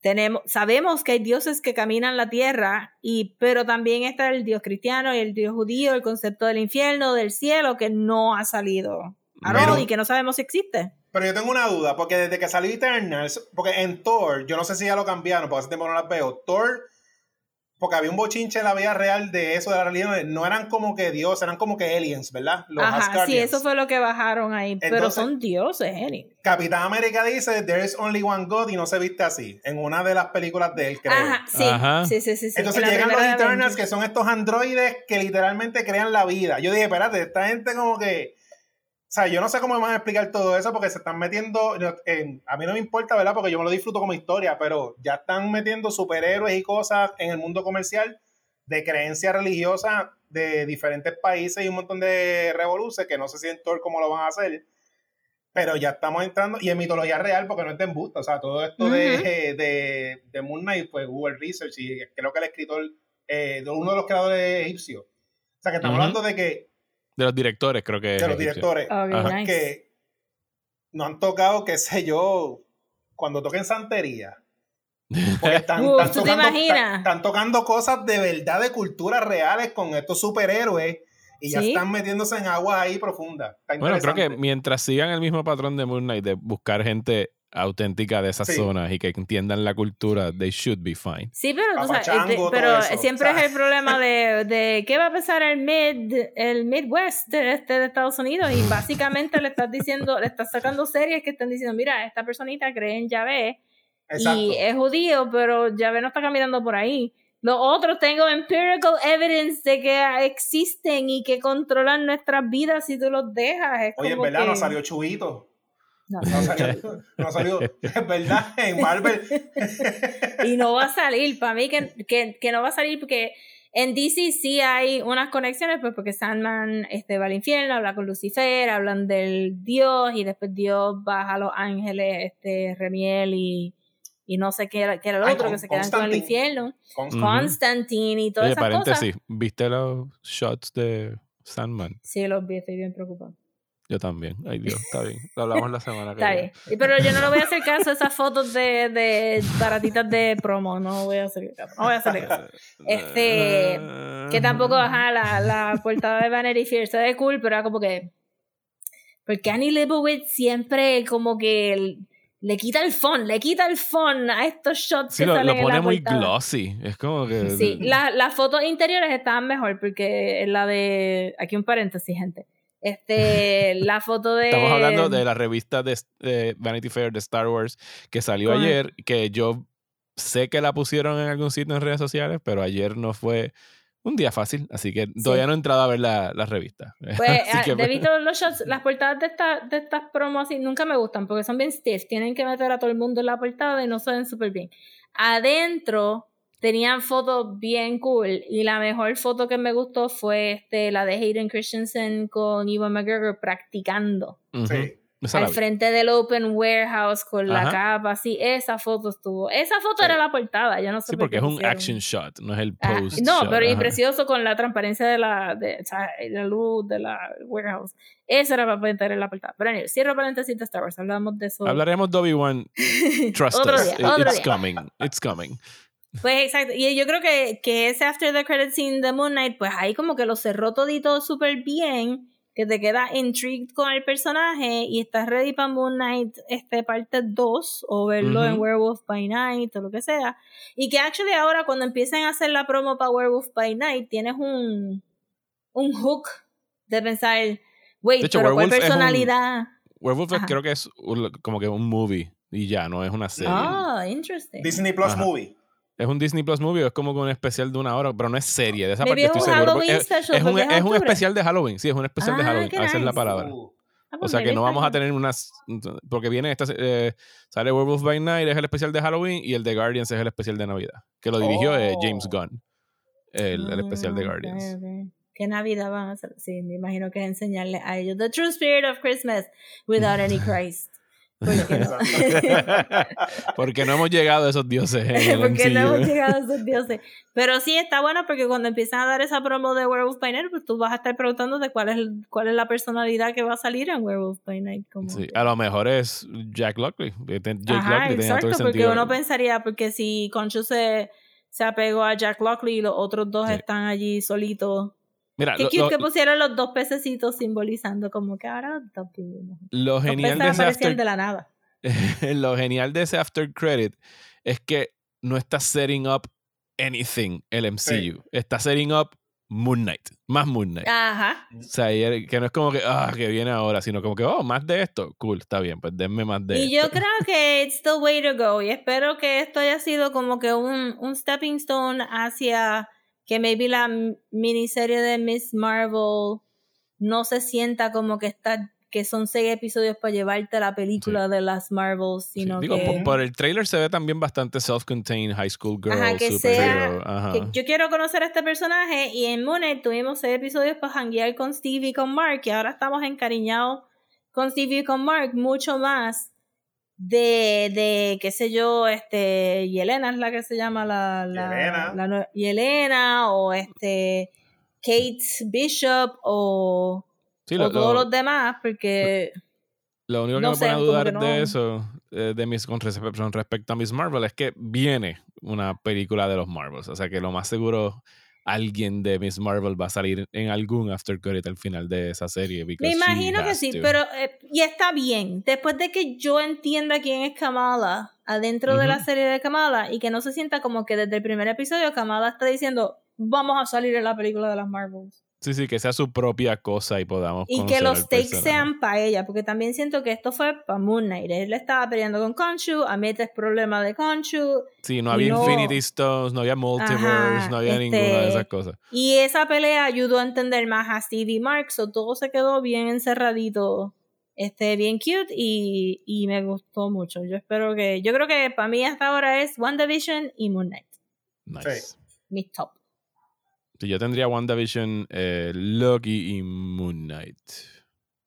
Speaker 1: tenemos, sabemos que hay dioses que caminan la tierra, y, pero también está el dios cristiano y el dios judío, el concepto del infierno, del cielo, que no ha salido. a
Speaker 2: Pero-
Speaker 1: y que no sabemos si existe.
Speaker 2: Pero yo tengo una duda, porque desde que salió Eternals, porque en Thor, yo no sé si ya lo cambiaron, porque hace tiempo no las veo, Thor, porque había un bochinche en la vida real de eso, de la religión, no eran como que dioses, eran como que aliens, ¿verdad? Los
Speaker 1: Ajá, sí, eso fue lo que bajaron ahí. pero son dioses, Jenny.
Speaker 2: Capitán América dice, there is only one God, y no se viste así, en una de las películas de él, creo.
Speaker 1: Ajá, sí,
Speaker 5: Ajá.
Speaker 1: sí, sí, sí, sí.
Speaker 2: Entonces llegan los Eternals, que son estos androides que literalmente crean la vida. Yo dije, espérate, esta gente como que... O sea, yo no sé cómo me van a explicar todo eso porque se están metiendo... en- a mí no me importa, ¿verdad? Porque yo me lo disfruto como historia, pero ya están metiendo superhéroes y cosas en el mundo comercial de creencias religiosas de diferentes países y un montón de revoluciones que no sé si en Thor cómo lo van a hacer. Pero ya estamos entrando, y en mitología real, porque no es de embuste, o sea, todo esto de, de, de Moon Knight, pues Google Research, y creo que el escritor, eh, uno de los creadores egipcios. O sea, que estamos hablando de que,
Speaker 5: De los directores, creo que.
Speaker 2: de los directores,
Speaker 1: nice.
Speaker 2: que no han tocado, qué sé yo, cuando toquen santería. Porque están,
Speaker 1: Uf,
Speaker 2: están
Speaker 1: ¿tú te
Speaker 2: tocando,
Speaker 1: imaginas?
Speaker 2: están- están tocando cosas de verdad, de culturas reales con estos superhéroes y ya
Speaker 1: Sí.
Speaker 2: están metiéndose en aguas ahí profundas.
Speaker 5: Bueno, creo que mientras sigan el mismo patrón de Moon Knight de buscar gente auténtica de esas
Speaker 2: Sí.
Speaker 5: zonas y que entiendan la cultura, they should be fine.
Speaker 1: Sí, pero, tú sabes,
Speaker 2: Papachango,
Speaker 1: eh,
Speaker 2: todo
Speaker 1: pero
Speaker 2: eso,
Speaker 1: siempre
Speaker 2: o sea.
Speaker 1: es el problema de, de qué va a pensar el mid, el Midwest de, este de Estados Unidos y básicamente le estás diciendo, le estás sacando series que están diciendo, mira, esta personita cree en Yahvé
Speaker 2: Exacto.
Speaker 1: y es judío, pero Yahvé no está caminando por ahí. Los otros tengo empirical evidence de que existen y que controlan nuestras vidas si tú los dejas. Es
Speaker 2: Oye, es
Speaker 1: como
Speaker 2: verdad,
Speaker 1: que-
Speaker 2: no salió Chubito.
Speaker 1: No,
Speaker 2: No salió, no salió, es verdad, en Marvel.
Speaker 1: y no va a salir, para mí que, que, que no va a salir porque En DC sí hay unas conexiones, pues porque Sandman este, va al infierno, habla con Lucifer, hablan del Dios y después Dios baja a los ángeles, este, Remiel y, y no sé qué era, qué era el
Speaker 2: Ay,
Speaker 1: otro,
Speaker 2: con-
Speaker 1: que se quedan con el infierno. Constantine y todas
Speaker 5: Oye,
Speaker 1: esas cosas.
Speaker 5: paréntesis, ¿viste los shots de Sandman?
Speaker 1: Sí, los vi, estoy bien preocupada.
Speaker 5: Yo también. Ay Dios, está bien. Lo hablamos la semana que
Speaker 1: Está
Speaker 5: viene.
Speaker 1: bien. Y- Pero yo no le voy a hacer caso a esas fotos de, de baratitas de promo. No voy a hacer caso. No voy a hacer caso. Este, Que tampoco, ajá, la, la portada de Vanity Fair se ve cool, pero era como que. Porque Annie Leibovitz siempre como que le quita el fun, le quita el fun a estos shots
Speaker 5: Sí,
Speaker 1: que
Speaker 5: lo,
Speaker 1: salen
Speaker 5: lo
Speaker 1: en
Speaker 5: pone
Speaker 1: la
Speaker 5: muy
Speaker 1: portada.
Speaker 5: glossy. Es como que.
Speaker 1: Sí, la- las fotos interiores estaban mejor porque la de. Aquí un paréntesis, gente. Este, la foto de.
Speaker 5: Estamos hablando de la revista de, de Vanity Fair de Star Wars que salió
Speaker 1: Correcto.
Speaker 5: ayer, que yo sé que la pusieron en algún sitio en redes sociales, pero ayer no fue un día fácil, así que todavía no he entrado a ver la, la revista.
Speaker 1: Pues, ah,
Speaker 5: que-
Speaker 1: de visto los shots, las portadas de, esta, de estas promos así nunca me gustan porque son bien stiff. Tienen que meter a todo el mundo en la portada y no se ven súper bien. Adentro tenían fotos bien cool y la mejor foto que me gustó fue este, la de Hayden Christensen con Ewan McGregor practicando.
Speaker 2: Sí.
Speaker 1: Al frente del Open Warehouse con la capa así. Esa foto estuvo. Esa foto
Speaker 2: Sí.
Speaker 1: era la portada. Yo no sé
Speaker 5: Sí,
Speaker 1: por
Speaker 5: porque
Speaker 1: qué
Speaker 5: es un action shot, no es el
Speaker 1: Ah,
Speaker 5: post.
Speaker 1: no,
Speaker 5: shot,
Speaker 1: pero y precioso con la transparencia de la, de, o sea, la luz de la warehouse. Eso era para meter en la portada. Pero anyway, cierro paréntesis de Star Wars. Hablamos de eso.
Speaker 5: Hablaremos de Obi-Wan. Trust
Speaker 1: Otro
Speaker 5: us.
Speaker 1: día,
Speaker 5: It-
Speaker 1: otro
Speaker 5: it's
Speaker 1: día.
Speaker 5: coming. It's coming.
Speaker 1: Pues exacto. Y yo creo que, que ese after the credit scene de Moon Knight, pues ahí como que lo cerró todito súper bien. Que te queda intrigued con el personaje y estás ready para Moon Knight este, parte 2 o verlo en. Werewolf by Night o lo que sea. Y que actually ahora cuando empiecen a hacer la promo para Werewolf by Night tienes un, un hook de pensar, wait,
Speaker 5: De hecho,
Speaker 1: pero ¿cuál
Speaker 5: Werewolf es un-
Speaker 1: personalidad?
Speaker 5: Werewolf
Speaker 1: Ajá.
Speaker 5: creo que es un- como que un movie y ya, no es una serie.
Speaker 1: Ah, interesting.
Speaker 2: Disney Plus
Speaker 5: Ajá.
Speaker 2: Movie.
Speaker 5: Es un Disney Plus movie, es como un especial de una hora, pero no es serie. De esa parte
Speaker 1: es
Speaker 5: estoy
Speaker 1: un
Speaker 5: seguro.
Speaker 1: Halloween
Speaker 5: Es, es un,
Speaker 1: es
Speaker 5: especial de Halloween, sí, es un especial de
Speaker 1: Ah,
Speaker 5: Halloween.
Speaker 1: qué
Speaker 5: Esa es la
Speaker 1: nice.
Speaker 5: palabra.
Speaker 1: Ah,
Speaker 5: O
Speaker 1: pues
Speaker 5: sea que no vamos a tener unas. Porque viene esta. eh, sale Werewolf by Night, es el especial de Halloween, y el de Guardians es el especial de Navidad. Que lo dirigió eh, James
Speaker 2: Oh.
Speaker 5: Gunn. El, el especial de
Speaker 1: Ah,
Speaker 5: Guardians.
Speaker 1: ok. ¿Qué Navidad van a hacer? Sí, me imagino que es enseñarle a ellos The True Spirit of Christmas without any Christ.
Speaker 5: Porque no hemos llegado a esos dioses
Speaker 1: porque no hemos llegado a esos dioses. Pero sí está bueno porque cuando empiezan a dar esa promo de Werewolf by Night, pues tú vas a estar preguntando de cuál es, el- cuál es la personalidad que va a salir en Werewolf by Night. Como
Speaker 5: Sí,
Speaker 1: que-
Speaker 5: a lo mejor es Jack Lockley. Jake
Speaker 1: Ajá,
Speaker 5: Lockley tenía todo el
Speaker 1: exacto, porque uno pensaría, porque si Concho se, se apegó a Jack Lockley y los otros dos
Speaker 5: Sí.
Speaker 1: están allí solitos.
Speaker 5: Mira,
Speaker 1: Qué
Speaker 5: lo, lo-
Speaker 1: que pusieron los dos pececitos simbolizando como que ahora dos vivimos.
Speaker 5: lo genial de after
Speaker 1: de la nada.
Speaker 5: lo genial de ese after credit es que no está setting up anything el MCU.
Speaker 2: Sí.
Speaker 5: Está setting up Moon Knight. Más Moon Knight.
Speaker 1: Ajá.
Speaker 5: O sea, y que no es como que, ah, que viene ahora, sino como que, oh, más de esto. Cool, está bien, pues denme más de
Speaker 1: Y
Speaker 5: esto.
Speaker 1: yo creo que it's the way to go. Y espero que esto haya sido como que un, un stepping stone hacia que maybe la miniserie de Miss Marvel no se sienta como que está que son seis episodios para llevarte la película de las Marvels,
Speaker 5: Sí,
Speaker 1: sino
Speaker 5: digo,
Speaker 1: que,
Speaker 5: por, por el trailer se ve también bastante self-contained high school girl,
Speaker 1: Ajá, que
Speaker 5: superhero.
Speaker 1: sea-
Speaker 5: Ajá.
Speaker 1: que yo quiero conocer a este personaje y en Moon Knight tuvimos seis episodios para janguear con Steve y con Mark y ahora estamos encariñados con Steve y con Mark mucho más de, de qué sé yo, este, Yelena es la que se llama la, la,
Speaker 2: Yelena.
Speaker 1: la Yelena o este Kate Bishop o,
Speaker 5: Sí,
Speaker 1: o todos
Speaker 5: lo-
Speaker 1: los demás porque
Speaker 5: lo único que
Speaker 1: no
Speaker 5: me
Speaker 1: sé,
Speaker 5: pone a dudar
Speaker 1: no-
Speaker 5: de eso, eh, de mis, con respecto a Miss Marvel, es que viene una película de los Marvels. O sea que lo más seguro alguien de Miss Marvel va a salir en algún after credit al final de esa serie.
Speaker 1: Me imagino que sí,
Speaker 5: to.
Speaker 1: pero eh, y está bien. Después de que yo entienda quién es Kamala adentro de la serie de Kamala y que no se sienta como que desde el primer episodio Kamala está diciendo vamos a salir en la película de las Marvels
Speaker 5: Sí, sí, que sea su propia cosa y podamos
Speaker 1: y que los takes sean para ella, porque también siento que esto fue para Moon Knight. Él estaba peleando con Khonshu, Amit es problema de Khonshu
Speaker 5: Sí, no había
Speaker 1: no-
Speaker 5: Infinity Stones, no había Multiverse,
Speaker 1: Ajá,
Speaker 5: no había
Speaker 1: este,
Speaker 5: ninguna de esas cosas.
Speaker 1: y esa pelea ayudó a entender más a Steve y Mark, so todo se quedó bien encerradito. Este, bien cute y, y me gustó mucho. Yo espero que. Yo creo que para mí hasta ahora es WandaVision y Moon Knight.
Speaker 5: Nice.
Speaker 1: Mi top.
Speaker 5: Sí, yo tendría WandaVision, eh, Loki y Moon Knight.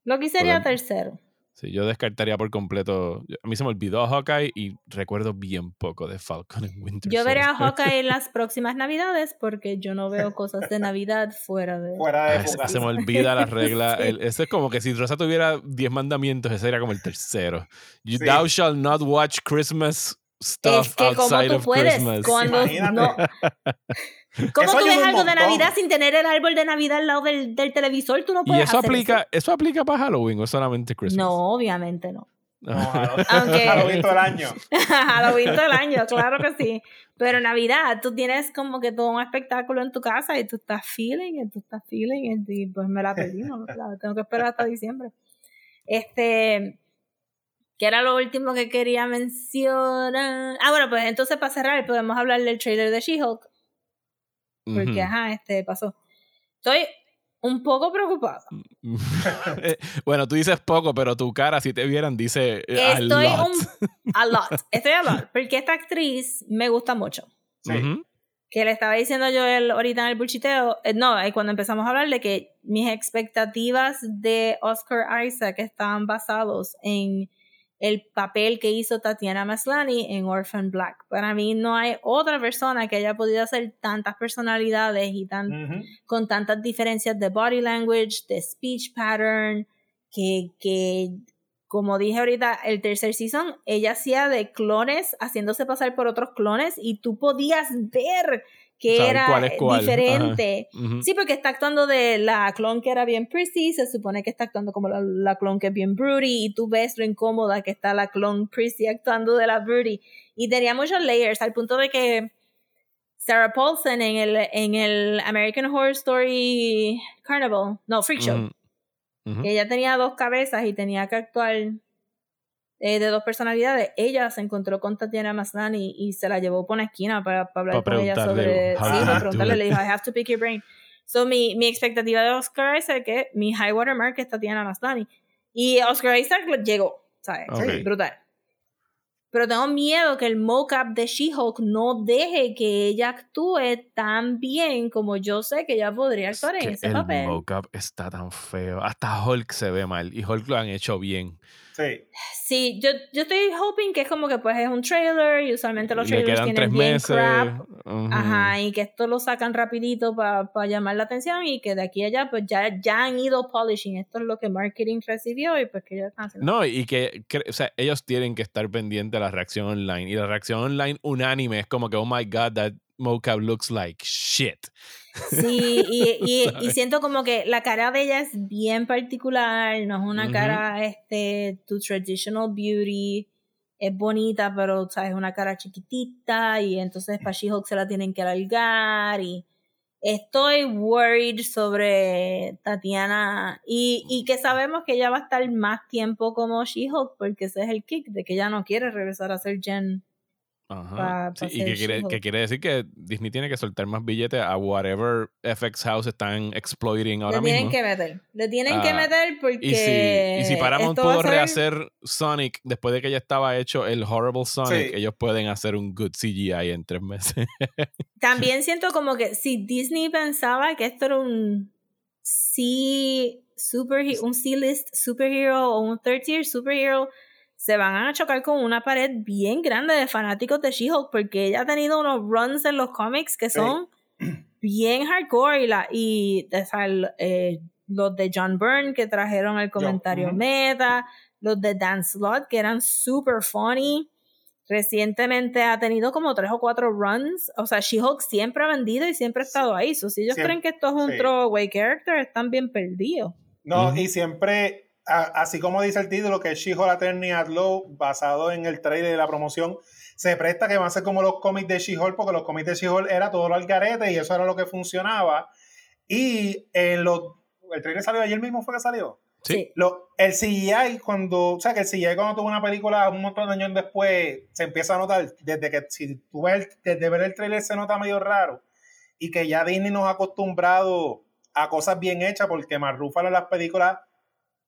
Speaker 1: Loki sería
Speaker 5: Porque-
Speaker 1: tercero.
Speaker 5: Sí, yo descartaría por completo. A mí se me olvidó Hawkeye y recuerdo bien poco de Falcon en Winter
Speaker 1: Yo veré a. Hawkeye en las próximas navidades porque yo no veo cosas de Navidad fuera de...
Speaker 2: Fuera de
Speaker 5: Ah, se, me olvida la regla.
Speaker 1: Sí.
Speaker 5: el- ese es como que si Rosa tuviera 10 mandamientos, ese era como el tercero. You,
Speaker 2: Sí.
Speaker 5: Thou shall not watch Christmas stuff
Speaker 1: Es que como
Speaker 5: outside
Speaker 1: tú
Speaker 5: of
Speaker 1: puedes
Speaker 5: Christmas.
Speaker 1: cuando
Speaker 2: Imagínate.
Speaker 1: no... ¿Cómo
Speaker 2: Eso
Speaker 1: tú ves algo de. Navidad sin tener el árbol de Navidad al lado del, del televisor? Tú no
Speaker 5: ¿Y
Speaker 1: puedes
Speaker 5: eso
Speaker 1: hacer
Speaker 5: aplica, eso aplica para Halloween o solamente Christmas?
Speaker 1: No, obviamente no.
Speaker 2: No, Halloween-
Speaker 1: Aunque-
Speaker 2: Halloween todo el año.
Speaker 1: Halloween todo el año, claro que sí. Pero Navidad, tú tienes como que todo un espectáculo en tu casa y tú estás feeling, y tú estás feeling, y pues me la perdí, no, la tengo que esperar hasta diciembre. Este, que era lo último que quería mencionar. Ah, bueno, pues entonces para cerrar podemos hablar del trailer de She-Hulk, porque
Speaker 5: Ujú.
Speaker 1: ajá, este pasó. Estoy un poco preocupada.
Speaker 5: Eh, bueno, tú dices poco, pero tu cara, si te vieran, dice eh, a
Speaker 1: Estoy
Speaker 5: lot.
Speaker 1: un a lot, estoy a lot, porque esta actriz me gusta mucho.
Speaker 2: Sí.
Speaker 5: Ujú.
Speaker 1: que le estaba diciendo yo el, ahorita en el bullshiteo, eh, no, eh, cuando empezamos a hablar de que mis expectativas de Oscar Isaac estaban basados en el papel que hizo Tatiana Maslany en Orphan Black. Para mí no hay otra persona que haya podido hacer tantas personalidades y tan, con tantas diferencias de body language, de speech pattern, que, que como dije ahorita, el tercer season, ella hacía de clones, haciéndose pasar por otros clones, y tú podías ver que era
Speaker 5: cuál es cuál.
Speaker 1: diferente. Sí, porque está actuando de la clon que era bien prissy, se supone que está actuando como la, la clon que es bien broody, y tú ves lo incómoda que está la clon prissy actuando de la broody. Y tenía muchos layers, al punto de que Sarah Paulson en el, en el American Horror Story Carnival, no, Freak Show, que ella tenía dos cabezas y tenía que actuar eh, de dos personalidades, ella se encontró con Tatiana Maslany y se la llevó por una esquina para, para hablar con ella sobre... Sí, para preguntarle, le dijo, I have to pick your brain. So, mi, mi expectativa de Oscar Isaac es mi high watermark es Tatiana Maslany. Y Oscar Isaac llegó, ¿sabes? Brutal. Pero tengo miedo que el mocap de She-Hulk no deje que ella actúe tan bien como yo sé que ella podría
Speaker 5: Es
Speaker 1: actuar en
Speaker 5: que
Speaker 1: ese
Speaker 5: el
Speaker 1: papel.
Speaker 5: mocap está tan feo. Hasta Hulk se ve mal. Y Hulk lo han hecho bien.
Speaker 2: Sí.
Speaker 1: Sí, yo, yo estoy hoping que es como que pues es un trailer y usualmente los
Speaker 5: Le
Speaker 1: trailers tienen
Speaker 5: tres
Speaker 1: bien
Speaker 5: meses.
Speaker 1: crap.
Speaker 5: Ujú.
Speaker 1: Ajá, y que esto lo sacan rapidito para llamar la atención y que de aquí a allá pues ya, ya han ido polishing. Esto es lo que marketing recibió y pues que ya están haciendo.
Speaker 5: No, y que, que- o sea, ellos tienen que estar pendientes de la reacción online. Y la reacción online unánime es como que, oh my god, that mocap looks like shit.
Speaker 1: Sí, y, y, siento como que la cara de ella es bien particular, no es una cara, este, tu traditional beauty, es bonita, pero, ¿sabes? Es una cara chiquitita y entonces para She-Hulk se la tienen que alargar y estoy worried sobre Tatiana y, y que sabemos que ella va a estar más tiempo como She-Hulk porque ese es el kick de que ella no quiere regresar a ser Jen.
Speaker 5: Ajá.
Speaker 1: Pa-
Speaker 5: Sí,
Speaker 1: pa
Speaker 5: y que quiere, que quiere decir que Disney tiene que soltar más billetes a whatever FX House están exploiting ahora
Speaker 1: le tienen
Speaker 5: mismo.
Speaker 1: que meter, le tienen que
Speaker 5: Ah,
Speaker 1: meter porque
Speaker 5: Y si, y si Paramount pudo
Speaker 1: ser-
Speaker 5: rehacer Sonic después de que ya estaba hecho el Horrible Sonic,
Speaker 2: Sí.
Speaker 5: ellos pueden hacer un good CGI en tres meses.
Speaker 1: También siento como que si Disney pensaba que esto era un C superhero, un C-list superhero o un third tier superhero, se van a chocar con una pared bien grande de fanáticos de She-Hulk porque ella ha tenido unos runs en los cómics que
Speaker 2: Sí.
Speaker 1: son bien hardcore y, la, y o sea, el, eh, los de John Byrne que trajeron el comentario meta, los de Dan Slott que eran super funny. Recientemente ha tenido como tres o cuatro runs. O sea, She-Hulk siempre ha vendido y siempre ha estado ahí. So, si ellos
Speaker 2: Siempre,
Speaker 1: creen que esto es un
Speaker 2: sí.
Speaker 1: throwaway character, están bien perdidos.
Speaker 2: No, y siempre, así como dice el título, que es She-Hulk Attorney at Law, basado en el trailer de la promoción, se presta que van a ser como los cómics de She-Hulk, porque los cómics de She-Hulk era todo lo algarete y eso era lo que funcionaba. Y en los, el trailer salió ayer mismo, ¿fue que salió?
Speaker 5: Sí.
Speaker 2: Lo, el CGI, cuando, o sea, que el CGI cuando tuvo una película un montón de años después, se empieza a notar, desde que si tú ves, el- desde ver el trailer se nota medio raro, y que ya Disney nos ha acostumbrado a cosas bien hechas, porque Mark Ruffalo en las películas,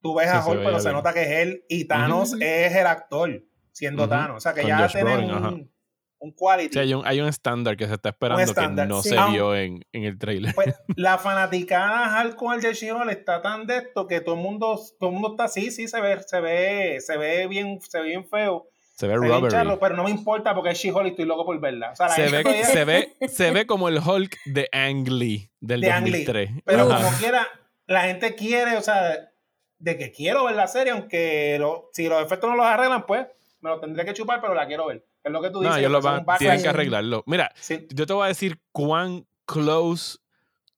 Speaker 2: tú ves
Speaker 5: Sí,
Speaker 2: a
Speaker 5: se
Speaker 2: Hulk, pero se
Speaker 5: bien.
Speaker 2: nota que es él, y Thanos es el actor, siendo
Speaker 5: Ujú.
Speaker 2: Thanos, o sea, que
Speaker 5: Con
Speaker 2: ya
Speaker 5: Josh
Speaker 2: tienen un, un quality.
Speaker 5: Sí, hay un, hay un estándar que se está esperando que no
Speaker 1: sí.
Speaker 5: se
Speaker 2: Ah.
Speaker 5: vio en, en el trailer.
Speaker 2: Pues, la fanaticada hardcore de She-Hulk está tan de esto que todo el mundo, todo el mundo está así, sí, se ve, se ve, se ve bien, se ve bien feo.
Speaker 5: se ve
Speaker 2: charro, pero no me importa porque es She-Hulk y estoy loco por verla. O sea, la
Speaker 5: Se ve,
Speaker 2: todavía-
Speaker 5: se, ve, se ve como el Hulk de Ang Lee del
Speaker 2: de Ang Lee.
Speaker 5: 2003.
Speaker 2: Pero
Speaker 5: Ajá.
Speaker 2: como quiera, la gente quiere, o sea, de que quiero ver la serie, aunque lo- si los efectos no los arreglan, pues me lo tendré que chupar, pero la quiero ver. Es lo que tú dices.
Speaker 5: No, ellos lo van, tienen que arreglarlo. Mira,
Speaker 2: Sí.
Speaker 5: yo te voy a decir cuán close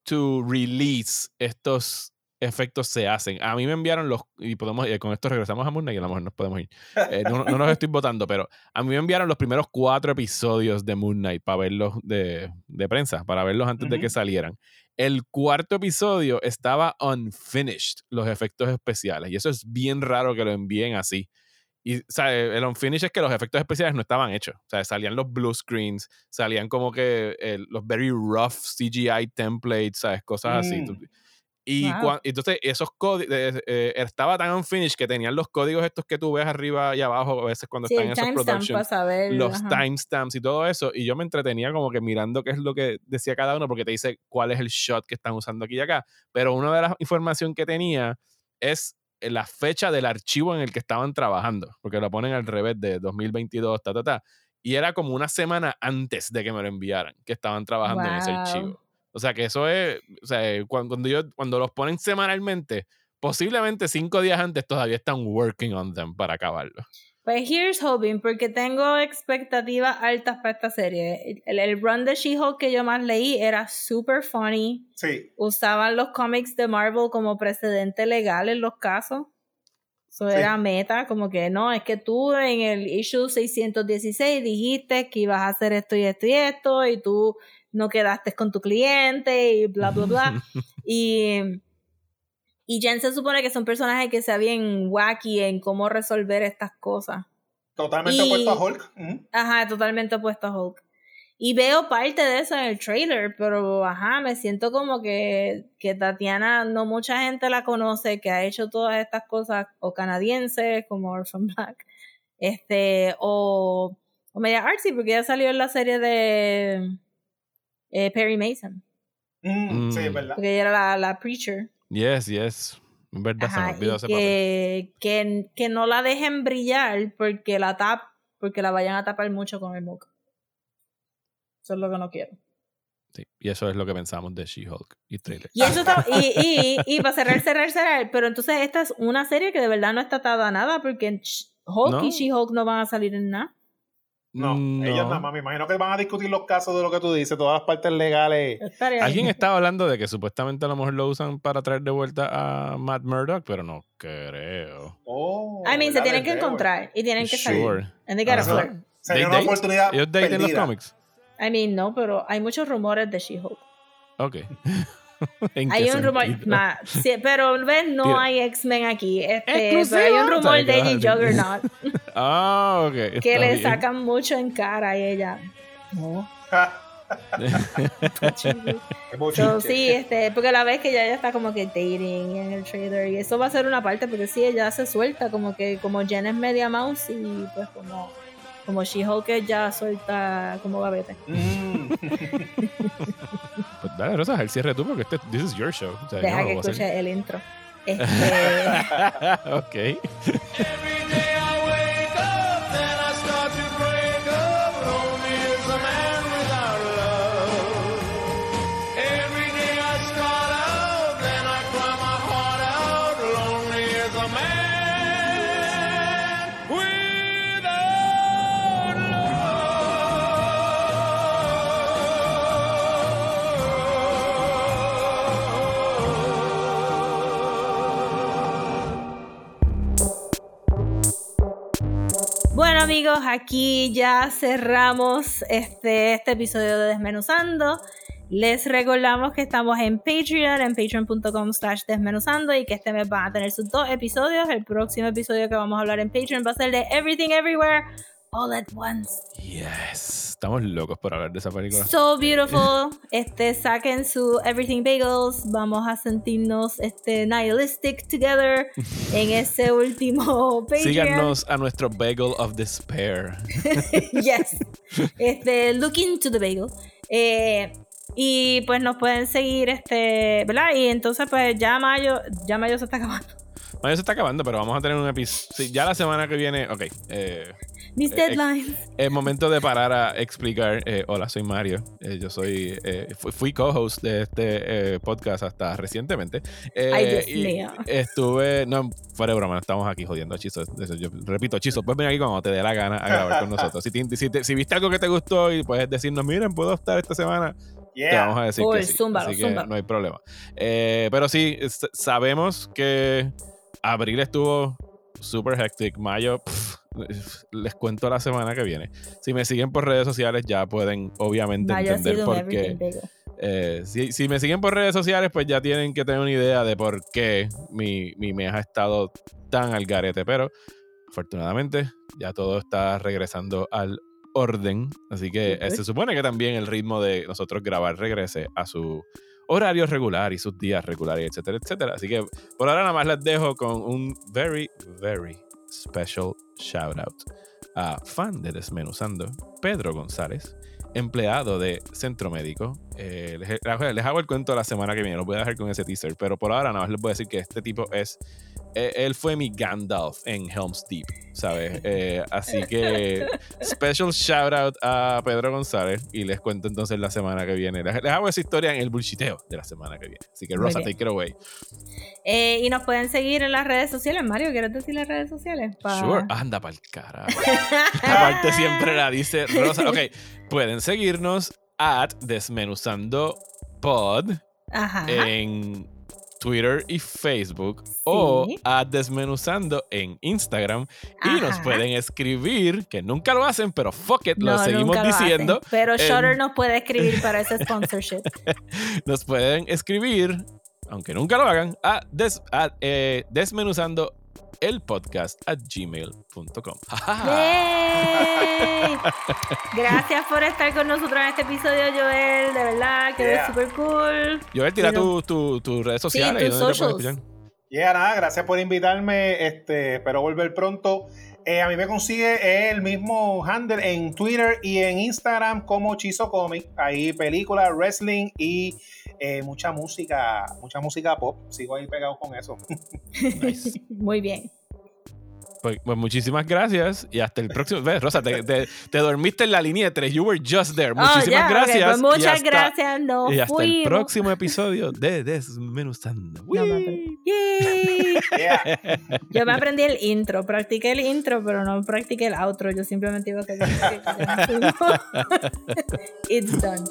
Speaker 5: to release estos efectos se hacen. A mí me enviaron los, y podemos, eh, con esto regresamos a Moon Knight y a lo mejor nos podemos ir. Eh, no, no nos estoy votando, pero a mí me enviaron los primeros cuatro episodios de Moon Knight para verlos de, de prensa, para verlos antes de que salieran. El cuarto episodio estaba unfinished, los efectos especiales, y eso es bien raro que lo envíen así. Y, sea, el unfinished es que los efectos especiales no estaban hechos. O sea, salían los blue screens, salían como que eh, los very rough CGI templates, ¿sabes? Cosas así.
Speaker 2: Mm.
Speaker 5: Y
Speaker 1: Wow.
Speaker 5: entonces, esos códigos, estaba tan unfinished que tenían los códigos estos que tú ves arriba y abajo, a veces cuando
Speaker 1: Sí,
Speaker 5: están en esos productions los timestamps y todo eso. Y yo me entretenía como que mirando qué es lo que decía cada uno, porque te dice cuál es el shot que están usando aquí y acá. Pero una de las información que tenía es eh, la fecha del archivo en el que estaban trabajando, porque lo ponen al revés de 2022, ta, ta, ta. Y era como una semana antes de que me lo enviaran, que estaban trabajando en ese
Speaker 1: Wow.
Speaker 5: archivo. O sea que eso es, o sea, cuando, cuando, yo, cuando los ponen semanalmente, posiblemente cinco días antes todavía están working on them para acabarlo.
Speaker 1: Pues here's hoping, porque tengo expectativas altas para esta serie. El, el run de She-Hulk que yo más leí era super funny.
Speaker 2: Sí.
Speaker 1: Usaban los cómics de Marvel como precedente legal en los casos. Eso
Speaker 2: Sí.
Speaker 1: era meta, como que no, es que tú en el issue 616 dijiste que ibas a hacer esto y esto y esto, y tú no quedaste con tu cliente y bla, bla, bla. y, y Jen se supone que son personajes que se bien wacky en cómo resolver estas cosas.
Speaker 2: Totalmente
Speaker 1: Y-
Speaker 2: opuesto a Hulk.
Speaker 1: Ajá, totalmente opuesto a Hulk. Y veo parte de eso en el trailer, pero ajá, me siento como que, que Tatiana, no mucha gente la conoce, que ha hecho todas estas cosas, o canadienses, como Orphan Black, este, o, o media artsy, porque ya salió en la serie de eh, Perry Mason,
Speaker 2: Mm, Sí,
Speaker 5: Mm.
Speaker 2: es verdad.
Speaker 1: porque ella era la, la preacher.
Speaker 5: Yes, yes. En verdad se me
Speaker 1: Ajá,
Speaker 5: olvidó
Speaker 1: y
Speaker 5: ese papel.
Speaker 1: que, que, que no la dejen brillar porque la tap, porque la vayan a tapar mucho con el moco. Eso es lo que no quiero.
Speaker 5: Sí, y eso es lo que pensamos de She-Hulk y trailer.
Speaker 1: Y eso está, y, y, y para cerrar, cerrar, cerrar, pero entonces esta es una serie que de verdad no está atada a nada porque Hulk
Speaker 5: No.
Speaker 1: y She-Hulk no van a salir en nada.
Speaker 2: No, ellos nada más. Me imagino que van a discutir los casos de lo que tú dices, todas las partes legales.
Speaker 1: Estaría
Speaker 5: Alguien estaba hablando de que supuestamente a lo mejor lo usan para traer de vuelta a Matt Murdock, pero no creo.
Speaker 2: Oh,
Speaker 1: I mean, se tienen que encontrar y tienen que salir.
Speaker 5: Sure.
Speaker 1: And they gotta flirt.
Speaker 2: Sería
Speaker 5: They
Speaker 2: una
Speaker 5: date?
Speaker 2: oportunidad
Speaker 5: Ellos daten en los cómics.
Speaker 1: I mean, no, pero hay muchos rumores de She-Hulk.
Speaker 5: Ok. ¿En qué
Speaker 1: Hay un rumor, ma- sí, pero ves, no
Speaker 5: Tira.
Speaker 1: hay X-Men aquí. Este, pero hay un rumor
Speaker 5: ¿Sabes qué
Speaker 1: de
Speaker 5: a
Speaker 1: ella y? Juggernaut
Speaker 5: Ah, ok.
Speaker 1: que le
Speaker 5: bien.
Speaker 1: sacan mucho en cara y ella. No. So, sí, este, porque la vez que ella ya está como que dating en el trailer y eso va a ser una parte porque sí, ella se suelta como que como Jen es media mouse y pues como como She-Hulk ya suelta como gavete.
Speaker 2: Mm.
Speaker 5: Dale, Rosa, el cierre tú porque este, this is your show. O sea,
Speaker 1: Deja
Speaker 5: no
Speaker 1: que escuche el intro. Este,
Speaker 5: ok.
Speaker 1: Bueno amigos, aquí ya cerramos este, este episodio de Desmenuzando. Les recordamos que estamos en Patreon, en patreon.com slash desmenuzando y que este mes van a tener sus dos episodios. El próximo episodio que vamos a hablar en Patreon va a ser de Everything Everywhere All at Once.
Speaker 5: Yes. Estamos locos por hablar de esa película.
Speaker 1: So beautiful. Este, saquen su Everything Bagels. Vamos a sentirnos este, nihilistic together en ese último Patreon.
Speaker 5: Síganos a nuestro Bagel of Despair.
Speaker 1: yes. Este, look into the bagel. Eh, y pues nos pueden seguir, este, ¿verdad? Y entonces, pues ya mayo, ya mayo se está acabando.
Speaker 5: Mayo se está acabando, pero vamos a tener un episodio. ya la semana que viene. Ok. Eh,
Speaker 1: Mis
Speaker 5: Eh,
Speaker 1: deadlines.
Speaker 5: es momento de parar a explicar. eh, hola, soy Mario. Eh, yo soy. eh, fu- fui co-host de este eh, podcast hasta recientemente. Eh,
Speaker 1: Ay, Dios
Speaker 5: y
Speaker 1: mío.
Speaker 5: Estuve. No, fuera de broma, no estamos aquí jodiendo, Chizo. Eso, yo repito, Chizo, puedes venir aquí cuando te dé la gana a grabar con nosotros. Si, te- si te- si viste algo que te gustó y puedes decirnos, miren, puedo estar esta semana, te
Speaker 2: Yeah.
Speaker 5: vamos a decir
Speaker 1: Uy,
Speaker 5: que sí.
Speaker 1: zúmbalo,
Speaker 5: Así que
Speaker 1: zúmbalo.
Speaker 5: no hay problema. Eh, pero sí, sabemos que abril estuvo super hectic. Mayo, pff, les cuento la semana que viene. Si me siguen por redes sociales ya pueden obviamente entender por qué. Eh, si, si me siguen por redes sociales, pues ya tienen que tener una idea de por qué mi, mi mes ha estado tan al garete. Pero afortunadamente ya todo está regresando al orden. Así que eh, se supone que también el ritmo de nosotros grabar regrese a su horario regular y sus días regulares, etcétera, etcétera. Así que por ahora nada más les dejo con un very, very special shout out a fan de Desmenuzando, Pedro González, empleado de Centro Médico. Eh, les, hago el cuento la semana que viene, lo voy a dejar con ese teaser, pero por ahora nada más les voy a decir que este tipo es, él fue mi Gandalf en Helm's Deep, ¿sabes? Eh, así que special shout out a Pedro González y les cuento entonces la semana que viene. Les, les hago esa historia en el bullshiteo de la semana que viene. Así que Rosa, take it away.
Speaker 1: Eh, y nos pueden seguir en las redes sociales. Mario, ¿quieres decir las redes sociales? Pa-
Speaker 5: Sure, anda pa'l carajo. Aparte siempre la dice Rosa. Ok, pueden seguirnos at Desmenuzando Pod
Speaker 1: Ajá.
Speaker 5: en Twitter y Facebook o a Desmenuzando en Instagram y nos pueden escribir, que nunca lo hacen, pero fuck it, lo seguimos
Speaker 1: hacen.
Speaker 5: diciendo.
Speaker 1: Pero
Speaker 5: en-
Speaker 1: Shutter nos puede escribir para ese sponsorship.
Speaker 5: Nos pueden escribir, aunque nunca lo hagan, a, des- a, eh, Desmenuzando el podcast at gmail.com.
Speaker 1: ¡Yay! Gracias por estar con nosotros en este episodio, Joel. De verdad, quedó
Speaker 2: Yeah.
Speaker 1: súper cool.
Speaker 5: Joel, tira
Speaker 1: Pero-
Speaker 5: tu- tu- tus redes sociales. y
Speaker 1: tus socials.
Speaker 2: Yeah, nada, gracias por invitarme. Este, espero volver pronto. Eh, a mí me consigue el mismo handle en Twitter y en Instagram como Chizo Comic. Ahí películas, wrestling y eh, mucha música, mucha música pop. Sigo ahí pegado con eso.
Speaker 5: Nice.
Speaker 1: Muy bien.
Speaker 5: Pues, pues muchísimas gracias y hasta el próximo. Ves, Rosa, te, te- te dormiste en la línea de tres. You were just there.
Speaker 1: Oh,
Speaker 5: Muchísimas gracias.
Speaker 1: pues
Speaker 5: y
Speaker 1: muchas
Speaker 5: hasta-
Speaker 1: gracias. Nos
Speaker 5: Y hasta el próximo episodio de Desmenuzando.
Speaker 1: No.
Speaker 2: Yeah.
Speaker 1: Yo me aprendí el intro, practiqué el intro, pero no practiqué el outro. Yo simplemente iba a hacer. It's done.